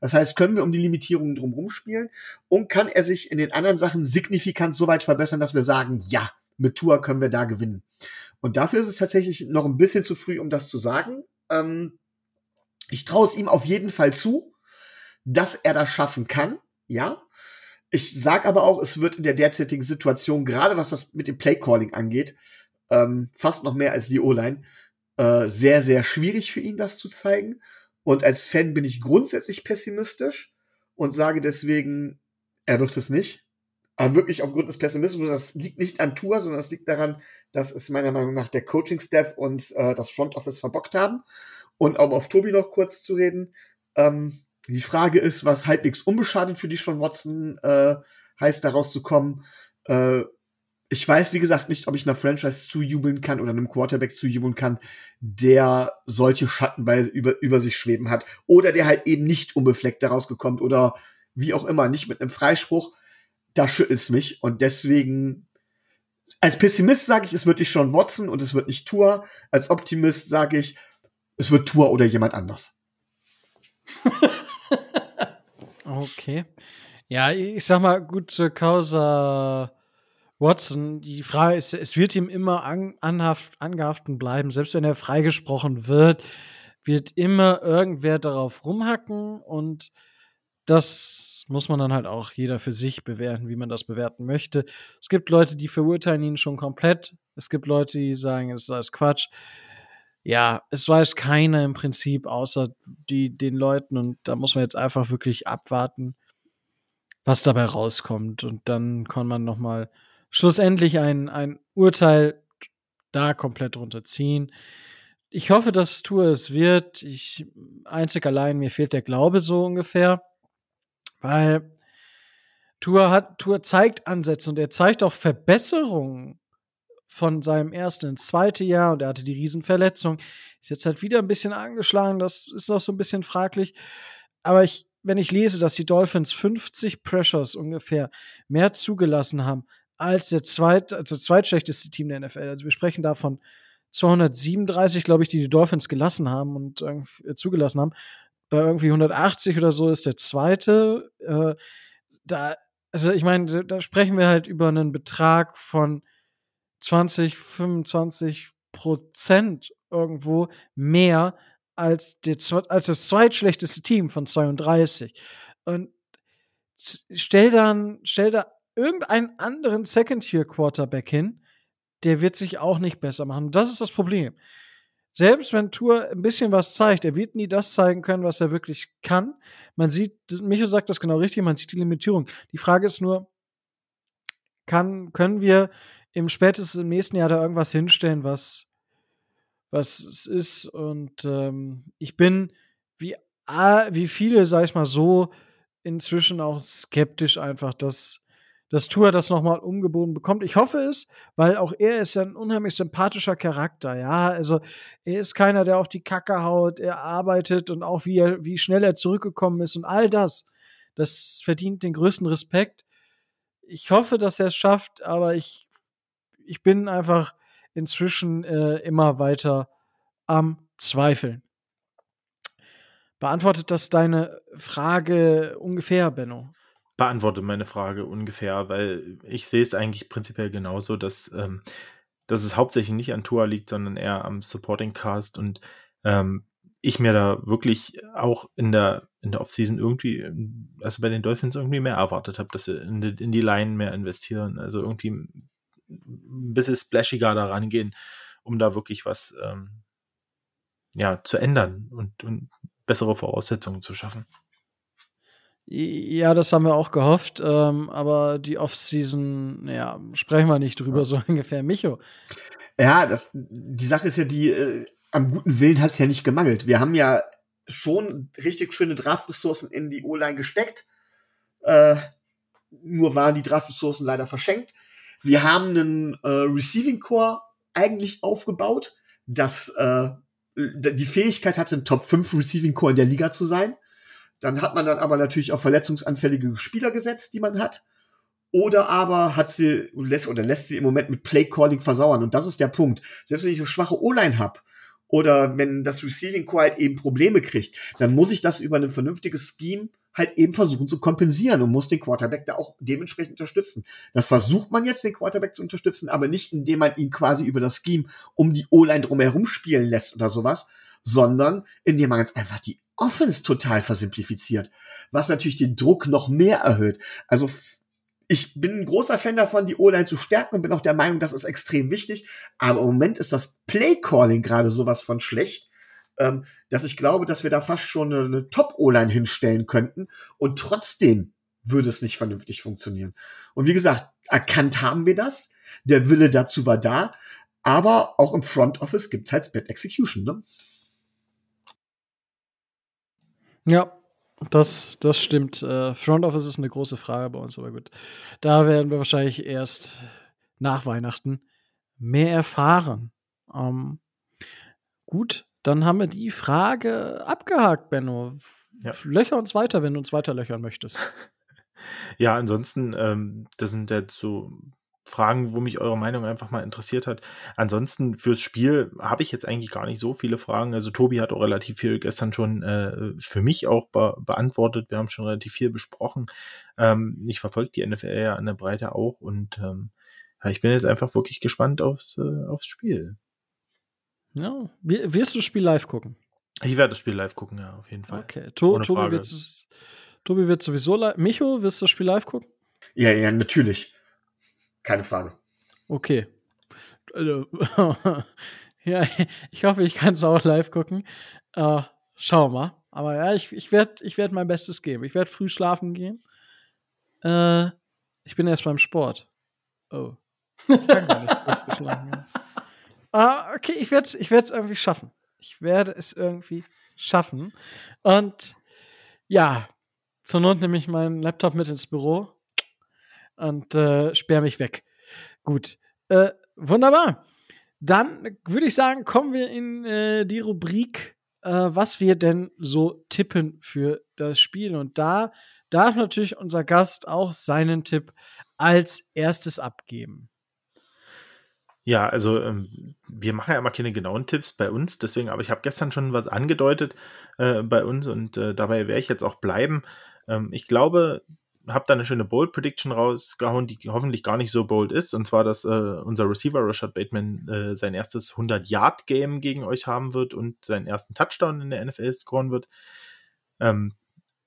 Das heißt, können wir um die Limitierungen drumherum spielen und kann er sich in den anderen Sachen signifikant so weit verbessern, dass wir sagen, ja, mit Tour können wir da gewinnen. Und dafür ist es tatsächlich noch ein bisschen zu früh, um das zu sagen. Ähm, ich traue es ihm auf jeden Fall zu, dass er das schaffen kann, ja. Ich sag aber auch, es wird in der derzeitigen Situation, gerade was das mit dem Playcalling angeht, ähm, fast noch mehr als die O-Line, äh, sehr, sehr schwierig für ihn, das zu zeigen. Und als Fan bin ich grundsätzlich pessimistisch und sage deswegen, er wird es nicht. Aber wirklich aufgrund des Pessimismus, das liegt nicht an Tour, sondern das liegt daran, dass es meiner Meinung nach der Coaching-Staff und äh, das Front Office verbockt haben. Und um auf Tobi noch kurz zu reden, ähm, die Frage ist, was halbwegs unbeschadet für die Sean Watson äh, heißt, daraus zu kommen. Äh, ich weiß, wie gesagt, nicht, ob ich einer Franchise zujubeln kann oder einem Quarterback zujubeln kann, der solche Schatten bei, über, über sich schweben hat. Oder der halt eben nicht unbefleckt daraus gekommen oder wie auch immer, nicht mit einem Freispruch. Da schüttelt's mich. Und deswegen, als Pessimist sage ich, es wird nicht Sean Watson und es wird nicht Tour. Als Optimist sage ich, es wird Tour oder jemand anders. okay. Ja, ich sag mal, gut zur Causa Watson, die Frage ist, es wird ihm immer an, anhaft, angehaften bleiben, selbst wenn er freigesprochen wird, wird immer irgendwer darauf rumhacken und das muss man dann halt auch jeder für sich bewerten, wie man das bewerten möchte. Es gibt Leute, die verurteilen ihn schon komplett. Es gibt Leute, die sagen, es alles Quatsch. Ja, es weiß keiner im Prinzip, außer die, den Leuten. Und da muss man jetzt einfach wirklich abwarten, was dabei rauskommt. Und dann kann man noch mal schlussendlich ein, ein Urteil da komplett runterziehen. Ich hoffe, dass Tour es wird. Ich, einzig allein, mir fehlt der Glaube so ungefähr. Weil Tour hat, Tour zeigt Ansätze und er zeigt auch Verbesserungen von seinem ersten ins zweite Jahr und er hatte die Riesenverletzung. Ist jetzt halt wieder ein bisschen angeschlagen, das ist auch so ein bisschen fraglich. Aber ich, wenn ich lese, dass die Dolphins 50 Pressures ungefähr mehr zugelassen haben als der zweit, als das zweitschlechteste Team der NFL. Also wir sprechen da von 237, glaube ich, die die Dolphins gelassen haben und äh, zugelassen haben. Bei irgendwie 180 oder so ist der zweite. Äh, da, also ich meine, da sprechen wir halt über einen Betrag von 20, 25 Prozent irgendwo mehr als, der, als das zweitschlechteste Team von 32. Und stell dann, stell da irgendeinen anderen Second-Tier-Quarterback hin, der wird sich auch nicht besser machen. Das ist das Problem. Selbst wenn Tour ein bisschen was zeigt, er wird nie das zeigen können, was er wirklich kann. Man sieht, Micho sagt das genau richtig, man sieht die Limitierung. Die Frage ist nur, kann, können wir im spätestens im nächsten Jahr da irgendwas hinstellen, was, was es ist? Und ähm, ich bin, wie, wie viele, sag ich mal so, inzwischen auch skeptisch einfach, dass dass Tua das nochmal umgebogen bekommt. Ich hoffe es, weil auch er ist ja ein unheimlich sympathischer Charakter, ja. Also er ist keiner, der auf die Kacke haut, er arbeitet und auch wie, er, wie schnell er zurückgekommen ist und all das. Das verdient den größten Respekt. Ich hoffe, dass er es schafft, aber ich, ich bin einfach inzwischen äh, immer weiter am Zweifeln. Beantwortet das deine Frage ungefähr, Benno? Beantworte meine Frage ungefähr, weil ich sehe es eigentlich prinzipiell genauso, dass, ähm, dass es hauptsächlich nicht an Tour liegt, sondern eher am Supporting Cast und ähm, ich mir da wirklich auch in der, in der Offseason irgendwie, also bei den Dolphins irgendwie mehr erwartet habe, dass sie in die, in die Line mehr investieren, also irgendwie ein bisschen splashiger da rangehen, um da wirklich was ähm, ja, zu ändern und, und bessere Voraussetzungen zu schaffen. Ja, das haben wir auch gehofft, ähm, aber die Offseason, ja, sprechen wir nicht drüber, so ungefähr. Micho. Ja, das, die Sache ist ja die, äh, am guten Willen hat es ja nicht gemangelt. Wir haben ja schon richtig schöne Draft-Ressourcen in die O-Line gesteckt. Äh, nur waren die Draft-Ressourcen leider verschenkt. Wir haben einen äh, Receiving Core eigentlich aufgebaut, das äh, die Fähigkeit hatte, ein Top 5 Receiving Core in der Liga zu sein. Dann hat man dann aber natürlich auch verletzungsanfällige Spieler gesetzt, die man hat. Oder aber hat sie lässt oder lässt sie im Moment mit Play Calling versauern. Und das ist der Punkt. Selbst wenn ich eine schwache O-Line habe oder wenn das Receiving Core halt eben Probleme kriegt, dann muss ich das über ein vernünftiges Scheme halt eben versuchen zu kompensieren und muss den Quarterback da auch dementsprechend unterstützen. Das versucht man jetzt, den Quarterback zu unterstützen, aber nicht, indem man ihn quasi über das Scheme um die O-Line drumherum spielen lässt oder sowas, sondern indem man jetzt einfach die Offense total versimplifiziert, was natürlich den Druck noch mehr erhöht. Also ich bin ein großer Fan davon, die O-Line zu stärken und bin auch der Meinung, das ist extrem wichtig. Aber im Moment ist das Play-Calling gerade sowas von schlecht, ähm, dass ich glaube, dass wir da fast schon eine, eine Top-O-Line hinstellen könnten und trotzdem würde es nicht vernünftig funktionieren. Und wie gesagt, erkannt haben wir das. Der Wille dazu war da. Aber auch im Front Office gibt es halt Bad Execution, ne? Ja, das, das stimmt. Äh, Front Office ist eine große Frage bei uns, aber gut. Da werden wir wahrscheinlich erst nach Weihnachten mehr erfahren. Ähm, gut, dann haben wir die Frage abgehakt, Benno. Ja. Löcher uns weiter, wenn du uns weiter löchern möchtest. Ja, ansonsten, ähm, das sind jetzt so Fragen, wo mich eure Meinung einfach mal interessiert hat. Ansonsten fürs Spiel habe ich jetzt eigentlich gar nicht so viele Fragen. Also Tobi hat auch relativ viel gestern schon äh, für mich auch be beantwortet. Wir haben schon relativ viel besprochen. Ähm, ich verfolge die NFL ja an der Breite auch und ähm, ja, ich bin jetzt einfach wirklich gespannt aufs, äh, aufs Spiel. Ja, wirst du das Spiel live gucken? Ich werde das Spiel live gucken, ja, auf jeden Fall. Okay, to Tobi, wird, Tobi wird sowieso live. Micho, wirst du das Spiel live gucken? Ja, ja, natürlich. Keine Frage. Okay. Also, ja, ich hoffe, ich kann es auch live gucken. Uh, schauen wir mal. Aber ja, ich, ich werde ich werd mein Bestes geben. Ich werde früh schlafen gehen. Uh, ich bin erst beim Sport. Oh. Ich kann gar nicht so früh schlafen. Ah, okay, ich werde ich es irgendwie schaffen. Ich werde es irgendwie schaffen. Und ja, zur Not nehme ich meinen Laptop mit ins Büro und äh, sperre mich weg. Gut. Äh, wunderbar. Dann würde ich sagen, kommen wir in äh, die Rubrik, äh, was wir denn so tippen für das Spiel. Und da darf natürlich unser Gast auch seinen Tipp als erstes abgeben. Ja, also ähm, wir machen ja immer keine genauen Tipps bei uns, deswegen, aber ich habe gestern schon was angedeutet äh, bei uns und äh, dabei werde ich jetzt auch bleiben. Ähm, ich glaube, habe da eine schöne Bold Prediction rausgehauen, die hoffentlich gar nicht so bold ist. Und zwar, dass äh, unser Receiver Rashad Bateman äh, sein erstes 100-Yard-Game gegen euch haben wird und seinen ersten Touchdown in der NFL scoren wird. Ähm,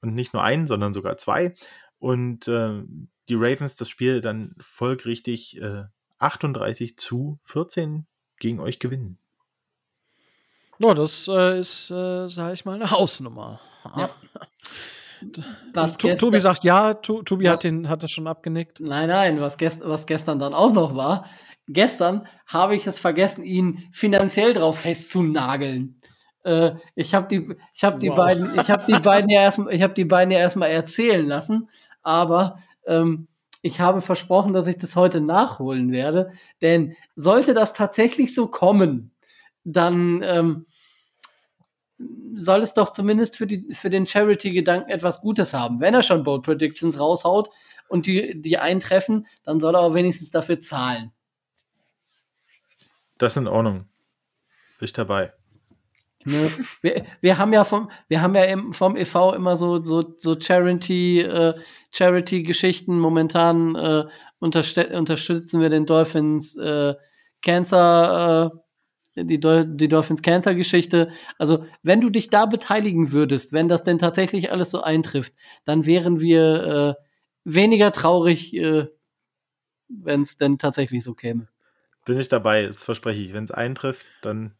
und nicht nur einen, sondern sogar zwei. Und äh, die Ravens das Spiel dann folgerichtig 38 äh, zu 14 gegen euch gewinnen. Ja, das äh, ist, äh, sage ich mal, eine Hausnummer. Ja. Was to Tobi sagt ja, to Tobi hat, den, hat das schon abgenickt. Nein, nein, was, gest was gestern dann auch noch war, gestern habe ich es vergessen, ihn finanziell drauf festzunageln. Äh, ich habe die, ich habe die wow. beiden, ich habe die beiden ja erstmal, ich habe die beiden ja erstmal erzählen lassen, aber ähm, ich habe versprochen, dass ich das heute nachholen werde, denn sollte das tatsächlich so kommen, dann ähm, soll es doch zumindest für, die, für den Charity-Gedanken etwas Gutes haben. Wenn er schon Bold Predictions raushaut und die, die eintreffen, dann soll er auch wenigstens dafür zahlen. Das ist in Ordnung. Bin ich dabei. Ne? Wir, wir haben ja vom, wir haben ja im, vom e.V. immer so, so, so Charity, äh, Charity-Geschichten. Momentan äh, unterstützen wir den Dolphins äh, Cancer die, die Dolphins Cancer Geschichte. Also, wenn du dich da beteiligen würdest, wenn das denn tatsächlich alles so eintrifft, dann wären wir äh, weniger traurig, äh, wenn es denn tatsächlich so käme. Bin ich dabei, das verspreche ich. Wenn es eintrifft, dann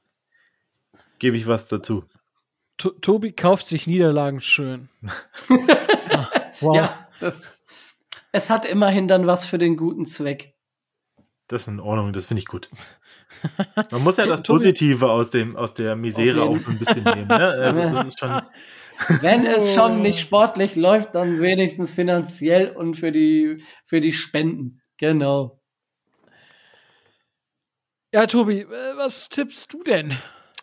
gebe ich was dazu. To Tobi kauft sich Niederlagen schön. ah, wow. Ja, das, es hat immerhin dann was für den guten Zweck. Das ist in Ordnung, das finde ich gut. Man muss ja das Positive aus, dem, aus der Misere auch so ein bisschen nehmen. Ne? Also das ist schon Wenn es schon nicht sportlich läuft, dann wenigstens finanziell und für die, für die Spenden. Genau. Ja, Tobi, äh, was tippst du denn?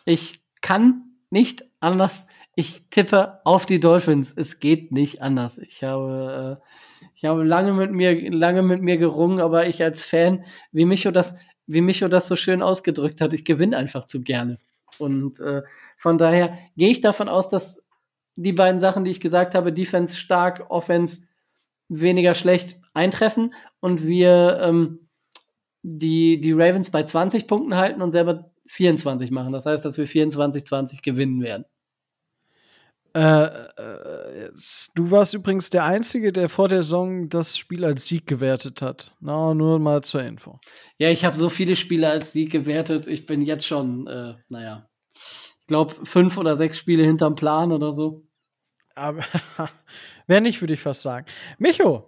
Ich kann nicht anders. Ich tippe auf die Dolphins. Es geht nicht anders. Ich habe, äh, ich habe lange mit mir, lange mit mir gerungen, aber ich als Fan, wie Micho das, wie Micho das so schön ausgedrückt hat, ich gewinne einfach zu gerne. Und äh, von daher gehe ich davon aus, dass die beiden Sachen, die ich gesagt habe, Defense stark, Offense weniger schlecht eintreffen und wir ähm, die, die Ravens bei 20 Punkten halten und selber 24 machen. Das heißt, dass wir 24-20 gewinnen werden. Äh, äh, du warst übrigens der Einzige, der vor der Saison das Spiel als Sieg gewertet hat. Na, nur mal zur Info. Ja, ich habe so viele Spiele als Sieg gewertet. Ich bin jetzt schon, äh, naja, ich glaube, fünf oder sechs Spiele hinterm Plan oder so. Aber wäre nicht, würde ich fast sagen. Micho.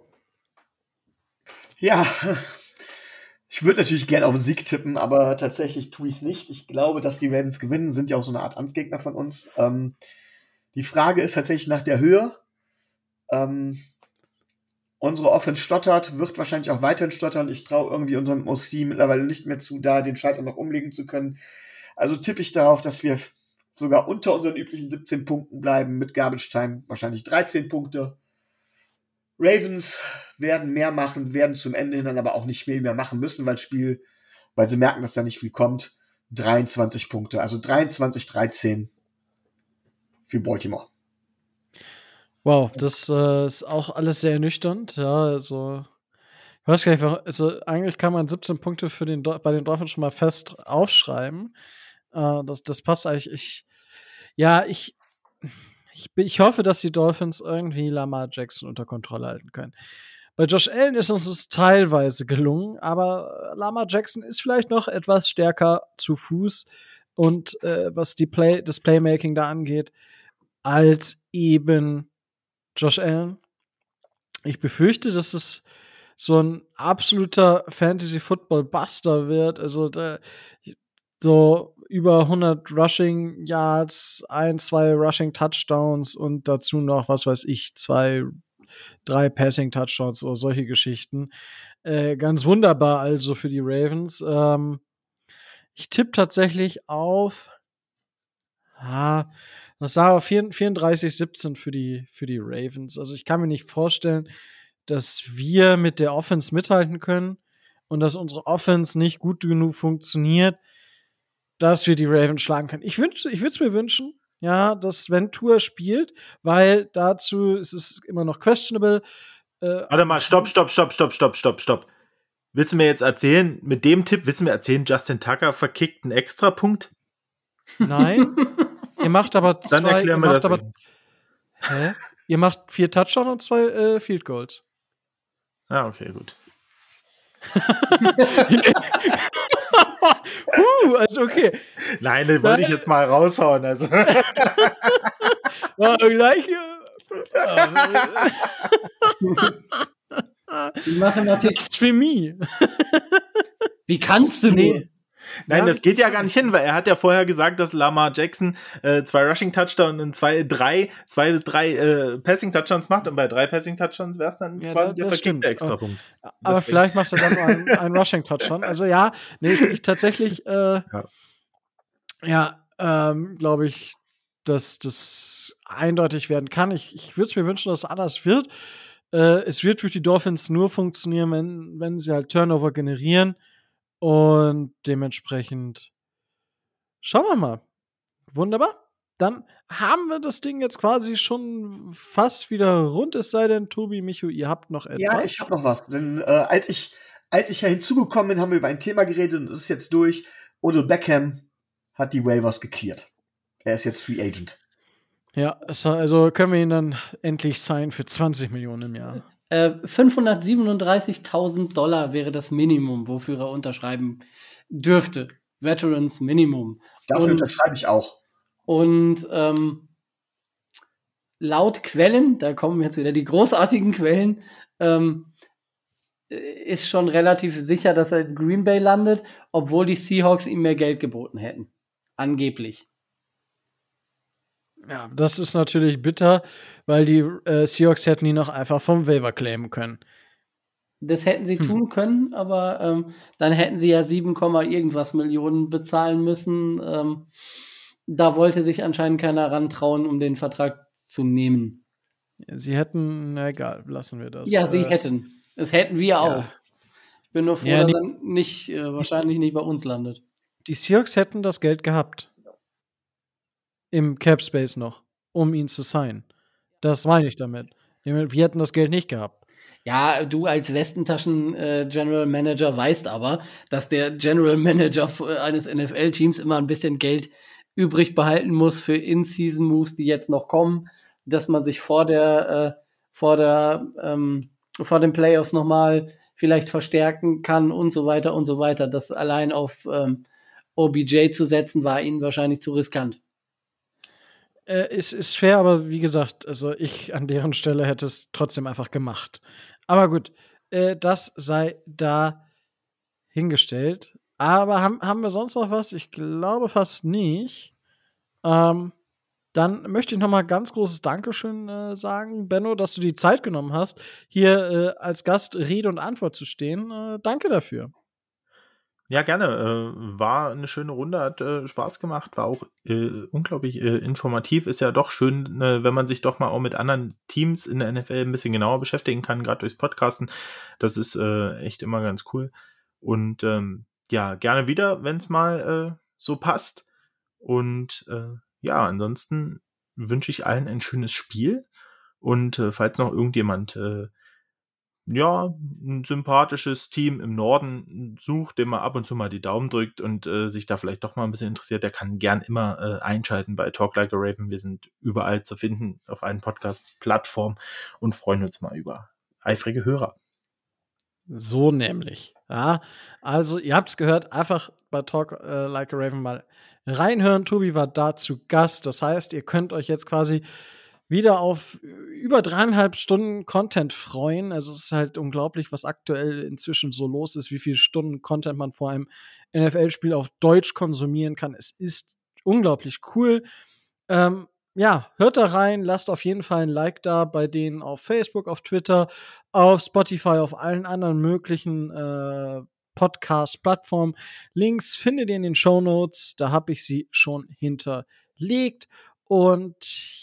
Ja, ich würde natürlich gerne auf den Sieg tippen, aber tatsächlich tue ich es nicht. Ich glaube, dass die Ravens gewinnen, sind ja auch so eine Art Amtsgegner von uns. Ähm, die Frage ist tatsächlich nach der Höhe. Ähm, unsere Offense stottert, wird wahrscheinlich auch weiterhin stottern. Ich traue irgendwie unserem OC mittlerweile nicht mehr zu, da den Schalter noch umlegen zu können. Also tippe ich darauf, dass wir sogar unter unseren üblichen 17 Punkten bleiben, mit Garbage Time wahrscheinlich 13 Punkte. Ravens werden mehr machen, werden zum Ende hin dann aber auch nicht mehr, mehr machen müssen, weil Spiel, weil sie merken, dass da nicht viel kommt. 23 Punkte, also 23, 13 für Baltimore. Wow, das äh, ist auch alles sehr ernüchternd. Ja, also ich weiß gar nicht, also eigentlich kann man 17 Punkte für den bei den Dolphins schon mal fest aufschreiben. Äh, das, das passt eigentlich. Ich, ja, ich, ich, ich hoffe, dass die Dolphins irgendwie Lamar Jackson unter Kontrolle halten können. Bei Josh Allen ist uns das teilweise gelungen, aber Lamar Jackson ist vielleicht noch etwas stärker zu Fuß und äh, was die Play, das Playmaking da angeht, als eben Josh Allen. Ich befürchte, dass es so ein absoluter Fantasy Football Buster wird. Also da, so über 100 Rushing Yards, ein, zwei Rushing Touchdowns und dazu noch, was weiß ich, zwei, drei Passing Touchdowns oder solche Geschichten. Äh, ganz wunderbar also für die Ravens. Ähm, ich tippe tatsächlich auf, ah, das sah aber 34-17 für die, für die Ravens. Also ich kann mir nicht vorstellen, dass wir mit der Offense mithalten können und dass unsere Offense nicht gut genug funktioniert, dass wir die Ravens schlagen können. Ich, wünsch, ich würde es mir wünschen, ja, dass wenn Tour spielt, weil dazu ist es immer noch questionable. Äh, Warte mal, stopp, stopp, stopp, stopp, stopp, stopp, stopp. Willst du mir jetzt erzählen, mit dem Tipp, willst du mir erzählen, Justin Tucker verkickt einen Extrapunkt? Nein. ihr macht aber zwei. Dann erklär mir das. Aber, hä? Ihr macht vier Touchdowns und zwei äh, Field Goals. Ah, okay, gut. uh, also okay. Nein, den wollte ich jetzt mal raushauen. Also. ja, gleich. Die Mathematik. Extremie. Wie kannst du nee. Nein, ja, das geht ja gar nicht hin, weil er hat ja vorher gesagt, dass Lamar Jackson äh, zwei Rushing Touchdowns und zwei, drei, zwei bis drei äh, Passing Touchdowns macht und bei drei Passing Touchdowns wäre es dann ja, quasi der verkickte Extrapunkt. Aber, aber vielleicht macht er dann einen, einen Rushing Touchdown. Also ja, nee, ich, ich tatsächlich, äh, ja, ja ähm, glaube ich, dass das eindeutig werden kann. Ich, ich würde es mir wünschen, dass es anders wird. Äh, es wird für die Dolphins nur funktionieren, wenn, wenn sie halt Turnover generieren. Und dementsprechend schauen wir mal. Wunderbar. Dann haben wir das Ding jetzt quasi schon fast wieder rund, es sei denn, Tobi, Micho, ihr habt noch etwas. Ja, ich habe noch was. Denn äh, als ich als ich ja hinzugekommen bin, haben wir über ein Thema geredet und es ist jetzt durch. Odell Beckham hat die Waivers geklärt. Er ist jetzt Free Agent. Ja, also können wir ihn dann endlich sein für 20 Millionen im Jahr. 537.000 äh, Dollar wäre das Minimum, wofür er unterschreiben dürfte. Veterans Minimum. Dafür und, unterschreibe ich auch. Und ähm, laut Quellen, da kommen jetzt wieder die großartigen Quellen, ähm, ist schon relativ sicher, dass er in Green Bay landet, obwohl die Seahawks ihm mehr Geld geboten hätten. Angeblich. Ja, das ist natürlich bitter, weil die äh, Seahawks hätten ihn noch einfach vom Waiver claimen können. Das hätten sie hm. tun können, aber ähm, dann hätten sie ja 7, irgendwas Millionen bezahlen müssen. Ähm, da wollte sich anscheinend keiner rantrauen, um den Vertrag zu nehmen. Sie hätten, na egal, lassen wir das. Ja, sie äh, hätten. Das hätten wir auch. Ja. Ich bin nur froh, ja, dass er nicht, äh, wahrscheinlich nicht bei uns landet. Die Seahawks hätten das Geld gehabt. Im Cap Space noch, um ihn zu signen. Das meine ich damit. Wir hätten das Geld nicht gehabt. Ja, du als Westentaschen äh, General Manager weißt aber, dass der General Manager eines NFL-Teams immer ein bisschen Geld übrig behalten muss für In-Season-Moves, die jetzt noch kommen, dass man sich vor der, äh, vor der, ähm, vor den Playoffs nochmal vielleicht verstärken kann und so weiter und so weiter. Das allein auf ähm, OBJ zu setzen, war ihnen wahrscheinlich zu riskant. Äh, ist, ist fair, aber wie gesagt, also ich an deren Stelle hätte es trotzdem einfach gemacht. Aber gut, äh, das sei da hingestellt. Aber haben, haben wir sonst noch was? Ich glaube fast nicht. Ähm, dann möchte ich noch mal ganz großes Dankeschön äh, sagen, Benno, dass du die Zeit genommen hast, hier äh, als Gast Rede und Antwort zu stehen. Äh, danke dafür. Ja, gerne. Äh, war eine schöne Runde, hat äh, Spaß gemacht, war auch äh, unglaublich informativ. Ist ja doch schön, wenn man sich doch mal auch mit anderen Teams in der NFL ein bisschen genauer beschäftigen kann, gerade durchs Podcasten. Das ist echt immer ganz cool. Und ähm, ja, gerne wieder, wenn es mal so passt. Und ja, ansonsten wünsche ich allen ein schönes Spiel. Und äh, falls noch irgendjemand äh, ja, ein sympathisches Team im Norden sucht, dem man ab und zu mal die Daumen drückt und äh, sich da vielleicht doch mal ein bisschen interessiert, der kann gern immer äh, einschalten bei Talk Like a Raven. Wir sind überall zu finden auf allen Podcast-Plattformen und freuen uns mal über eifrige Hörer. So nämlich. Ja, also ihr habt es gehört, einfach bei Talk äh, Like a Raven mal reinhören. Tobi war da zu Gast. Das heißt, ihr könnt euch jetzt quasi wieder auf über dreieinhalb Stunden Content freuen. Also es ist halt unglaublich, was aktuell inzwischen so los ist, wie viele Stunden Content man vor einem NFL-Spiel auf Deutsch konsumieren kann. Es ist unglaublich cool. Ähm, ja, hört da rein, lasst auf jeden Fall ein Like da bei denen auf Facebook, auf Twitter, auf Spotify, auf allen anderen möglichen äh, Podcast-Plattformen. Links findet ihr in den Show Notes. Da habe ich sie schon hinterlegt. Und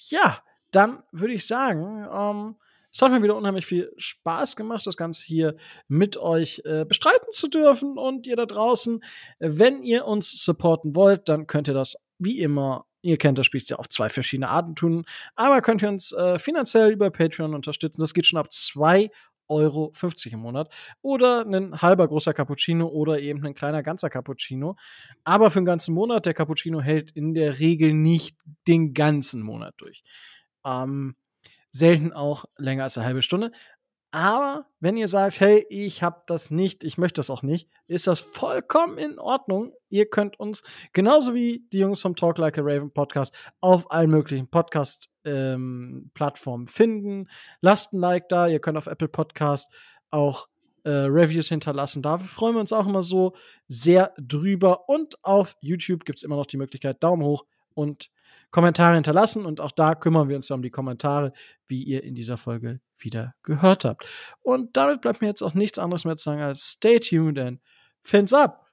ja, dann würde ich sagen, ähm, es hat mir wieder unheimlich viel Spaß gemacht, das Ganze hier mit euch äh, bestreiten zu dürfen. Und ihr da draußen, wenn ihr uns supporten wollt, dann könnt ihr das wie immer, ihr kennt das Spiel ja auf zwei verschiedene Arten tun, aber könnt ihr uns äh, finanziell über Patreon unterstützen. Das geht schon ab zwei Euro 50 im Monat. Oder ein halber großer Cappuccino oder eben ein kleiner ganzer Cappuccino. Aber für einen ganzen Monat, der Cappuccino hält in der Regel nicht den ganzen Monat durch. Ähm, selten auch länger als eine halbe Stunde. Aber wenn ihr sagt, hey, ich habe das nicht, ich möchte das auch nicht, ist das vollkommen in Ordnung. Ihr könnt uns genauso wie die Jungs vom Talk Like a Raven Podcast auf allen möglichen Podcast-Plattformen ähm, finden. Lasst ein Like da. Ihr könnt auf Apple Podcast auch äh, Reviews hinterlassen. Dafür freuen wir uns auch immer so sehr drüber. Und auf YouTube gibt es immer noch die Möglichkeit, Daumen hoch und Kommentare hinterlassen und auch da kümmern wir uns um die Kommentare, wie ihr in dieser Folge wieder gehört habt. Und damit bleibt mir jetzt auch nichts anderes mehr zu sagen als stay tuned and fins up!